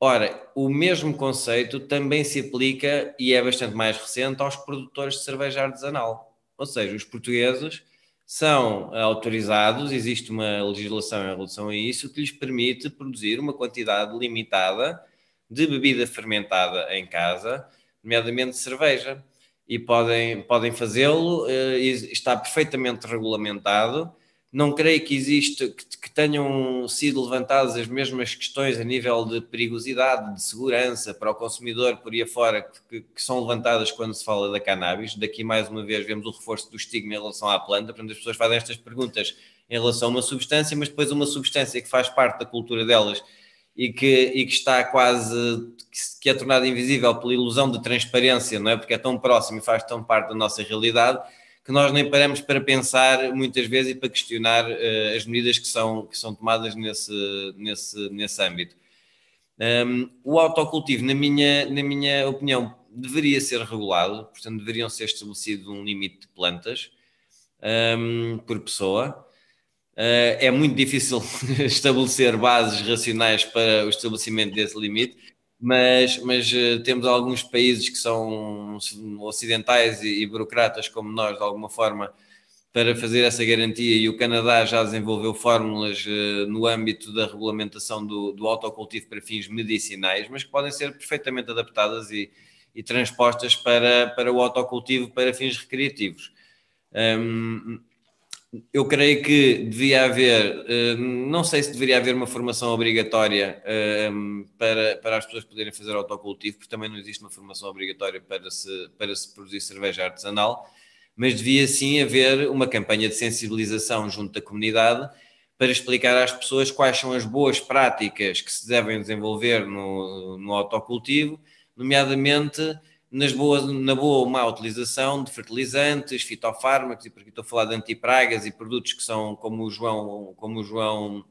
Ora, o mesmo conceito também se aplica, e é bastante mais recente, aos produtores de cerveja artesanal. Ou seja, os portugueses são autorizados, existe uma legislação em relação a isso, que lhes permite produzir uma quantidade limitada de bebida fermentada em casa, nomeadamente cerveja e podem, podem fazê-lo, eh, está perfeitamente regulamentado. Não creio que existe que, que, tenham sido levantadas as mesmas questões a nível de perigosidade, de segurança para o consumidor por aí afora que, que são levantadas quando se fala da cannabis. Daqui mais uma vez vemos o reforço do estigma em relação à planta, portanto as pessoas fazem estas perguntas em relação a uma substância, mas depois uma substância que faz parte da cultura delas e que, e que está quase, que é tornado invisível pela ilusão de transparência, não é? Porque é tão próximo e faz tão parte da nossa realidade que nós nem paramos para pensar muitas vezes e para questionar uh, as medidas que são, que são tomadas nesse, nesse, nesse âmbito. Um, o autocultivo, na minha, na minha opinião, deveria ser regulado, portanto, deveriam ser estabelecido um limite de plantas um, por pessoa. Uh, é muito difícil estabelecer bases racionais para o estabelecimento desse limite, mas, mas uh, temos alguns países que são ocidentais e, e, burocratas como nós, de alguma forma, para fazer essa garantia, e o Canadá já desenvolveu fórmulas uh, no âmbito da regulamentação do, do autocultivo para fins medicinais, mas que podem ser perfeitamente adaptadas e, e transpostas para, para o autocultivo para fins recreativos. Um, eu creio que devia haver, eh, não sei se deveria haver uma formação obrigatória eh, para, para as pessoas poderem fazer autocultivo, porque também não existe uma formação obrigatória para se, para se produzir cerveja artesanal, mas devia sim haver uma campanha de sensibilização junto da comunidade para explicar às pessoas quais são as boas práticas que se devem desenvolver no, no autocultivo, nomeadamente nas boas, na boa ou má utilização de fertilizantes, fitofármacos, e por aqui estou a falar de antipragas e produtos que são, como o João, como o João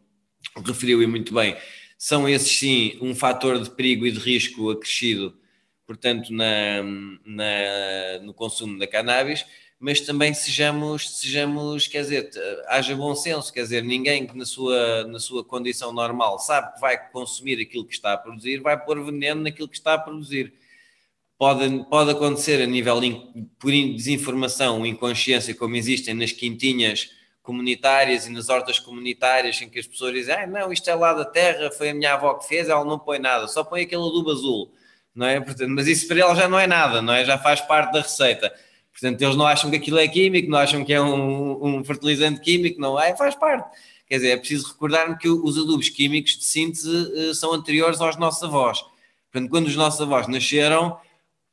referiu e muito bem, são esses sim um fator de perigo e de risco acrescido, portanto, na, na, no consumo da cannabis, mas também sejamos, sejamos, quer dizer, haja bom senso, quer dizer, ninguém que na sua, na sua condição normal sabe que vai consumir aquilo que está a produzir, vai pôr veneno naquilo que está a produzir. Pode, pode acontecer a nível por desinformação, inconsciência, como existem nas quintinhas comunitárias e nas hortas comunitárias, em que as pessoas dizem, ah, não, isto é lá da terra, foi a minha avó que fez, ela não põe nada, só põe aquele adubo azul, não é? Portanto, mas isso para ela já não é nada, não é? Já faz parte da receita Portanto, eles não acham que aquilo é químico, não acham que é um, um fertilizante químico, não é, faz parte. Quer dizer, é preciso recordar que os adubos químicos de síntese uh, são anteriores aos nossos avós. Portanto, quando os nossos avós nasceram,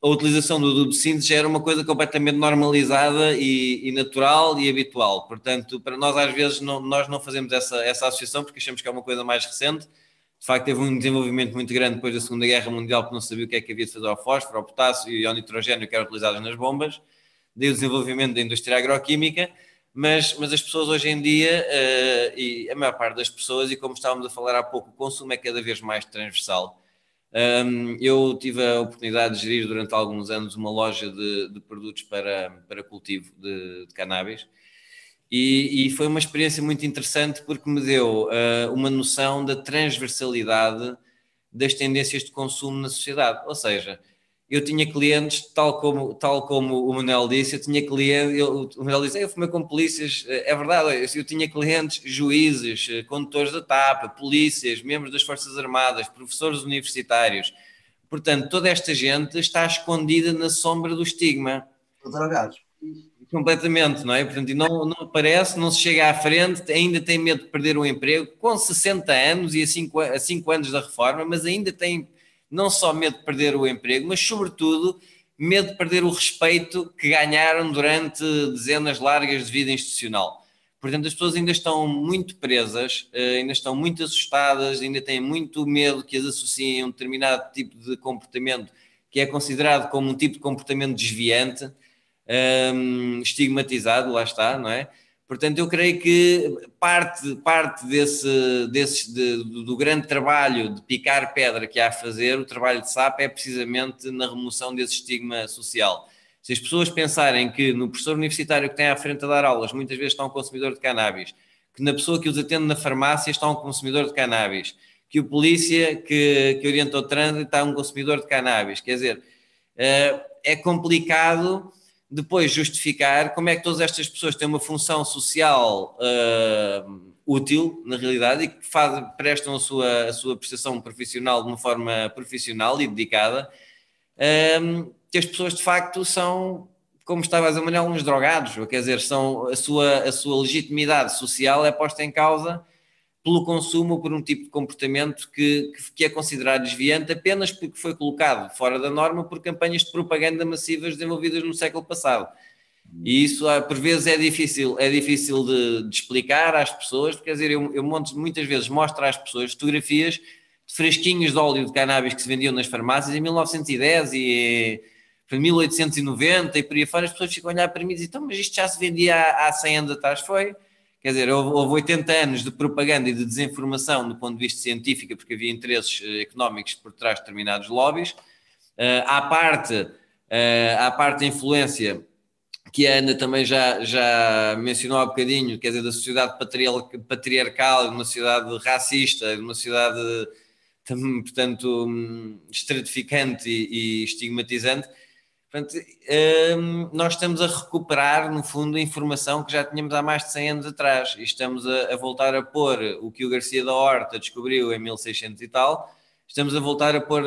a utilização do adubo síntese já era uma coisa completamente normalizada e, e, natural e habitual. Portanto, para nós, às vezes, não, nós não fazemos essa, essa associação porque achamos que é uma coisa mais recente. De facto, teve um desenvolvimento muito grande depois da Segunda Guerra Mundial, porque não sabia o que é que havia de fazer ao fósforo, ao potássio e ao nitrogênio que eram utilizados nas bombas daí o desenvolvimento da indústria agroquímica, mas, mas as pessoas hoje em dia, uh, e a maior parte das pessoas, e como estávamos a falar há pouco, o consumo é cada vez mais transversal. Eu tive a oportunidade de gerir durante alguns anos uma loja de, de produtos para, para cultivo de, de cannabis. E, e, foi uma experiência muito interessante porque me deu uh, uma noção da transversalidade das tendências de consumo na sociedade. Ou seja, eu tinha clientes, tal como, tal como o Manuel disse, eu tinha clientes, eu, o Manuel disse, eu fumei com polícias, eh, é verdade, eu tinha clientes, juízes, eh, condutores da TAP, polícias, membros das Forças Armadas, professores universitários, portanto, toda esta gente está escondida na sombra do estigma.
Drogados.
Completamente, não é? Portanto, não, não aparece, não se chega à frente, ainda tem medo de perder o emprego, com 60 anos e a 5, a 5 anos da reforma, mas ainda tem não só medo de perder o emprego, mas sobretudo medo de perder o respeito que ganharam durante dezenas largas de vida institucional. Portanto, as pessoas ainda estão muito presas, eh, ainda estão muito assustadas, ainda têm muito medo que as associem a um determinado tipo de comportamento que é considerado como um tipo de comportamento desviante, um, estigmatizado, lá está, não é? Portanto, eu creio que parte, parte desse, desse de, do grande trabalho de picar pedra que há a fazer, o trabalho de SAP, é precisamente na remoção desse estigma social. Se as pessoas pensarem que no professor universitário que tem à frente a dar aulas muitas vezes está um consumidor de cannabis, que na pessoa que os atende na farmácia está um consumidor de cannabis, que o polícia que, que orienta o trânsito está um consumidor de cannabis, quer dizer, eh, é complicado depois justificar como é que todas estas pessoas têm uma função social uh, útil, na realidade, e que faz, prestam a sua, a sua prestação profissional de uma forma profissional e dedicada, um, que as pessoas de facto são, como estava a dizer uns drogados, quer dizer, são, a, sua, a sua legitimidade social é posta em causa pelo consumo por um tipo de comportamento que, que, é considerado desviante apenas porque foi colocado fora da norma por campanhas de propaganda massivas desenvolvidas no século passado. E isso, ah, por vezes, é difícil, é difícil de, de explicar às pessoas, quer dizer, eu, eu muitas vezes mostro às pessoas fotografias de fresquinhos de óleo de cannabis que se vendiam nas farmácias em 1910 e em 1890 e por aí fora, as pessoas ficam a olhar para mim e dizem, então, mas isto já se vendia há, há 100 anos atrás, foi? Quer dizer, houve, houve 80 anos de propaganda e de desinformação do ponto de vista científico, porque havia interesses eh, económicos por trás de determinados lobbies. Uh, à parte, uh, à parte da influência que a Ana também já, já mencionou há bocadinho, quer dizer, da sociedade patriarcal, de uma sociedade racista, de uma sociedade, portanto, hum, estratificante e, e estigmatizante, Portanto, um, nós estamos a recuperar, no fundo, a informação que já tínhamos há mais de 100 anos atrás e estamos a, a, voltar a pôr o que o Garcia da Horta descobriu em 1600 e tal, estamos a voltar a pôr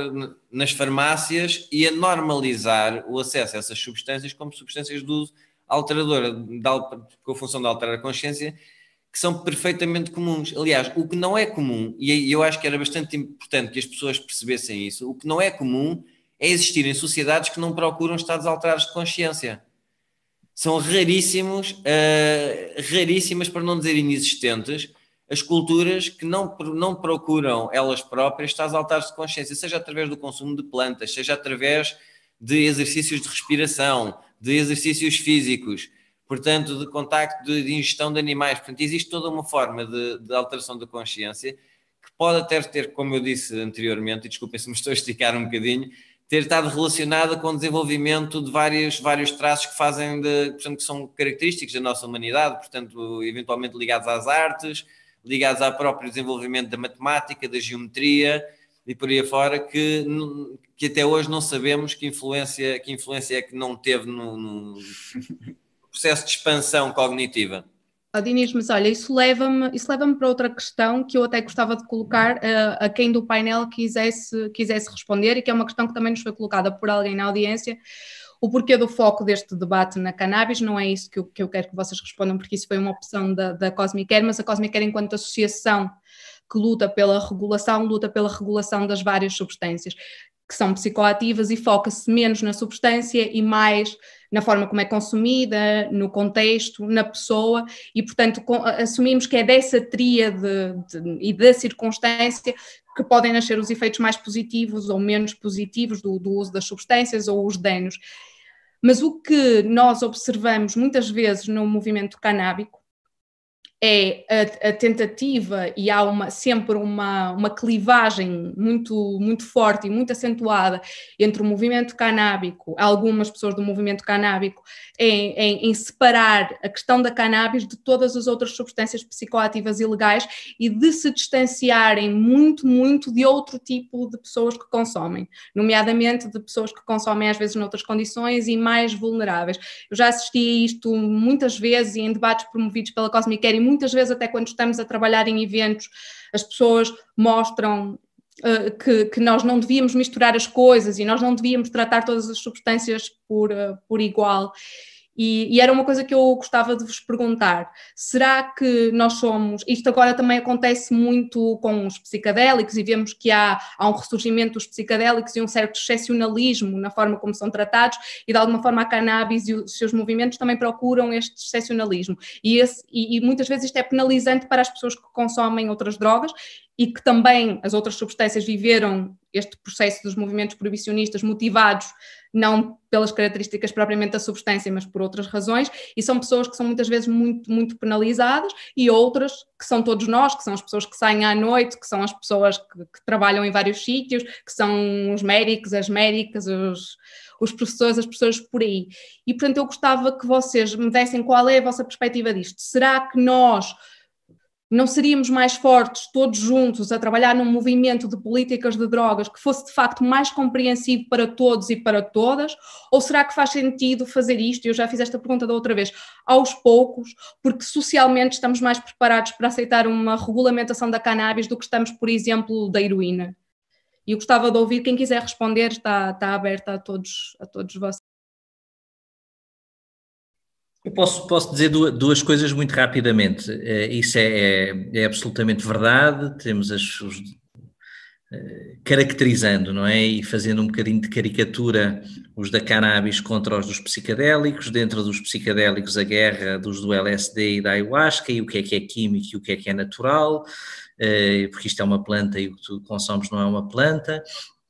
nas farmácias e a normalizar o acesso a essas substâncias como substâncias de uso alteradora, com a função de alterar a consciência, que são perfeitamente comuns. Aliás, o que não é comum, e eu acho que era bastante importante que as pessoas percebessem isso, o que não é comum é existir em sociedades que não procuram estados alterados de consciência. São raríssimos, uh, raríssimas, para não dizer inexistentes, as culturas que não, não procuram elas próprias estados alterados de consciência, seja através do consumo de plantas, seja através de exercícios de respiração, de exercícios físicos, portanto, de contacto, de, de ingestão de animais. Portanto, existe toda uma forma de, de alteração da consciência que pode até ter, como eu disse anteriormente, e desculpem se me estou a esticar um bocadinho, ter estado relacionada com o desenvolvimento de vários, vários traços que fazem de, portanto, que são característicos da nossa humanidade, portanto, eventualmente ligados às artes, ligados ao próprio desenvolvimento da matemática, da geometria e por aí afora, que, que até hoje não sabemos que influência, que influência é que não teve no, no processo de expansão cognitiva.
Oh, Dinis, mas olha, isso leva-me isso leva para outra questão que eu até gostava de colocar uh, a quem do painel quisesse, quisesse responder e que é uma questão que também nos foi colocada por alguém na audiência. O porquê do foco deste debate na cannabis, não é isso que eu, que eu quero que vocês respondam, porque isso foi uma opção da, da Cosmic Care, mas a Cosmic Care, enquanto associação que luta pela regulação, luta pela regulação das várias substâncias que são psicoativas e foca-se menos na substância e mais na forma como é consumida, no contexto, na pessoa, e portanto assumimos que é dessa tríade de, de, e da circunstância que podem nascer os efeitos mais positivos ou menos positivos do, do uso das substâncias ou os danos. Mas o que nós observamos muitas vezes no movimento canábico é a, a, tentativa e há uma, sempre uma, uma clivagem muito, muito forte e muito acentuada entre o movimento canábico, algumas pessoas do movimento canábico, em, em, em, separar a questão da cannabis de todas as outras substâncias psicoativas ilegais e de se distanciarem muito, muito de outro tipo de pessoas que consomem, nomeadamente de pessoas que consomem às vezes noutras condições e mais vulneráveis. Eu já assisti a isto muitas vezes e em debates promovidos pela Cosmic Care muitas vezes, até quando estamos a trabalhar em eventos, as pessoas mostram Uh, que, que, nós não devíamos misturar as coisas e nós não devíamos tratar todas as substâncias por, uh, por igual. E, e, era uma coisa que eu gostava de vos perguntar: será que nós somos. Isto agora também acontece muito com os psicadélicos, e vemos que há, há um ressurgimento dos psicadélicos e um certo excepcionalismo na forma como são tratados, e de alguma forma a cannabis e os seus movimentos também procuram este excepcionalismo. E, esse, e, e muitas vezes isto é penalizante para as pessoas que consomem outras drogas e que também as outras substâncias viveram este processo dos movimentos proibicionistas motivados não pelas características propriamente da substância, mas por outras razões, e são pessoas que são muitas vezes muito, muito penalizadas, e outras que são todos nós, que são as pessoas que saem à noite, que são as pessoas que, que trabalham em vários sítios, que são os médicos, as médicas, os, os professores, as pessoas por aí. E portanto eu gostava que vocês me dessem qual é a vossa perspectiva disto. Será que nós não seríamos mais fortes todos juntos a trabalhar num movimento de políticas de drogas que fosse de facto mais compreensivo para todos e para todas? Ou será que faz sentido fazer isto? Eu já fiz esta pergunta da outra vez, aos poucos, porque socialmente estamos mais preparados para aceitar uma regulamentação da cannabis do que estamos, por exemplo, da heroína. E eu gostava de ouvir, quem quiser responder, está, está aberta a todos, a todos vocês.
Eu posso, posso dizer duas, coisas muito rapidamente. Uh, isso é, é, é, absolutamente verdade. Temos as, os, uh, caracterizando, não é? E fazendo um bocadinho de caricatura os da cannabis contra os dos psicadélicos, dentro dos psicadélicos a guerra dos do LSD e da ayahuasca, e o que é que é químico e o que é que é natural, uh, porque isto é uma planta e o que tu consomes não é uma planta.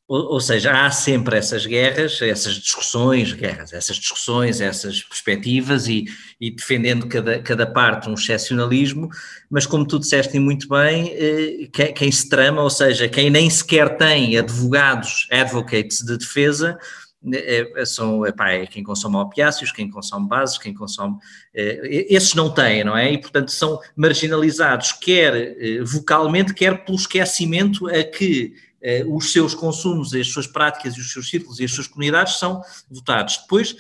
Ou, seja, há sempre essas guerras, essas discussões, guerras, essas discussões, essas perspectivas e, e, defendendo cada, cada parte um excepcionalismo, mas como tu disseste muito bem, eh, quem, quem, se trama, ou seja, quem nem sequer tem advogados, advocates de defesa, é, são, epá, é quem consome opiáceos, quem consome bases, quem consome. Esses não têm, não é? E, portanto, são marginalizados, quer vocalmente, quer pelo esquecimento a que eh, os seus consumos, as suas práticas e os seus círculos e as suas comunidades são votados. Depois,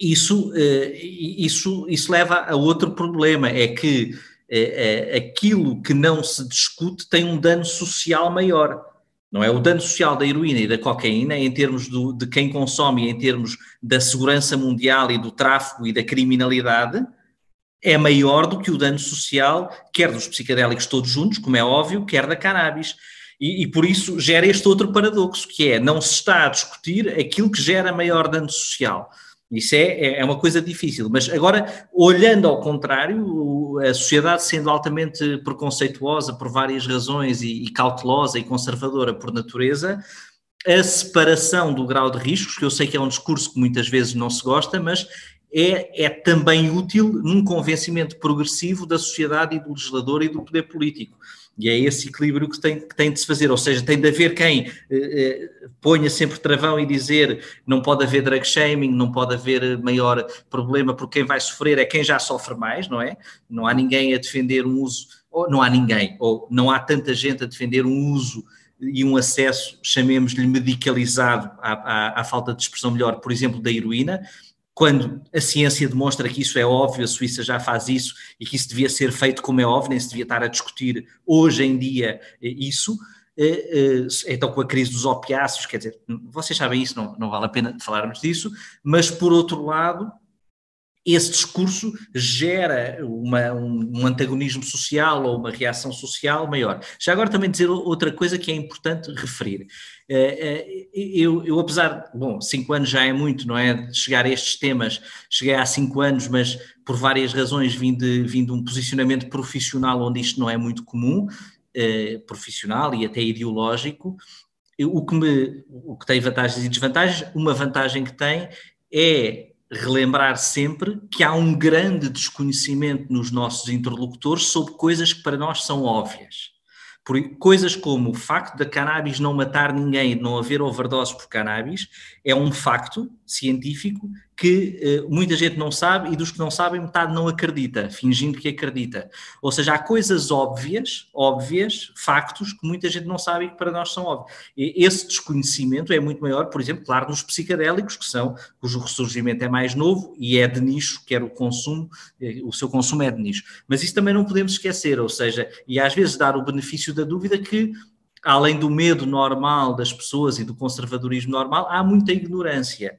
isso, eh, isso, isso leva a outro problema, é que eh, aquilo que não se discute tem um dano social maior. Não é o dano social da heroína e da cocaína, em termos do, de quem consome, em termos da segurança mundial e do tráfico e da criminalidade, é maior do que o dano social, quer dos psicadélicos todos juntos, como é óbvio, quer da cannabis. E, e, por isso gera este outro paradoxo, que é não se está a discutir aquilo que gera maior dano social. Isso é, é, é uma coisa difícil, mas agora, olhando ao contrário, a sociedade sendo altamente preconceituosa por várias razões e, e cautelosa e conservadora por natureza, a separação do grau de riscos, que eu sei que é um discurso que muitas vezes não se gosta, mas é, é também útil num convencimento progressivo da sociedade e do legislador e do poder político. E é esse equilíbrio que tem, que tem de se fazer, ou seja, tem de haver quem eh, eh, ponha sempre travão e dizer não pode haver drug shaming, não pode haver maior problema, porque quem vai sofrer é quem já sofre mais, não é? Não há ninguém a defender um uso, ou não há ninguém, ou não há tanta gente a defender um uso e um acesso, chamemos-lhe medicalizado à, à, à falta de expressão melhor, por exemplo, da heroína, quando a ciência demonstra que isso é óbvio, a Suíça já faz isso e que isso devia ser feito como é óbvio, nem se devia estar a discutir hoje em dia eh, isso. Eh, eh, então, com a crise dos opiáceos, quer dizer, vocês sabem isso, não, não vale a pena falarmos disso, mas por outro lado, esse discurso gera uma, um, um, antagonismo social ou uma reação social maior. Já agora também dizer outra coisa que é importante referir. Eh, eh, eu, eu, apesar, bom, cinco anos já é muito, não é, chegar a estes temas, cheguei há cinco anos, mas por várias razões vim de, vim de um posicionamento profissional onde isto não é muito comum, eh, profissional e até ideológico, o que, me, o que tem vantagens e desvantagens, uma vantagem que tem é relembrar sempre que há um grande desconhecimento nos nossos interlocutores sobre coisas que para nós são óbvias. Por coisas como o facto da cannabis não matar ninguém, não haver overdose por cannabis, é um facto científico que uh, muita gente não sabe e dos que não sabem metade não acredita, fingindo que acredita. Ou seja, há coisas óbvias, óbvias, factos que muita gente não sabe e que para nós são óbvios. E esse desconhecimento é muito maior, por exemplo, claro, nos psicadélicos, que são, cujo ressurgimento é mais novo e é de nicho, quer o consumo, eh, o seu consumo é de nicho. Mas isso também não podemos esquecer, ou seja, e às vezes dar o benefício da dúvida que além do medo normal das pessoas e do conservadorismo normal, há muita ignorância.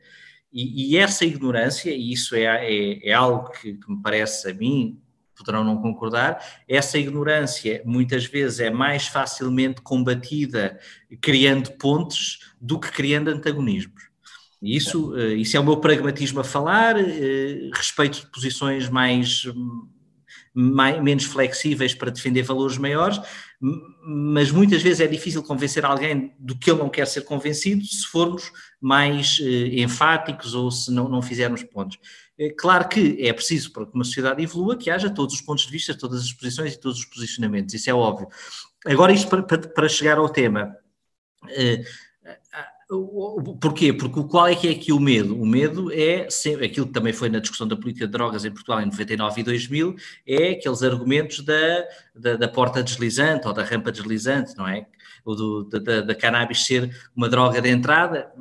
E, e essa ignorância, e isso é, é, é algo que, que, me parece a mim, poderão não concordar, essa ignorância muitas vezes é mais facilmente combatida criando pontes do que criando antagonismos. Isso, eh, isso é o meu pragmatismo a falar, eh, respeito de posições mais, mais, menos flexíveis para defender valores maiores, mas muitas vezes é difícil convencer alguém do que ele não quer ser convencido se formos mais eh, enfáticos ou se não, não fizermos pontos. É claro que é preciso, para que uma sociedade evolua, que haja todos os pontos de vista, todas as posições e todos os posicionamentos, isso é óbvio. Agora, isto para, para, para chegar ao tema. Eh, Porquê? Porque qual é que é aqui o medo? O medo é sempre, aquilo que também foi na discussão da política de drogas em Portugal em 99 e 2000, é aqueles argumentos da, da, da porta deslizante ou da rampa deslizante, não é? Ou do, da, da cannabis ser uma droga de entrada,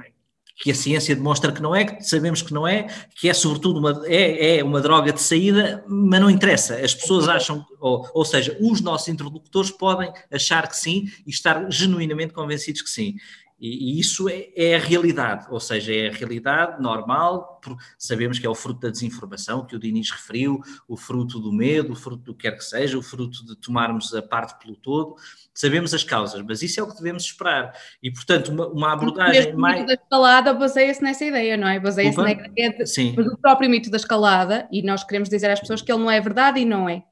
que a ciência demonstra que não é, que sabemos que não é, que é sobretudo uma, é, é uma droga de saída, mas não interessa. As pessoas acham, ou, ou seja, os nossos interlocutores podem achar que sim e estar genuinamente convencidos que sim. E, e isso é, é, a realidade, ou seja, é a realidade normal, sabemos que é o fruto da desinformação que o Diniz referiu, o fruto do medo, o fruto do que quer que seja, o fruto de tomarmos a parte pelo todo, sabemos as causas, mas isso é o que devemos esperar. E, portanto, uma, uma abordagem mais.
O mito da escalada baseia-se nessa ideia, não é? Baseia-se na ideia de, do próprio mito da escalada, e nós queremos dizer às pessoas que ele não é verdade e não é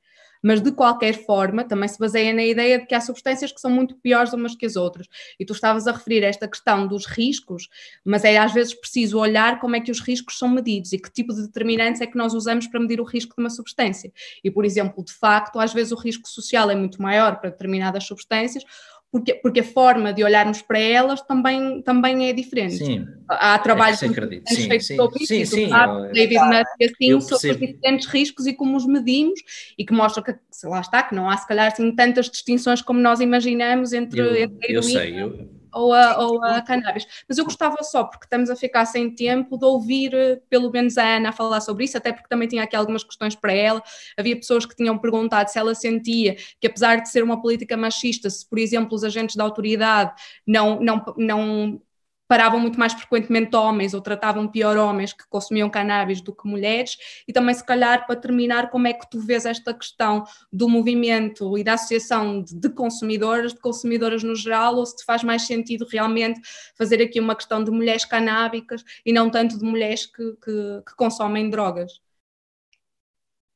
mas de qualquer forma também se baseia na ideia de que há substâncias que são muito piores umas que as outras. E tu estavas a referir esta questão dos riscos, mas é às vezes preciso olhar como é que os riscos são medidos e que tipo de determinantes é que nós usamos para medir o risco de uma substância. E, por exemplo, de facto, às vezes o risco social é muito maior para determinadas substâncias, porque, porque a forma de olharmos para elas também, também é diferente. Sim. Há trabalhos
é feitos
sobre isso, sim, sim, eu, David Nutt assim, sobre os diferentes riscos e como os medimos, e que mostram que, lá está, que não há se calhar assim tantas distinções como nós imaginamos entre,
eu,
entre
eu sei, eu,
ou a, ou a cannabis. Mas eu gostava só, porque estamos a ficar sem tempo, de ouvir eh, pelo menos a Ana falar sobre isso, até porque também tinha aqui algumas questões para ela. Havia pessoas que tinham perguntado se ela sentia que, apesar de ser uma política machista, se, por exemplo, os agentes da autoridade não, não, não paravam muito mais frequentemente homens ou tratavam pior homens que consumiam cannabis do que mulheres e também se calhar para terminar como é que tu vês esta questão do movimento e da associação de, de consumidoras, de consumidoras no geral ou se te faz mais sentido realmente fazer aqui uma questão de mulheres canábicas e não tanto de mulheres que, que, que consomem drogas.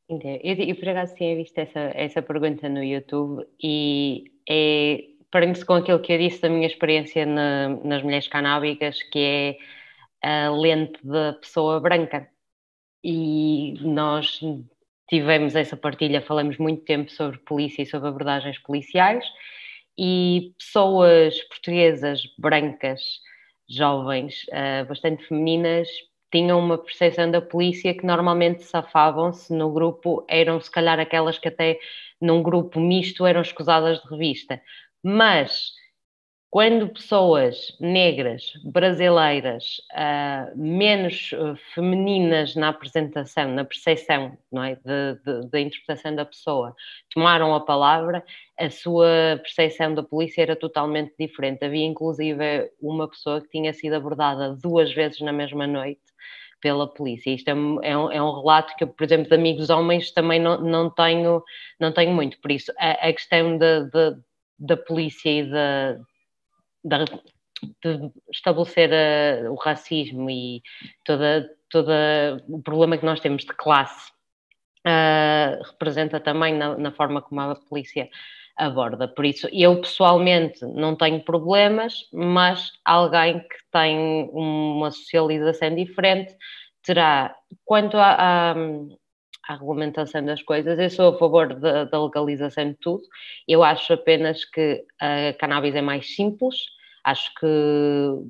Eu, eu por acaso tinha visto essa, essa pergunta no YouTube e é prende-se com aquilo que eu disse da minha experiência na, nas mulheres canábicas, que é a lente da pessoa branca. E nós tivemos essa partilha, falamos muito tempo sobre polícia e sobre abordagens policiais, e pessoas portuguesas brancas, jovens, uh, bastante femininas, tinham uma percepção da polícia que normalmente safavam-se no grupo, eram se calhar aquelas que até num grupo misto eram escusadas de revista. Mas quando pessoas negras, brasileiras, uh, menos uh, femininas na apresentação, na percepção é, da interpretação da pessoa, tomaram a palavra, a sua percepção da polícia era totalmente diferente. Havia inclusive uma pessoa que tinha sido abordada duas vezes na mesma noite pela polícia. Isto é um, é um, é relato que por exemplo, de amigos homens também não, não, tenho, não tenho muito. Por isso, a, a questão da, da, da polícia e da de, de estabelecer uh, o racismo e toda, toda o problema que nós temos de classe uh, representa também na, na, forma como a polícia aborda. Por isso, eu pessoalmente não tenho problemas, mas alguém que tem uma socialização diferente terá. Quanto à, à regulamentação das coisas, eu sou a favor da, legalização de tudo. Eu acho apenas que a cannabis é mais simples Acho que,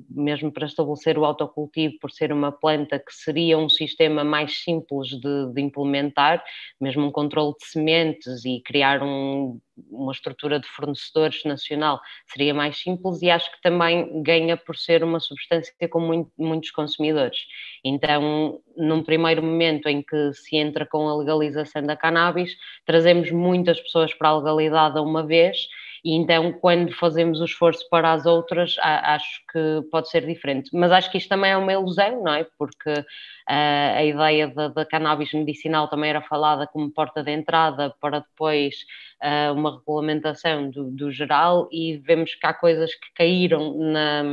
mesmo para estabelecer o autocultivo, por ser uma planta que seria um sistema mais simples de, de implementar, mesmo um controle de sementes e criar um, uma estrutura de fornecedores nacional seria mais simples e acho que também ganha por ser uma substância com muito, muitos consumidores. Então, num primeiro momento em que se entra com a legalização da cannabis, trazemos muitas pessoas para a legalidade a uma vez e então, quando fazemos o esforço para as outras, acho que pode ser diferente. Mas acho que isto também é uma ilusão, não é? Porque uh, a ideia da, da cannabis medicinal também era falada como porta de entrada para depois uh, uma regulamentação do, do, geral, e vemos que há coisas que caíram na,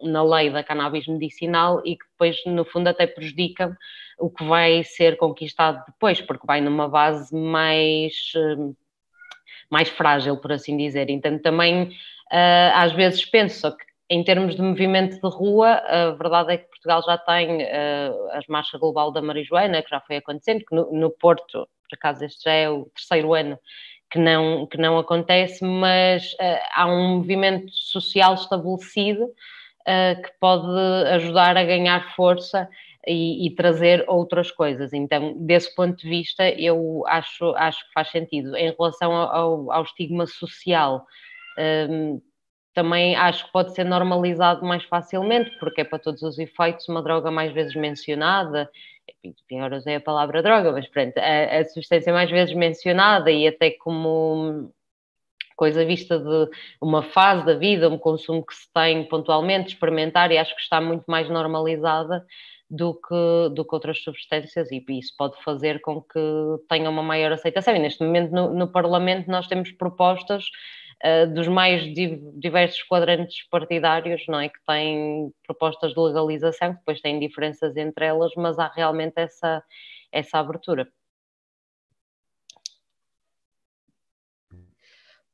na lei da cannabis medicinal e que depois, no fundo, até prejudicam o que vai ser conquistado depois, porque vai numa base mais. Uh, mais frágil, por assim dizer. Então também uh, às vezes penso que em termos de movimento de rua, a verdade é que Portugal já tem uh, as marchas global da marijuana, que já foi acontecendo, que no, no, Porto, por acaso este já é o terceiro ano que não, que não acontece, mas uh, há um movimento social estabelecido que pode ajudar a ganhar força e, e, trazer outras coisas. Então, desse ponto de vista, eu acho, acho que faz sentido. Em relação ao, ao estigma social, um, também acho que pode ser normalizado mais facilmente, porque é para todos os efeitos uma droga mais vezes mencionada. Agora usei a palavra droga, mas pronto, a, a substância mais vezes mencionada e até como coisa vista de uma fase da vida, um consumo que se tem pontualmente, experimentar, e acho que está muito mais normalizada do que, do que outras substâncias e isso pode fazer com que tenha uma maior aceitação. E neste momento no, no Parlamento nós temos propostas uh, dos mais diversos quadrantes partidários, não é? Que têm propostas de legalização, que depois têm diferenças entre elas, mas há realmente essa, essa abertura.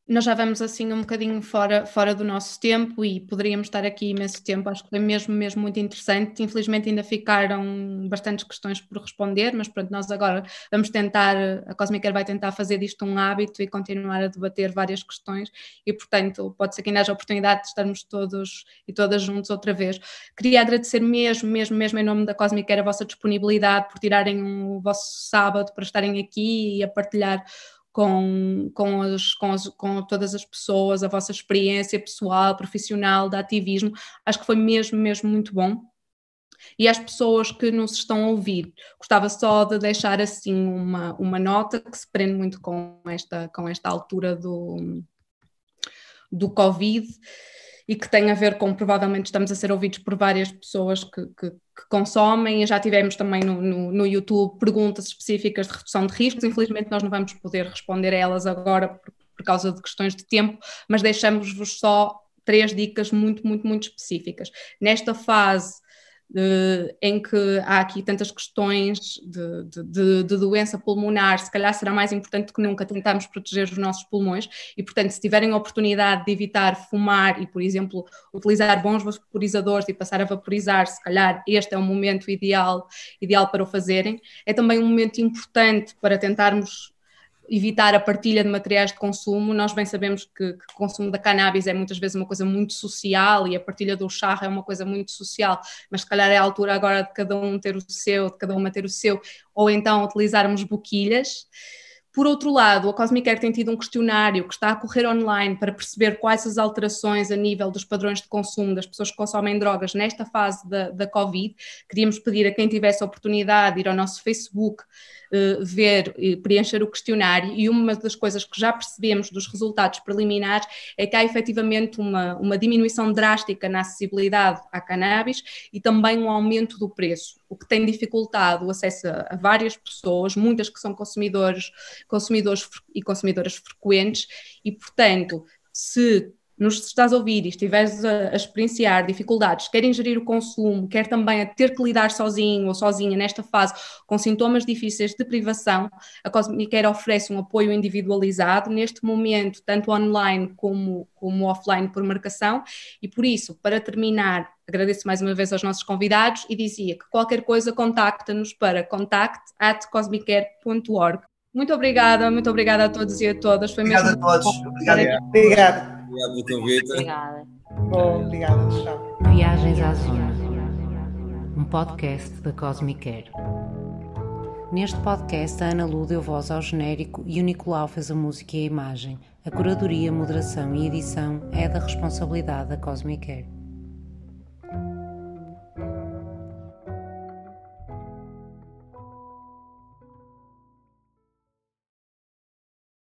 Nós já vamos assim um bocadinho fora, fora do nosso tempo e poderíamos estar aqui imenso tempo, acho que foi mesmo, mesmo muito interessante. Infelizmente ainda ficaram bastantes questões por responder, mas pronto, nós agora vamos tentar, a Cosmic vai tentar fazer disto um hábito e continuar a debater várias questões e portanto pode ser que ainda haja oportunidade de estarmos todos e todas juntos outra vez. Queria agradecer mesmo, mesmo, mesmo em nome da Cosmic a vossa disponibilidade por tirarem o vosso sábado para estarem aqui e a partilhar com, com, as, com, as, com todas as pessoas, a vossa experiência pessoal, profissional, de ativismo. Acho que foi mesmo, mesmo muito bom. E às pessoas que nos estão a ouvir, gostava só de deixar assim uma, uma nota que se prende muito com esta, com esta altura do, do Covid e que tem a ver com provavelmente estamos a ser ouvidos por várias pessoas que, que, que consomem e já tivemos também no, no, no, YouTube perguntas específicas de redução de riscos. Infelizmente, nós não vamos poder responder a elas agora por, por causa de questões de tempo, mas deixamos-vos só três dicas muito, muito, muito específicas. Nesta fase em que há aqui tantas questões de, de, de, doença pulmonar, se calhar será mais importante que nunca tentarmos proteger os nossos pulmões e, portanto, se tiverem a oportunidade de evitar fumar e, por exemplo, utilizar bons vaporizadores e passar a vaporizar, se calhar este é o momento ideal, ideal para o fazerem. É também um momento importante para tentarmos evitar a partilha de materiais de consumo. Nós bem sabemos que, que, o consumo da cannabis é muitas vezes uma coisa muito social e a partilha do charro é uma coisa muito social, mas se calhar é a altura agora de cada um ter o seu, de cada uma ter o seu, ou então utilizarmos boquilhas. Por outro lado, a Cosmic Air tem tido um questionário que está a correr online para perceber quais as alterações a nível dos padrões de consumo das pessoas que consomem drogas nesta fase da, da Covid. Queríamos pedir a quem tivesse a oportunidade de ir ao nosso Facebook ver e preencher o questionário e uma das coisas que já percebemos dos resultados preliminares é que há efetivamente uma, uma diminuição drástica na acessibilidade à cannabis e também um aumento do preço, o que tem dificultado o acesso a, a várias pessoas, muitas que são consumidores, consumidores e consumidoras frequentes e, portanto, se nos estás a ouvir e estiveres a, a, experienciar dificuldades, quer ingerir o consumo, quer também a ter que lidar sozinho ou sozinha nesta fase com sintomas difíceis de privação, a Cosmicare oferece um apoio individualizado, neste momento, tanto online como, como offline por marcação, e por isso, para terminar, agradeço mais uma vez aos nossos convidados e dizia que qualquer coisa contacta-nos para contact@cosmicare.org. Muito obrigada, muito obrigada a todos e a todas.
Foi Obrigada mesmo a todos.
Obrigada. Obrigada.
Obrigado pelo convite.
Obrigada.
Bom, obrigada. Tchau.
Viagens à Zona, um podcast da Cosmic Air. Neste podcast, a Ana Lu deu voz ao genérico e o Nicolau fez a música e a imagem. A curadoria, moderação e edição é da responsabilidade da Cosmic Air.